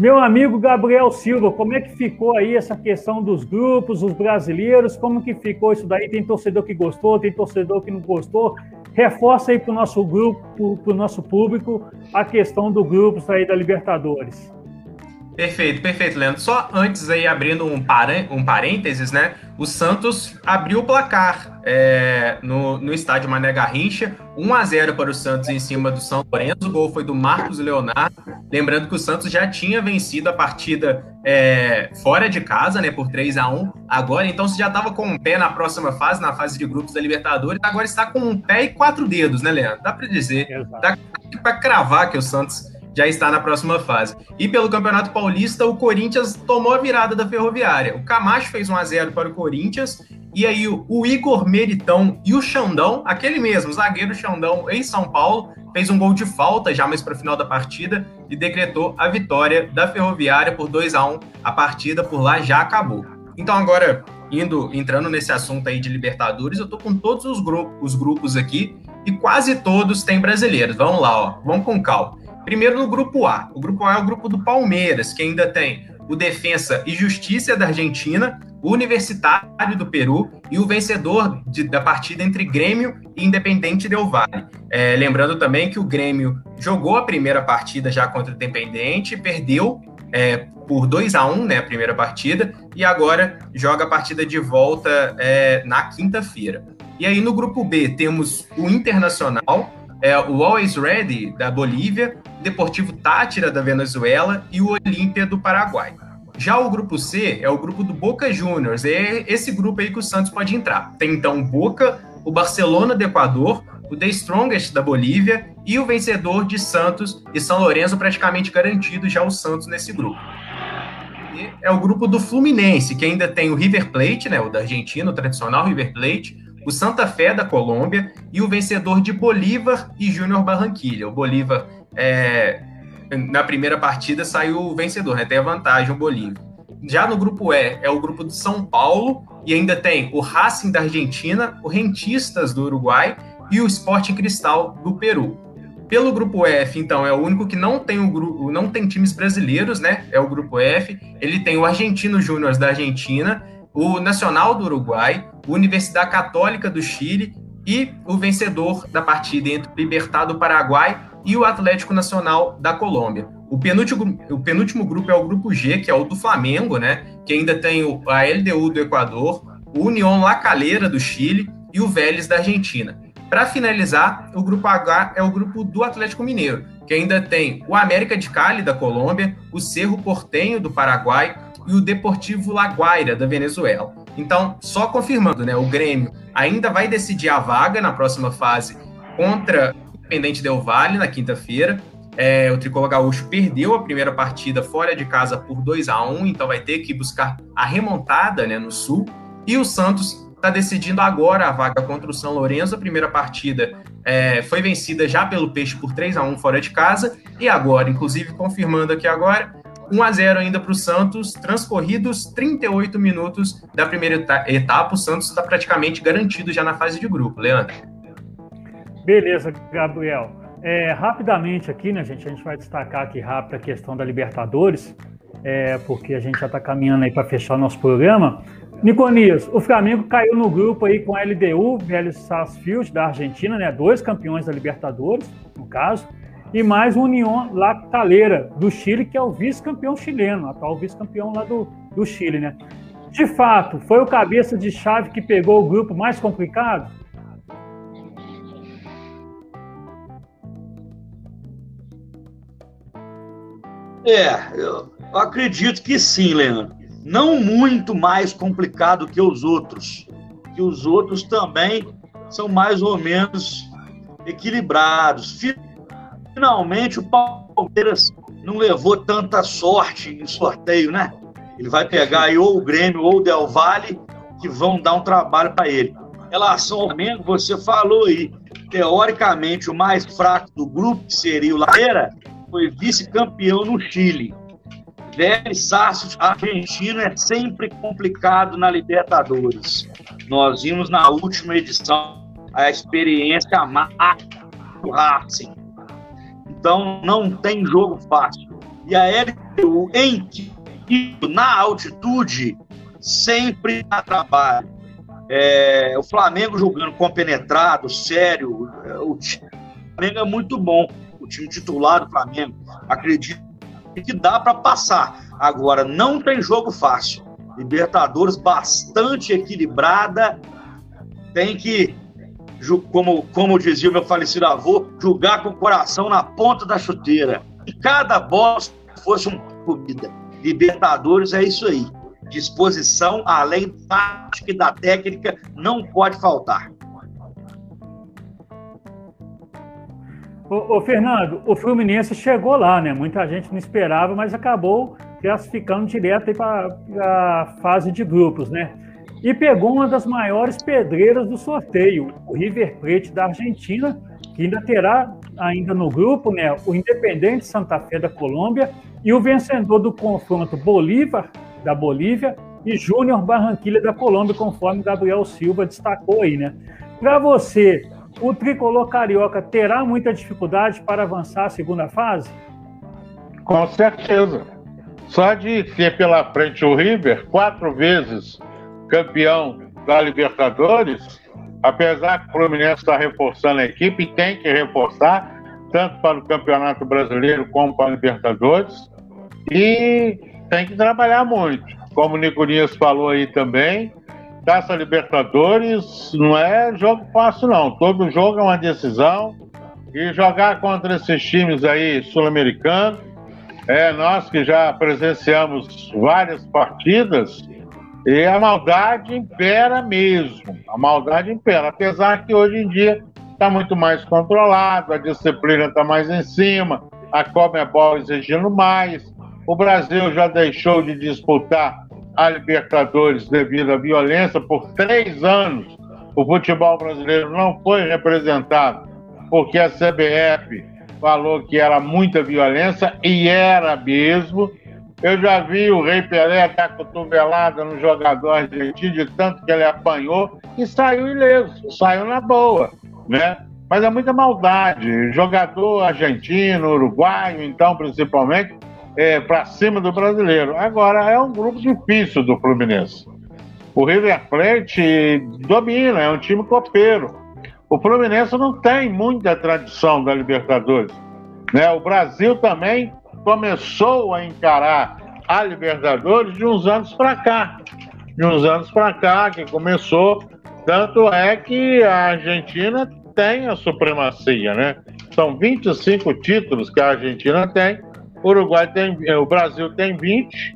Meu amigo Gabriel Silva, como é que ficou aí essa questão dos grupos, os brasileiros? Como que ficou isso daí? Tem torcedor que gostou, tem torcedor que não gostou? Reforça aí para o nosso grupo, para o nosso público, a questão do grupos aí da Libertadores. Perfeito, perfeito, Leandro. Só antes aí, abrindo um, um parênteses, né? O Santos abriu o placar é, no, no estádio Mané Garrincha, 1 a 0 para o Santos em cima do São Lourenço. O gol foi do Marcos Leonardo. Lembrando que o Santos já tinha vencido a partida é, fora de casa, né, por 3 a 1 Agora, então, você já estava com um pé na próxima fase, na fase de grupos da Libertadores. Agora está com um pé e quatro dedos, né, Leandro? Dá para dizer, Exato. dá para cravar que o Santos já está na próxima fase. E pelo Campeonato Paulista, o Corinthians tomou a virada da Ferroviária. O Camacho fez 1 a 0 para o Corinthians, e aí o Igor Meritão e o Xandão, aquele mesmo, zagueiro Xandão em São Paulo, fez um gol de falta já mais para o final da partida e decretou a vitória da Ferroviária por 2 a 1. A partida por lá já acabou. Então agora indo entrando nesse assunto aí de Libertadores, eu tô com todos os grupos, os grupos aqui e quase todos têm brasileiros. Vamos lá, ó. Vamos com calma. Primeiro no grupo A. O grupo A é o grupo do Palmeiras, que ainda tem o Defensa e Justiça da Argentina, o Universitário do Peru e o vencedor de, da partida entre Grêmio e Independente Del Valle. É, lembrando também que o Grêmio jogou a primeira partida já contra o Independente, perdeu é, por 2 a 1 né, a primeira partida, e agora joga a partida de volta é, na quinta-feira. E aí no grupo B temos o Internacional, é, o Always Ready da Bolívia, Deportivo Tátira da Venezuela e o Olímpia do Paraguai. Já o grupo C é o grupo do Boca Juniors, é esse grupo aí que o Santos pode entrar. Tem então o Boca, o Barcelona do Equador, o The Strongest da Bolívia e o vencedor de Santos e São Lourenço praticamente garantido já o Santos nesse grupo. E é o grupo do Fluminense, que ainda tem o River Plate, né, o da Argentina, o tradicional River Plate, o Santa Fé da Colômbia e o vencedor de Bolívar e Júnior Barranquilha. O Bolívar, é, na primeira partida, saiu o vencedor, né? tem a vantagem o Bolívar. Já no grupo E, é o grupo de São Paulo e ainda tem o Racing da Argentina, o Rentistas do Uruguai e o Sporting Cristal do Peru. Pelo grupo F, então, é o único que não tem o grupo, não tem times brasileiros, né? É o grupo F. Ele tem o Argentino Júnior da Argentina, o Nacional do Uruguai, Universidade Católica do Chile e o vencedor da partida entre o Libertad do Paraguai e o Atlético Nacional da Colômbia. O penúltimo, o penúltimo grupo é o grupo G, que é o do Flamengo, né? Que ainda tem a LDU do Equador, o União La Calera do Chile e o Vélez da Argentina. Para finalizar, o grupo H é o grupo do Atlético Mineiro, que ainda tem o América de Cali da Colômbia, o Cerro Portenho do Paraguai e o Deportivo Laguaira da Venezuela. Então, só confirmando, né, o Grêmio ainda vai decidir a vaga na próxima fase contra o Independente Del Valle na quinta-feira. É, o Tricolor Gaúcho perdeu a primeira partida fora de casa por 2 a 1 então vai ter que buscar a remontada né, no Sul. E o Santos está decidindo agora a vaga contra o São Lourenço. A primeira partida é, foi vencida já pelo Peixe por 3 a 1 fora de casa. E agora, inclusive confirmando aqui agora, 1 a 0 ainda para o Santos, transcorridos 38 minutos da primeira etapa, o Santos está praticamente garantido já na fase de grupo. Leandro. Beleza, Gabriel. É, rapidamente aqui, né, gente? A gente vai destacar aqui rápido a questão da Libertadores, é, porque a gente já está caminhando aí para fechar o nosso programa. Niconias, o Flamengo caiu no grupo aí com a LDU, Vélez Sarsfield, da Argentina, né? Dois campeões da Libertadores, no caso e mais o União Calera, do Chile, que é o vice-campeão chileno, atual vice-campeão lá do, do Chile, né? De fato, foi o cabeça de chave que pegou o grupo mais complicado? É, eu acredito que sim, Leandro. Não muito mais complicado que os outros, que os outros também são mais ou menos equilibrados. Finalmente o Palmeiras não levou tanta sorte em sorteio, né? Ele vai pegar aí ou o Grêmio ou o Del Valle, que vão dar um trabalho para ele. Em relação ao Flamengo, você falou aí, teoricamente o mais fraco do grupo, que seria o Lareira, foi vice-campeão no Chile. Velho Sassos, argentino, é sempre complicado na Libertadores. Nós vimos na última edição a experiência amarga do Racing. Então não tem jogo fácil. E a LDU em na altitude sempre dá trabalho. É, o Flamengo jogando compenetrado, sério, é, o Flamengo é muito bom, o time titular do Flamengo. Acredito que dá para passar. Agora, não tem jogo fácil. Libertadores bastante equilibrada, tem que como, como dizia o meu falecido avô, jogar com o coração na ponta da chuteira. E cada bola fosse uma comida. Libertadores é isso aí. Disposição, além da tática e da técnica, não pode faltar. Ô, ô, Fernando, o Fluminense chegou lá, né? Muita gente não esperava, mas acabou classificando direto para a fase de grupos, né? E pegou uma das maiores pedreiras do sorteio, o River Plate da Argentina, que ainda terá ainda no grupo, né, o Independente Santa Fé da Colômbia e o vencedor do confronto Bolívar da Bolívia e Júnior Barranquilha da Colômbia, conforme Gabriel Silva destacou aí, né? Para você, o tricolor carioca terá muita dificuldade para avançar a segunda fase? Com certeza. Só de ter pela frente o River quatro vezes campeão da Libertadores, apesar que o Fluminense está reforçando a equipe, tem que reforçar, tanto para o Campeonato Brasileiro como para a Libertadores, e tem que trabalhar muito. Como o Nicolias falou aí também, Taça Libertadores não é jogo fácil, não. Todo jogo é uma decisão. E jogar contra esses times aí sul-americanos, é, nós que já presenciamos várias partidas, e a maldade impera mesmo. A maldade impera. Apesar que hoje em dia está muito mais controlado, a disciplina está mais em cima, a Comebol exigindo mais. O Brasil já deixou de disputar a Libertadores devido à violência por três anos. O futebol brasileiro não foi representado porque a CBF falou que era muita violência e era mesmo. Eu já vi o Rei Pelé dar cotovelada no jogador argentino de tanto que ele apanhou e saiu ileso, saiu na boa, né? Mas é muita maldade. Jogador argentino, uruguaio, então, principalmente, é, para cima do brasileiro. Agora, é um grupo difícil do Fluminense. O River Plate domina, é um time copeiro. O Fluminense não tem muita tradição da Libertadores. Né? O Brasil também começou a encarar a Libertadores de uns anos para cá. De uns anos para cá que começou. Tanto é que a Argentina tem a supremacia, né? São 25 títulos que a Argentina tem. O Uruguai tem, o Brasil tem 20,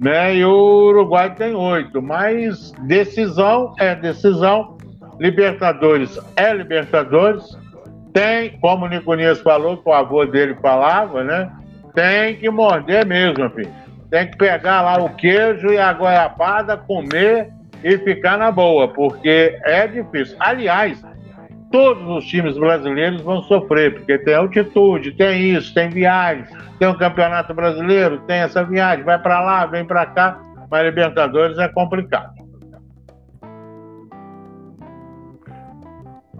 né? E o Uruguai tem 8. Mas decisão é decisão. Libertadores é Libertadores. Tem, como o Niconias falou, que o avô dele falava, né? Tem que morder mesmo, filho. Tem que pegar lá o queijo e a goiabada, comer e ficar na boa, porque é difícil. Aliás, todos os times brasileiros vão sofrer, porque tem altitude, tem isso, tem viagem, tem o Campeonato Brasileiro, tem essa viagem, vai para lá, vem para cá, mas Libertadores é complicado.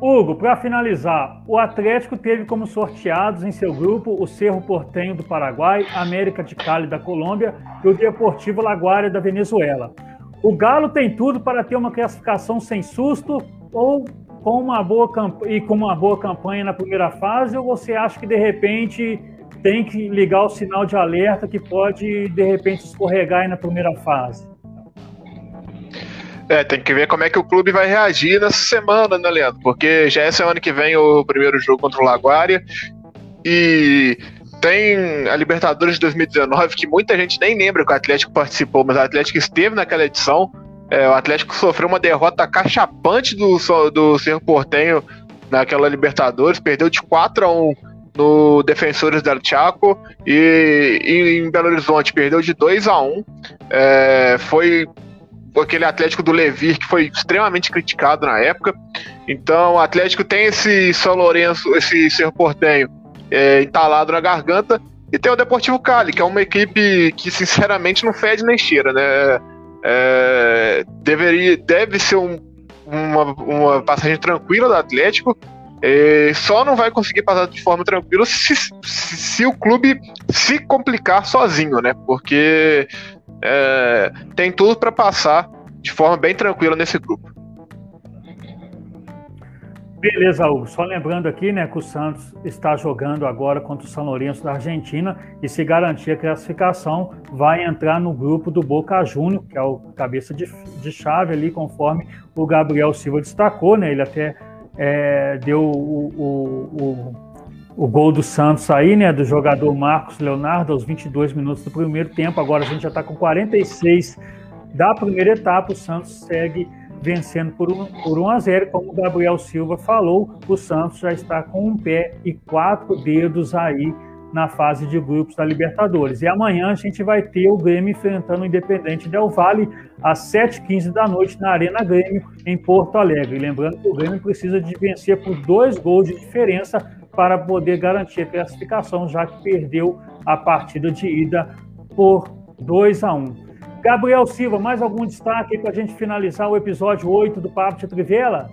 Hugo, para finalizar, o Atlético teve como sorteados em seu grupo o Cerro Portenho do Paraguai, América de Cali da Colômbia e o Deportivo Laguária da Venezuela. O Galo tem tudo para ter uma classificação sem susto ou com uma boa e com uma boa campanha na primeira fase, ou você acha que de repente tem que ligar o sinal de alerta que pode de repente escorregar na primeira fase? É, tem que ver como é que o clube vai reagir nessa semana, né, Leandro? Porque já é semana que vem o primeiro jogo contra o Laguária. E tem a Libertadores de 2019, que muita gente nem lembra que o Atlético participou, mas o Atlético esteve naquela edição. É, o Atlético sofreu uma derrota cachapante do, do Cerro Portenho naquela Libertadores, perdeu de 4 a 1 no Defensores del Chaco e, e em Belo Horizonte perdeu de 2 a 1 é, foi aquele Atlético do Levir que foi extremamente criticado na época. Então o Atlético tem esse São Lourenço, esse Cerro Portenho é, entalado na garganta. E tem o Deportivo Cali, que é uma equipe que sinceramente não fede nem cheira, né? É, deveria, deve ser um, uma, uma passagem tranquila do Atlético. É, só não vai conseguir passar de forma tranquila se, se, se o clube se complicar sozinho, né? Porque é, tem tudo para passar de forma bem tranquila nesse grupo. Beleza, Hugo. Só lembrando aqui, né, que o Santos está jogando agora contra o São Lourenço da Argentina e se garantir a classificação, vai entrar no grupo do Boca Júnior, que é o cabeça de, de chave ali, conforme o Gabriel Silva destacou, né? Ele até é, deu o, o, o, o, gol do Santos aí, né, do jogador Marcos Leonardo aos 22 minutos do primeiro tempo. Agora a gente já está com 46 da primeira etapa. O Santos segue vencendo por 1, por 1 a 0. Como o Gabriel Silva falou, o Santos já está com um pé e quatro dedos aí na fase de grupos da Libertadores. E amanhã a gente vai ter o Grêmio enfrentando o Independente Del Vale às 7h15 da noite na Arena Grêmio, em Porto Alegre. Lembrando que o Grêmio precisa de vencer por dois gols de diferença para poder garantir a classificação, já que perdeu a partida de ida por 2 a 1. Gabriel Silva, mais algum destaque para a gente finalizar o episódio 8 do Papo de Trivela?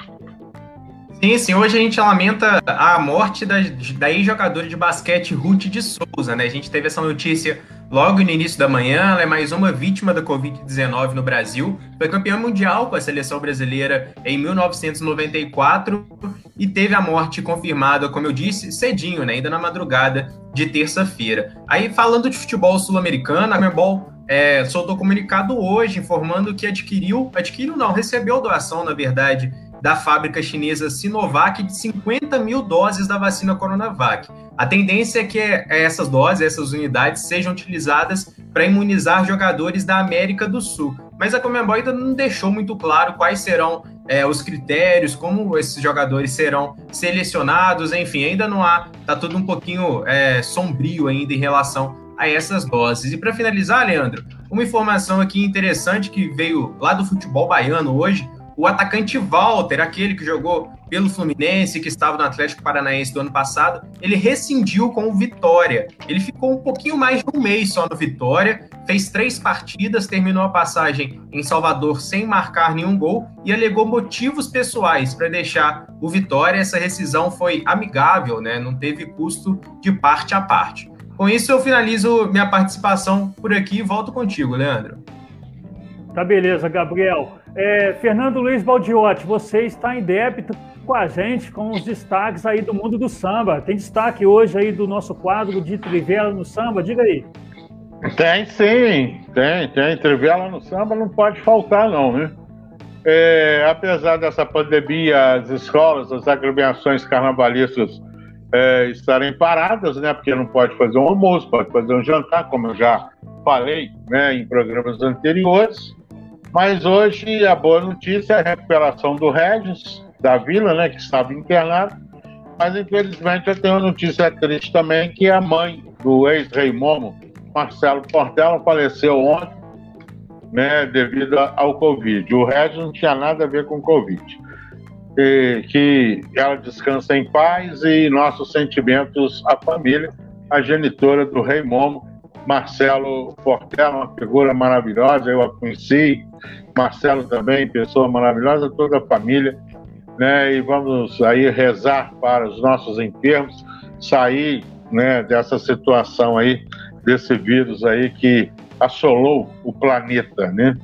Sim, sim. Hoje a gente lamenta a morte da, da ex-jogadora de basquete Ruth de Souza, né? A gente teve essa notícia logo no início da manhã. Ela é mais uma vítima da Covid-19 no Brasil. Foi campeã mundial com a seleção brasileira em 1994 e teve a morte confirmada, como eu disse, cedinho, né? Ainda na madrugada de terça-feira. Aí, falando de futebol sul-americano, a Comebol é, soltou comunicado hoje informando que adquiriu, adquiriu não, recebeu doação, na verdade, da fábrica chinesa Sinovac de 50 mil doses da vacina Coronavac. A tendência é que essas doses, essas unidades, sejam utilizadas para imunizar jogadores da América do Sul. Mas a Comembol ainda não deixou muito claro quais serão é, os critérios, como esses jogadores serão selecionados, enfim, ainda não há, tá tudo um pouquinho é, sombrio ainda em relação a essas doses. E para finalizar, Leandro, uma informação aqui interessante que veio lá do futebol baiano hoje, o atacante Walter, aquele que jogou pelo Fluminense, que estava no Atlético Paranaense do ano passado, ele rescindiu com o Vitória. Ele ficou um pouquinho mais de um mês só no Vitória, fez três partidas, terminou a passagem em Salvador sem marcar nenhum gol e alegou motivos pessoais para deixar o Vitória. Essa rescisão foi amigável, né? não teve custo de parte a parte. Com isso, eu finalizo minha participação por aqui e volto contigo, Leandro. Tá beleza, Gabriel. É, Fernando Luiz Baldiotti, você está em débito com a gente com os destaques aí do mundo do samba. Tem destaque hoje aí do nosso quadro de Trivela no Samba? Diga aí. Tem sim, tem, tem. Trivela no Samba não pode faltar, não, né? É, apesar dessa pandemia, as escolas, as agremiações carnavalistas é, estarem paradas, né? Porque não pode fazer um almoço, pode fazer um jantar, como eu já falei né, em programas anteriores. Mas hoje a boa notícia é a recuperação do Regis, da Vila, né, que estava internado. Mas infelizmente eu tenho uma notícia triste também, que a mãe do ex-rei Momo, Marcelo Portela, faleceu ontem, né, devido ao Covid. O Regis não tinha nada a ver com Covid que ela descansa em paz e nossos sentimentos à família, a genitora do Rei Momo, Marcelo Portela, uma figura maravilhosa, eu a conheci, Marcelo também, pessoa maravilhosa, toda a família, né? E vamos aí rezar para os nossos enfermos sair, né, dessa situação aí, desse vírus aí que assolou o planeta, né?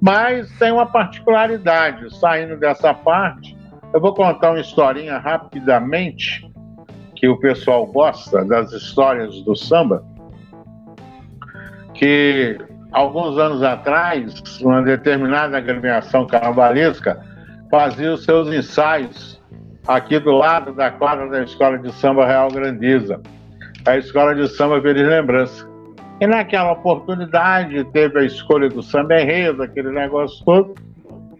Mas tem uma particularidade, saindo dessa parte, eu vou contar uma historinha rapidamente, que o pessoal gosta das histórias do samba, que alguns anos atrás, uma determinada agremiação carnavalesca fazia os seus ensaios aqui do lado da quadra da Escola de Samba Real Grandeza. a escola de samba Feliz Lembrança. E naquela oportunidade teve a escolha do samba enredo, aquele negócio todo,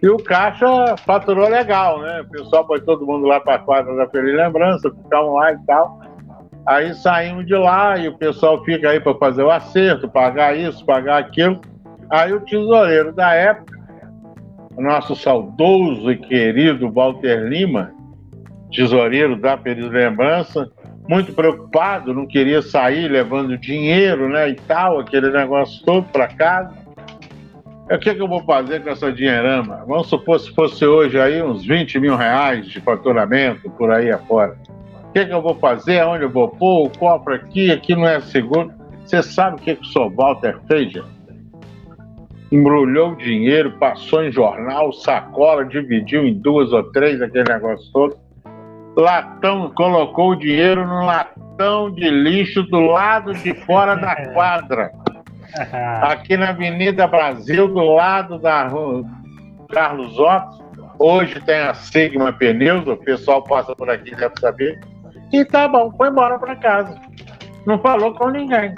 e o caixa faturou legal, né? O pessoal foi todo mundo lá para a quadra da Feliz Lembrança, ficavam lá e tal. Aí saímos de lá e o pessoal fica aí para fazer o acerto, pagar isso, pagar aquilo. Aí o tesoureiro da época, nosso saudoso e querido Walter Lima, tesoureiro da Feliz Lembrança, muito preocupado, não queria sair levando dinheiro, né, e tal, aquele negócio todo para casa. O que, que eu vou fazer com essa dinheirama? Vamos supor se fosse hoje aí uns 20 mil reais de faturamento por aí afora que, que eu vou fazer, aonde eu vou pôr, o cofre aqui, aqui não é seguro. Você sabe o que, que o Sr. Walter fez, gente? Embrulhou o dinheiro, passou em jornal, sacola, dividiu em duas ou três, aquele negócio todo. Latão, colocou o dinheiro no latão de lixo do lado de fora da quadra. Aqui na Avenida Brasil, do lado da rua Carlos Otto. Hoje tem a Sigma Pneus, o pessoal passa por aqui, deve saber. E tá bom, foi embora para casa. Não falou com ninguém.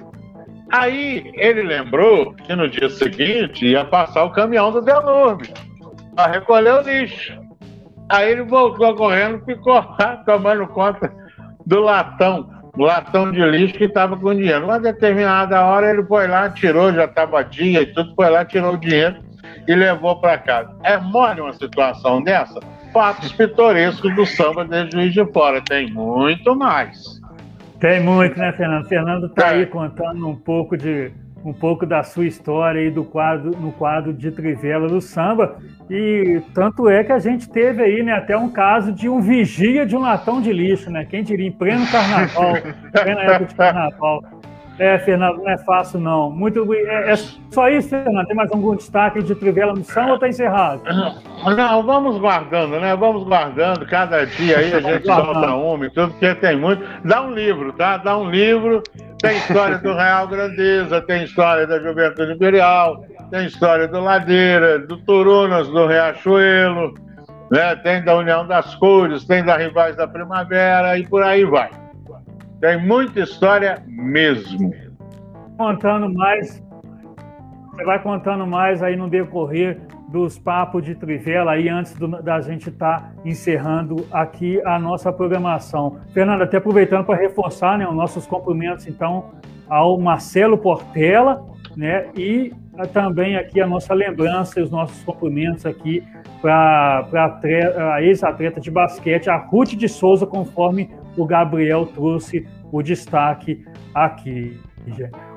Aí ele lembrou que no dia seguinte ia passar o caminhão do Delurbe para recolher o lixo. Aí ele voltou correndo, ficou lá tomando conta do latão, latão de lixo que estava com dinheiro. Uma determinada hora ele foi lá, tirou, já estava dia e tudo, foi lá, tirou o dinheiro e levou para casa. É mole uma situação dessa? Fatos pitorescos do samba de Juiz de Fora. Tem muito mais. Tem muito, né, Fernando? Fernando está aí contando um pouco de um pouco da sua história aí do quadro no quadro de Trivela do samba e tanto é que a gente teve aí né até um caso de um vigia de um latão de lixo né quem diria em pleno carnaval plena época de carnaval é, Fernando, não é fácil, não. Muito é, é só isso, Fernando. Tem mais algum destaque de Trivela no São ou está encerrado? Não, vamos guardando, né? Vamos guardando. Cada dia aí a gente solta uma e tudo, porque tem muito. Dá um livro, tá? Dá um livro. Tem história do Real Grandeza, tem história da Juventude Imperial, tem história do Ladeira, do Turunas, do Riachuelo, né? tem da União das Cores, tem da Rivais da Primavera e por aí vai. Tem muita história mesmo. Contando mais, você vai contando mais aí no decorrer dos papos de Trivela aí antes do, da gente estar tá encerrando aqui a nossa programação. Fernando, até aproveitando para reforçar né, os nossos cumprimentos então ao Marcelo Portela, né, e também aqui a nossa lembrança e os nossos cumprimentos aqui para a ex-atleta de basquete, a Ruth de Souza, conforme o Gabriel trouxe o destaque aqui.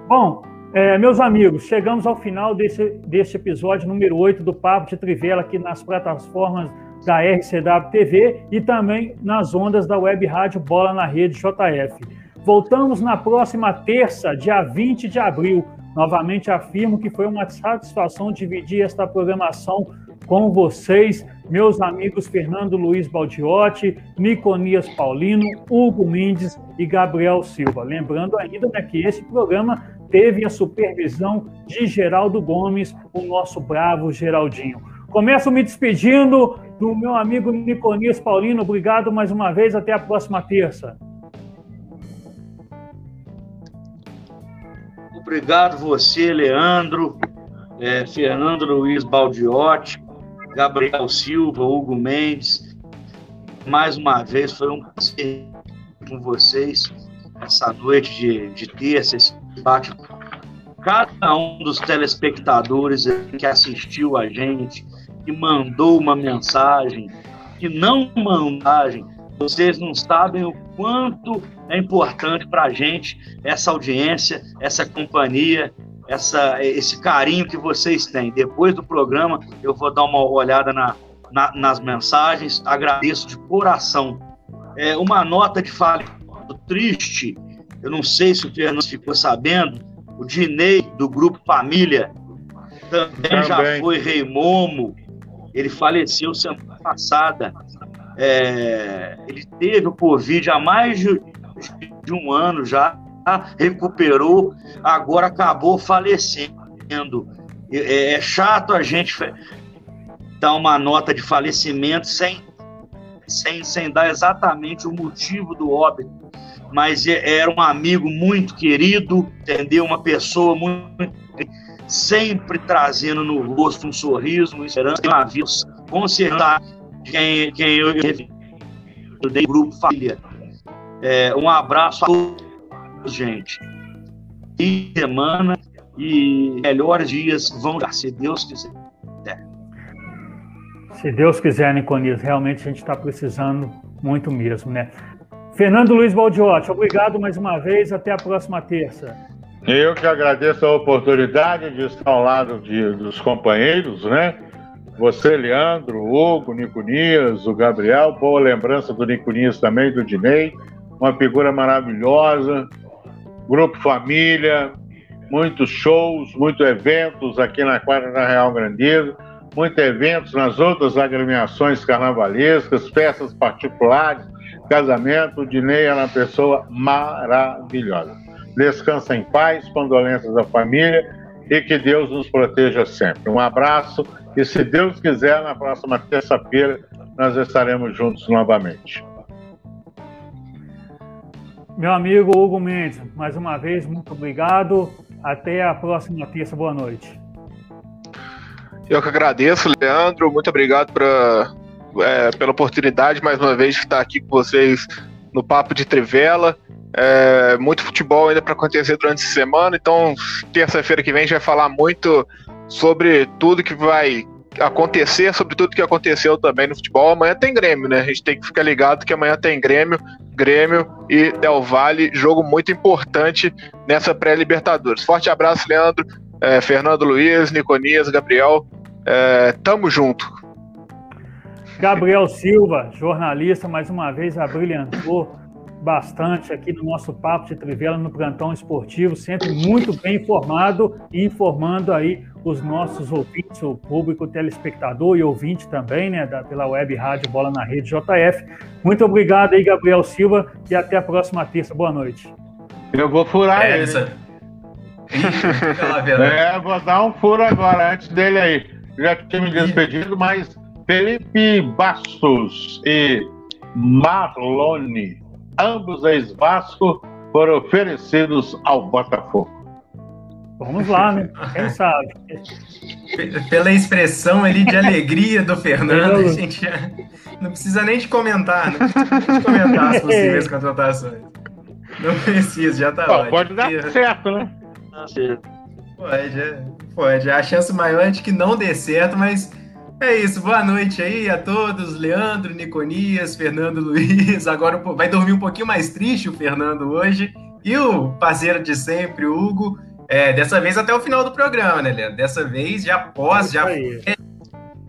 Bom, é, meus amigos, chegamos ao final desse, desse episódio número 8 do Papo de Trivela aqui nas plataformas da RCW TV e também nas ondas da Web Rádio Bola na Rede JF. Voltamos na próxima terça, dia 20 de abril. Novamente afirmo que foi uma satisfação dividir esta programação com vocês, meus amigos Fernando Luiz Baldiotti, Niconias Paulino, Hugo Mendes e Gabriel Silva. Lembrando ainda né, que esse programa teve a supervisão de Geraldo Gomes, o nosso bravo Geraldinho. Começo me despedindo do meu amigo Niconias Paulino. Obrigado mais uma vez. Até a próxima terça. Obrigado você, Leandro, é, Fernando Luiz Baldiotti, Gabriel Silva, Hugo Mendes. Mais uma vez foi um prazer com vocês essa noite de, de terça, esse debate. Cada um dos telespectadores que assistiu a gente, que mandou uma mensagem, que não mensagem, vocês não sabem o quanto é importante para a gente essa audiência, essa companhia, essa, esse carinho que vocês têm. Depois do programa, eu vou dar uma olhada na, na, nas mensagens. Agradeço de coração. É, uma nota de fala triste, eu não sei se o Fernando ficou sabendo, o Dinei, do Grupo Família, também, também. já foi rei Momo, ele faleceu semana passada. É, ele teve o Covid há mais de, de um ano já, recuperou, agora acabou falecendo. É, é chato a gente dar uma nota de falecimento sem, sem, sem dar exatamente o motivo do óbito. mas é, era um amigo muito querido, entendeu? Uma pessoa muito sempre trazendo no rosto um sorriso, uma esperança, uma vida, com certeza quem, quem eu, eu dei grupo família. É, um abraço a todos, gente. E semana e melhores dias vão dar, se Deus quiser. Se Deus quiser, Niconias, realmente a gente está precisando muito mesmo, né? Fernando Luiz Baldiotti, obrigado mais uma vez, até a próxima terça. Eu que agradeço a oportunidade de estar ao lado de, dos companheiros, né? Você, Leandro, o Hugo, Niconias, o Gabriel, boa lembrança do Niconias também, do Dinei, uma figura maravilhosa, grupo família, muitos shows, muitos eventos aqui na quadra da Real Grandeza muitos eventos nas outras agremiações carnavalescas, festas particulares, casamento. O Dinei é uma pessoa maravilhosa. Descansa em paz, condolências à família e que Deus nos proteja sempre. Um abraço e, se Deus quiser, na próxima terça-feira nós estaremos juntos novamente. Meu amigo Hugo Mendes, mais uma vez, muito obrigado. Até a próxima terça. Boa noite. Eu que agradeço, Leandro. Muito obrigado pra, é, pela oportunidade, mais uma vez, de estar aqui com vocês no Papo de Trivela. É, muito futebol ainda para acontecer durante a semana, então terça-feira que vem a gente vai falar muito sobre tudo que vai acontecer, sobre tudo que aconteceu também no futebol. Amanhã tem Grêmio, né? A gente tem que ficar ligado que amanhã tem Grêmio, Grêmio e Del Valle, jogo muito importante nessa pré-Libertadores. Forte abraço, Leandro, é, Fernando Luiz, Niconias, Gabriel. É, tamo junto. Gabriel Silva, jornalista, mais uma vez abrilhantou bastante aqui no nosso Papo de Trivela no Plantão Esportivo, sempre muito bem informado e informando aí os nossos ouvintes, o público telespectador e ouvinte também, né, da, pela web rádio Bola na Rede JF. Muito obrigado aí, Gabriel Silva, e até a próxima terça. Boa noite. Eu vou furar é, ele. Essa... é, vou dar um furo agora, antes dele aí já tinha me despedido, mas Felipe Bastos e Marlone, ambos ex-Vasco, foram oferecidos ao Botafogo. Vamos lá, né? Quem sabe? Pela expressão ali de alegria do Fernando, a gente não precisa nem de comentar, não precisa nem de comentar as possíveis contratações. Não precisa, já tá Pô, Pode dar certo, né? Pode, é. pode. A chance maior é de que não dê certo, mas é isso. Boa noite aí a todos. Leandro, Niconias, Fernando Luiz. Agora vai dormir um pouquinho mais triste o Fernando hoje. E o parceiro de sempre, o Hugo. É, dessa vez até o final do programa, né, Leandro? Dessa vez já pós, já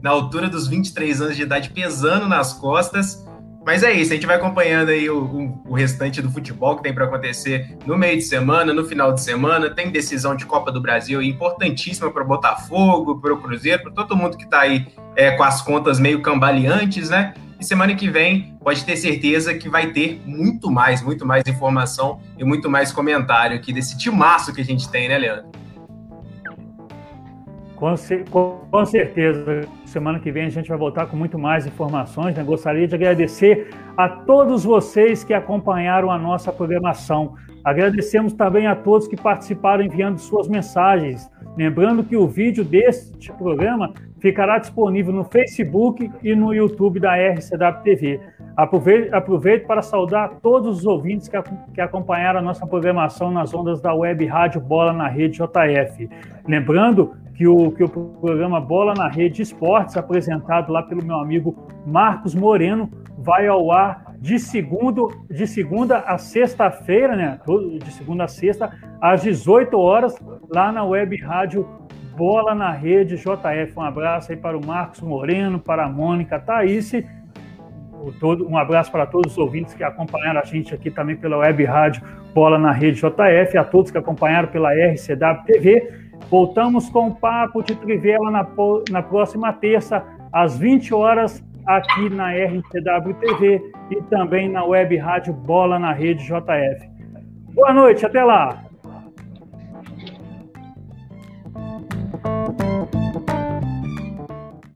na altura dos 23 anos de idade, pesando nas costas. Mas é isso, a gente vai acompanhando aí o, o, restante do futebol que tem para acontecer no meio de semana, no final de semana. Tem decisão de Copa do Brasil importantíssima para o Botafogo, para o Cruzeiro, para todo mundo que está aí é, com as contas meio cambaleantes, né? E semana que vem pode ter certeza que vai ter muito mais, muito mais informação e muito mais comentário aqui desse timaço que a gente tem, né, Leandro? Com, com, certeza, semana que vem a gente vai voltar com muito mais informações. Né? Gostaria de agradecer a todos vocês que acompanharam a nossa programação. Agradecemos também a todos que participaram enviando suas mensagens. Lembrando que o vídeo deste programa ficará disponível no Facebook e no YouTube da RCW TV. Aproveite para saudar todos os ouvintes que, que acompanharam a nossa programação nas ondas da web Rádio Bola na Rede JF. Lembrando que o, que o programa Bola na Rede Esportes, apresentado lá pelo meu amigo Marcos Moreno, vai ao ar de, segundo, de segunda a sexta-feira, né? De segunda a sexta, às 18 horas, lá na web rádio Bola na Rede JF. Um abraço aí para o Marcos Moreno, para a Mônica Thaís. Um abraço para todos os ouvintes que acompanharam a gente aqui também pela web rádio Bola na Rede JF, a todos que acompanharam pela RCW TV Voltamos com o Papo de Trivela na, na próxima terça, às 20 horas, aqui na RTW TV e também na web rádio Bola na Rede JF. Boa noite, até lá!